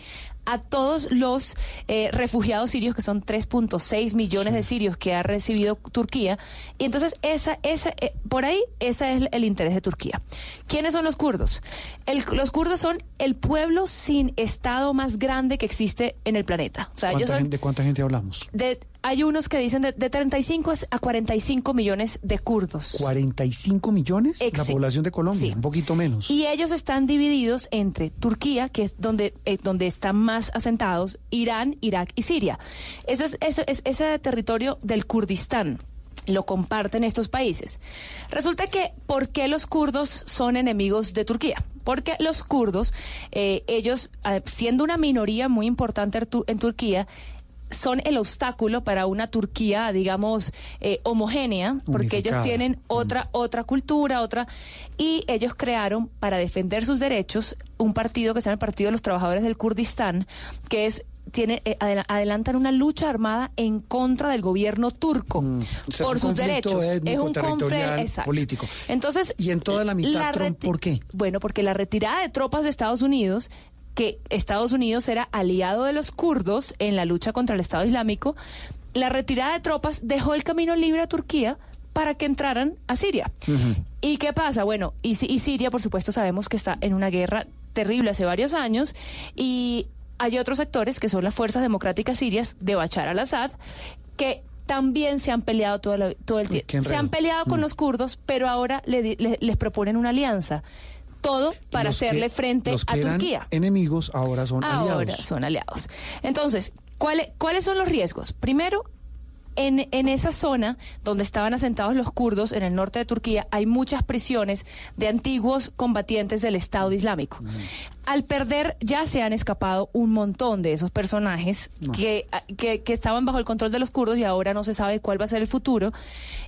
a todos los eh, refugiados sirios, que son 3.6 millones de sirios que ha recibido Turquía. Y entonces, esa, esa, eh, por ahí, ese es el, interés de Turquía. ¿Quiénes son los kurdos? El- los kurdos son el pueblo sin Estado más grande que existe en el planeta. O sea, ellos ¿Cuánta son gente, ¿De cuánta gente hablamos? de, hay unos que dicen de, de 35 a 45 millones de kurdos. ¿45 millones? La población de Colombia, sí. un poquito menos. Y ellos están divididos entre Turquía, que es donde, eh, donde están más asentados, Irán, Irak y Siria. Ese, es, ese, es ese territorio del Kurdistán. Lo comparten estos países. Resulta que, ¿por qué los kurdos son enemigos de Turquía? porque los kurdos, eh, ellos, eh, siendo una minoría muy importante en Turquía, son el obstáculo para una Turquía, digamos, eh, homogénea, porque ellos tienen otra, otra cultura, otra, y ellos crearon para defender sus derechos un partido que se llama el Partido de los Trabajadores del Kurdistán, que es tiene eh, adela- adelantan una lucha armada en contra del gobierno turco Mm. O sea, es por un sus conflicto derechos. étnico, confre- territorial, exacto. político. Entonces, Y en toda la mitad, Trump, ¿por qué? Bueno, porque la retirada de tropas de Estados Unidos que Estados Unidos era aliado de los kurdos en la lucha contra el Estado Islámico, la retirada de tropas dejó el camino libre a Turquía para que entraran a Siria. ¿Y qué pasa? Bueno, y, y Siria, por supuesto, sabemos que está en una guerra terrible hace varios años y hay otros sectores que son las fuerzas democráticas sirias de Bashar al-Assad que también se han peleado todo, el- todo el tiempo. Se han peleado con Mm. los kurdos, pero ahora le di- le- les proponen una alianza. Todo para Los que- hacerle frente los a eran Turquía. enemigos ahora son Ahora aliados. son aliados. Entonces, ¿cuáles, ¿cuáles son los riesgos? Primero, en, en esa zona donde estaban asentados los kurdos, en el norte de Turquía, hay muchas prisiones de antiguos combatientes del Estado Islámico. Al perder, ya se han escapado un montón de esos personajes No. que, que, que estaban bajo el control de los kurdos y ahora no se sabe cuál va a ser el futuro.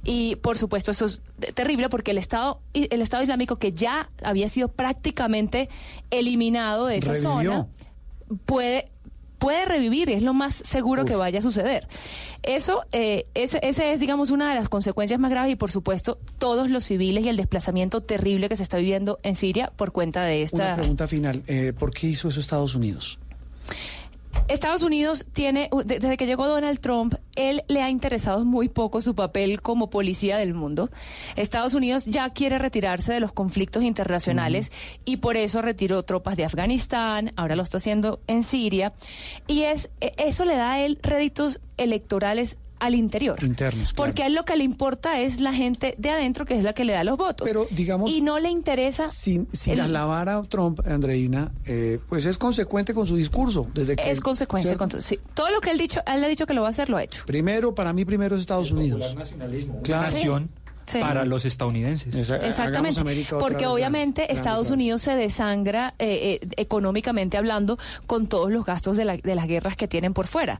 Y por supuesto, eso es terrible porque el Estado, el Estado Islámico, que ya había sido prácticamente eliminado de esa Revivió. zona, puede puede revivir y es lo más seguro que vaya a suceder. Eso, eh, ese, ese es, digamos, una de las consecuencias más graves y, por supuesto, todos los civiles y el desplazamiento terrible que se está viviendo en Siria por cuenta de Una esta... pregunta final. eh, ¿Por qué hizo eso Estados Unidos? Estados Unidos tiene, de- desde que llegó Donald Trump, él le ha interesado muy poco su papel como policía del mundo. Estados Unidos ya quiere retirarse de los conflictos internacionales y por eso retiró tropas de Afganistán, ahora lo está haciendo en Siria, y es e- eso le da a él réditos electorales al interior. Internos. claro. Porque a él lo que le importa es la gente de adentro, que es la que le da los votos. Pero, digamos, y no le interesa... Sin, sin el- alabar a Trump, Andreina, eh, pues es consecuente con su discurso. Desde que, es consecuencia. ¿cierto? con- sí. Todo lo que él, dicho, él ha dicho que lo va a hacer, lo ha hecho. Primero, para mí, primero es Estados Unidos. nacionalismo, Claro. nación Sí. para los estadounidenses. Exactamente, porque obviamente Estados Unidos se desangra eh, eh, económicamente hablando con todos los gastos de, la- de las guerras que tienen por fuera.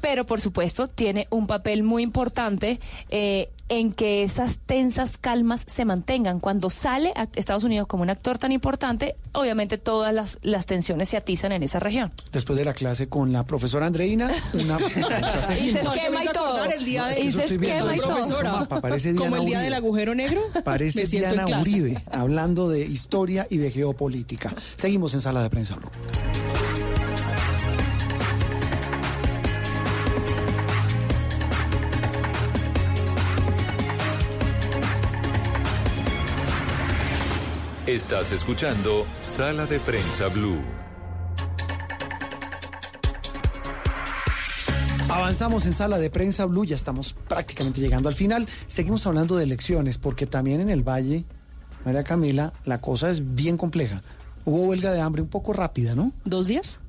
Pero por supuesto tiene un papel muy importante eh, en que esas tensas calmas se mantengan. Cuando sale a Estados Unidos como un actor tan importante, obviamente todas las, las tensiones se atizan en esa región. Después de la clase con la profesora Andreina, una pausa. Y se esquema y todo. el día de- Es que Y se estoy viendo y todo. mapa, parece Como Diana el día Uribe. del agujero negro. Parece Diana. Uribe hablando de historia y de geopolítica. Seguimos en Sala de Prensa Blue. Estás escuchando Sala de Prensa Blue. Avanzamos en Sala de Prensa Blue, ya estamos prácticamente llegando al final. Seguimos hablando de elecciones, porque también en el Valle, María Camila, la cosa es bien compleja. Hubo huelga de hambre un poco rápida, ¿no? ¿Dos días?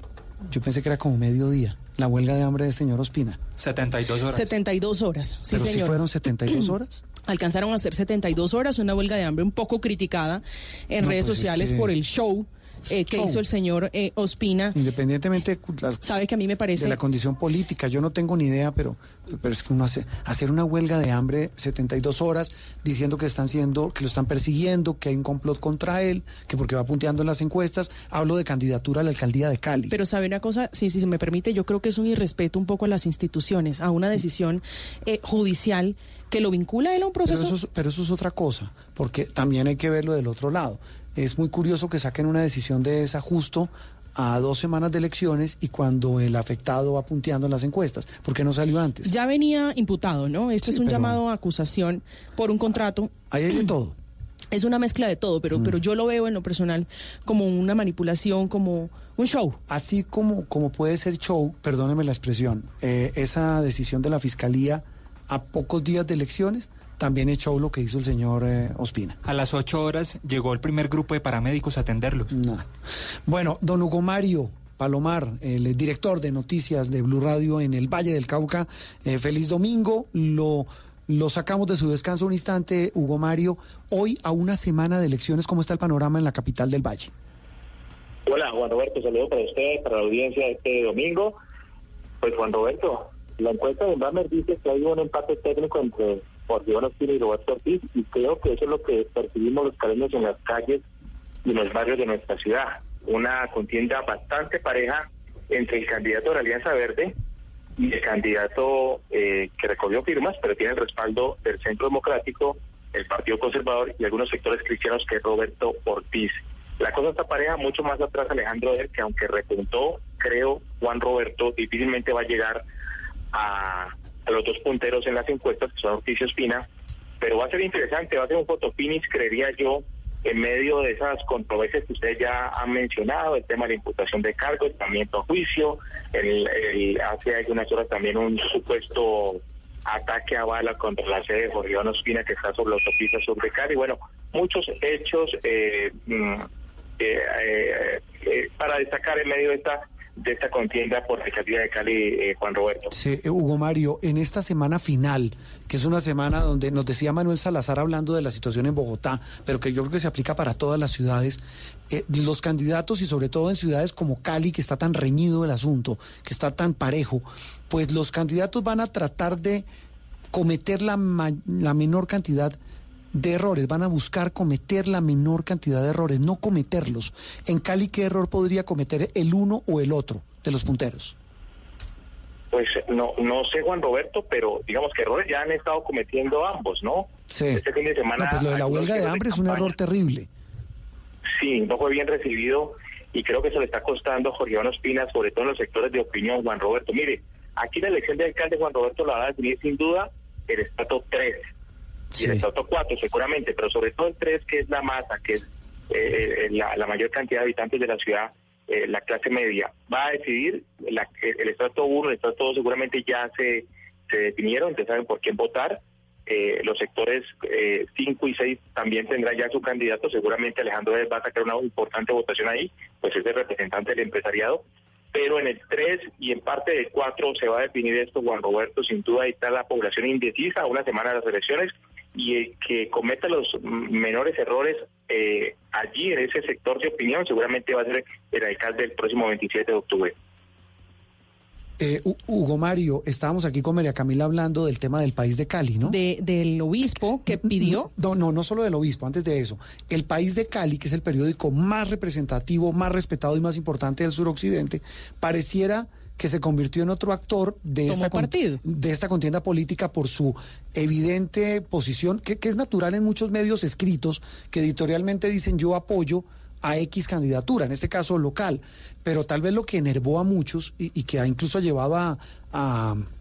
Yo pensé que era como mediodía. La huelga de hambre del señor Ospina. 72 horas. 72 horas, sí, Pero si señor. fueron 72 horas. Alcanzaron a hacer 72 horas, una huelga de hambre un poco criticada en No, redes pues es sociales que- por el show eh, que Show. hizo el señor eh, Ospina. Independientemente de la- Sabe que a mí me parece... de la condición política, yo no tengo ni idea, pero, pero es que uno hace hacer una huelga de hambre 72 horas diciendo que están siendo, que lo están persiguiendo, que hay un complot contra él, que porque va punteando en las encuestas, hablo de candidatura a la alcaldía de Cali. Pero sabe una cosa, sí, si se me permite, yo creo que es un irrespeto un poco a las instituciones, a una decisión eh, judicial que lo vincula a él a un Pero proceso. eso, es, pero eso es otra cosa, porque también hay que verlo del otro lado. Es muy curioso que saquen una decisión de esa justo a dos semanas de elecciones y cuando el afectado va punteando en las encuestas. ¿Por qué no salió antes? Ya venía imputado, ¿no? Esto Sí, es un llamado a acusación por un contrato. Ahí hay de todo. Es una mezcla de todo, Mm. pero, pero yo lo veo en lo personal como una manipulación, como un show. Así como, como puede ser show, perdóneme la expresión, eh, esa decisión de la fiscalía a pocos días de elecciones, también show lo que hizo el señor eh, Ospina. A las 8 horas llegó el primer grupo de paramédicos a atenderlos. No. Bueno, don Hugo Mario Palomar, el director de noticias de Blue Radio en el Valle del Cauca, eh, feliz domingo. Lo, lo sacamos de su descanso un instante, Hugo Mario. Hoy, a una semana de elecciones, ¿cómo está el panorama en la capital del Valle? Hola, Juan Roberto, saludo para usted, para la audiencia de este domingo. Pues Juan Roberto, la encuesta de Bamer dice que hay un empate técnico entre Jorge Iván Ospina y Roberto Ortiz y creo que eso es lo que percibimos los caleños en las calles y en los barrios de nuestra ciudad. Una contienda bastante pareja entre el candidato de la Alianza Verde y el candidato eh, que recogió firmas, pero tiene el respaldo del Centro Democrático, el Partido Conservador y algunos sectores cristianos que es Roberto Ortiz. La cosa está pareja mucho más atrás Alejandro que aunque repuntó, creo, Juan Roberto difícilmente va a llegar a, los dos punteros en las encuestas, que son Ortiz y Espina, pero va a ser interesante, va a ser un fotofinish, creería yo, en medio de esas controversias que ustedes ya han mencionado, el tema de la imputación de cargos, también a juicio, el, hace algunas horas también un supuesto ataque a bala contra la sede de Jorge Ospina que está sobre la autopista sur de Cali. Bueno, muchos hechos eh, mm, eh, eh, para destacar en medio de esta de esta contienda por la alcaldía de Cali, eh, Juan Roberto. Sí, Hugo Mario, en esta semana final, que es una semana donde nos decía Manuel Salazar hablando de la situación en Bogotá, pero que yo creo que se aplica para todas las ciudades, los candidatos y sobre todo en ciudades como Cali, que está tan reñido el asunto, que está tan parejo, pues los candidatos van a tratar de cometer la, la menor cantidad de de errores, van a buscar cometer la menor cantidad de errores, no cometerlos. En Cali, ¿qué error podría cometer el uno o el otro de los punteros? Pues no, no sé, Juan Roberto, pero digamos que errores ya han estado cometiendo ambos, ¿no? Sí. Este fin de semana. pues lo de la huelga de hambre es un error terrible. Sí, no fue bien recibido y creo que se le está costando a Jorge Iván Ospina, sobre todo en los sectores de opinión, Juan Roberto. Mire, aquí la elección de alcalde Juan Roberto la va a definir sin duda el estrato 3 y el Estado 4 seguramente, pero sobre todo el 3 que es la masa, que es eh, la, mayor cantidad de habitantes de la ciudad, eh, la clase media, va a decidir, el Estado 1, el Estado 2 seguramente ya se, se definieron, ya saben por quién votar, eh, los sectores 5 y 6 también tendrán ya su candidato, seguramente Alejandro va a sacar una importante votación ahí, pues es el representante del empresariado, pero en el 3 y en parte del 4 se va a definir esto, Juan Roberto, sin duda ahí está la población indecisa, una semana de las elecciones, y el que cometa los menores errores eh, allí en ese sector de opinión seguramente va a ser el alcalde del próximo 27 de octubre. Eh, Hugo Mario, estábamos aquí con María Camila hablando del tema del país de Cali, ¿no? De, del obispo que pidió. No, no, no solo del obispo, antes de eso. El país de Cali, que es el periódico más representativo, más respetado y más importante del suroccidente, pareciera que se convirtió en otro actor de, esta, de esta contienda política por su evidente posición, que, que es natural en muchos medios escritos, que editorialmente dicen yo apoyo a X candidatura, en este caso local, pero tal vez lo que enervó a muchos y, que incluso llevado a,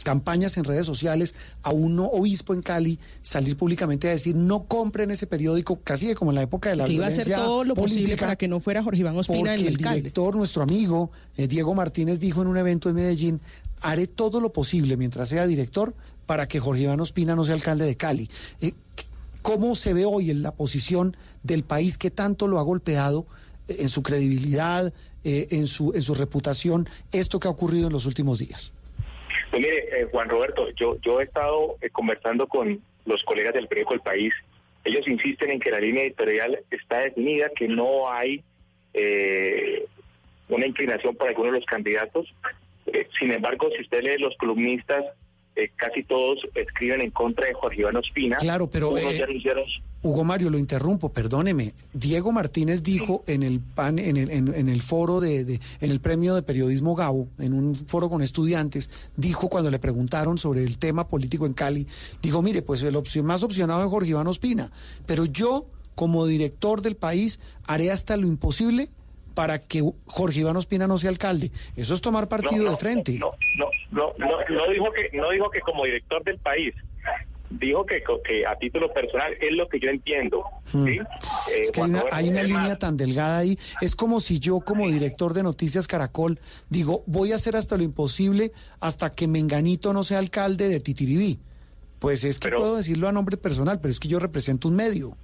campañas en redes sociales, a un obispo en Cali salir públicamente a decir no compren ese periódico, casi como en la época de la que iba a hacer todo lo posible para que no fuera Jorge Iván Ospina el, el director, nuestro amigo eh, Diego Martínez dijo en un evento en Medellín, haré todo lo posible mientras sea director para que Jorge Iván Ospina no sea alcalde de Cali. Eh, ¿Cómo se ve hoy en la posición del país que tanto lo ha golpeado eh, en su credibilidad, eh, en, su, en su reputación, esto que ha ocurrido en los últimos días? Pues mire, eh, Juan Roberto, yo, yo he estado conversando con los colegas del periódico El País. Ellos insisten en que la línea editorial está definida, que no hay una inclinación para alguno de los candidatos. sin embargo, si usted lee los columnistas eh, casi todos escriben en contra de Jorge Iván Ospina. Claro, pero eh, Hugo Mario, lo interrumpo, perdóneme. Diego Martínez dijo en el pan, en el, en, el foro de, en el premio de periodismo GAU, en un foro con estudiantes, dijo cuando le preguntaron sobre el tema político en Cali, dijo, mire, pues el opción más opcionado es Jorge Iván Ospina, pero yo como director del país haré hasta lo imposible para que Jorge Iván Ospina no sea alcalde. Eso es tomar partido de frente. No, no, no, no, dijo que no dijo que como director del país. Dijo que, que a título personal es lo que yo entiendo. Hmm. ¿sí? es que eh, hay una, línea tan delgada ahí. Es como si yo, como director de Noticias Caracol, digo, voy a hacer hasta lo imposible hasta que Menganito no sea alcalde de Titiribí. Pues es que puedo decirlo a nombre personal, pero es que yo represento un medio.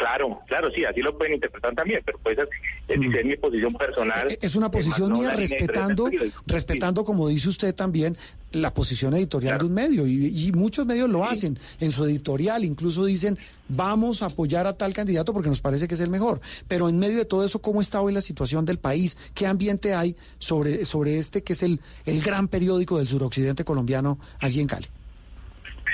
Claro, claro, sí, así lo pueden interpretar también, pero pues es, Mm. es mi posición personal. Eh, Es una posición no mía respetando, periódico. respetando, como dice usted también, la posición editorial de un medio. Y, y muchos medios lo hacen en su editorial, incluso dicen, vamos a apoyar a tal candidato porque nos parece que es el mejor. Pero en medio de todo eso, ¿cómo está hoy la situación del país? ¿Qué ambiente hay sobre, sobre este que es el, el gran periódico del suroccidente colombiano allí en Cali?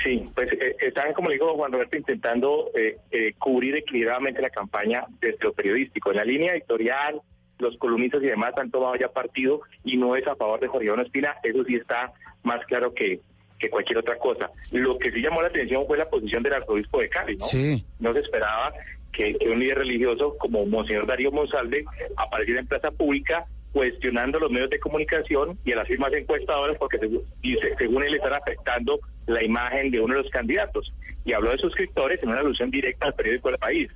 Sí, pues eh, están, como le digo Juan Roberto, intentando eh, eh, cubrir equilibradamente la campaña desde lo periodístico. En la línea editorial, los columnistas y demás han tomado ya partido y no es a favor de Jorge Espina, eso sí está más claro que, que cualquier otra cosa. Lo que sí llamó la atención fue la posición del arzobispo de Cali, ¿no? Sí. No se esperaba que, que un líder religioso como Monseñor Darío Monsalve apareciera en plaza pública cuestionando los medios de comunicación y a las firmas encuestadoras porque según, dice, según él están afectando la imagen de uno de los candidatos. Y habló de suscriptores en una alusión directa al periódico del país.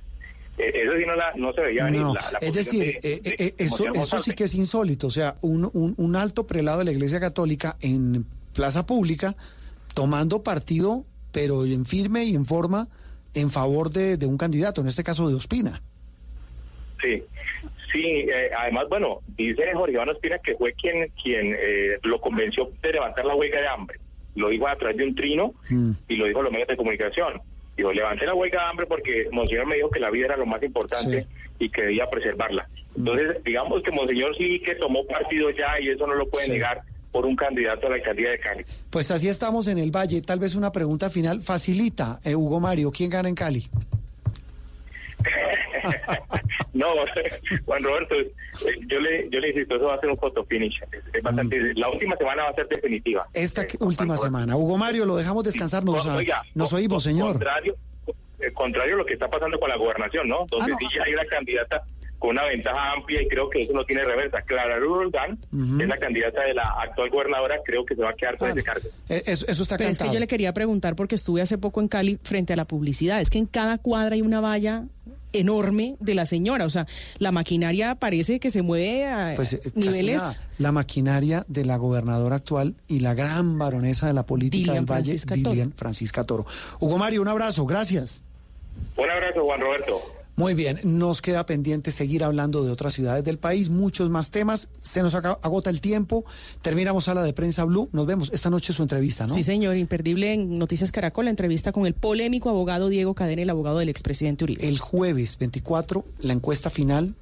Eh, eso sí no, la, no se veía venir. No, la- la es decir, de- eh, de- eh, de eso, eso sí que es insólito. O sea, un, un, un alto prelado de la Iglesia Católica en plaza pública tomando partido, pero en firme y en forma, en favor de, de un candidato, en este caso de Ospina. Sí, sí. eh, además, bueno, dice Jorge Iván Ospina que fue quien quien eh, lo convenció de levantar la huelga de hambre. Lo dijo a través de un trino y lo dijo a los medios de comunicación. Dijo, levanté la huelga de hambre porque Monseñor me dijo que la vida era lo más importante y que debía preservarla. Entonces, digamos que Monseñor sí que tomó partido ya y eso no lo puede negar por un candidato a la alcaldía de Cali. Pues así estamos en el Valle. Tal vez una pregunta final facilita, eh, Hugo Mario, ¿quién gana en Cali? No, Juan Roberto, eh, yo le yo le insisto, eso va a ser un photo finish. Es, es bastante, La última semana va a ser definitiva. Esta que- última semana. Hugo Mario, lo dejamos descansar. Nos, No, oiga, nos oímos, señor. Contrario, eh, contrario a lo que está pasando con la gobernación, ¿no? Donde sí ya hay una candidata con una ventaja amplia y creo que eso no tiene reversa. Clara Ujú. es la candidata de la actual gobernadora, creo que se va a quedar con ese cargo. Eh, Eso, eso está Pero es que cantado. yo le quería preguntar porque estuve hace poco en Cali frente a la publicidad. Es que en cada cuadra hay una valla enorme de la señora. O sea, la maquinaria parece que se mueve a Pues, eh, niveles. nada. La maquinaria de la gobernadora actual y la gran baronesa de la política Dilian del Valle, Francisca Toro. Dilian Francisca Toro. Hugo Mario, un abrazo, gracias. Un abrazo, Juan Roberto. Muy bien, nos queda pendiente seguir hablando de otras ciudades del país, muchos más temas. Se nos agota el tiempo. Terminamos a la de prensa Blue. Nos vemos esta noche su entrevista, ¿no? Sí, señor, imperdible en Noticias Caracol, la entrevista con el polémico abogado Diego Cadena, el abogado del expresidente Uribe. El jueves 24, la encuesta final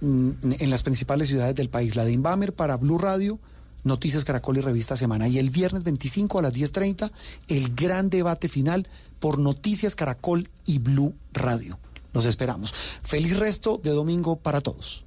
mm, en las principales ciudades del país, la de Inbamer para Blue Radio, Noticias Caracol y Revista Semana. Y el viernes 25 a las 10.30, el gran debate final por Noticias Caracol y Blue Radio. Los esperamos. Feliz resto de domingo para todos.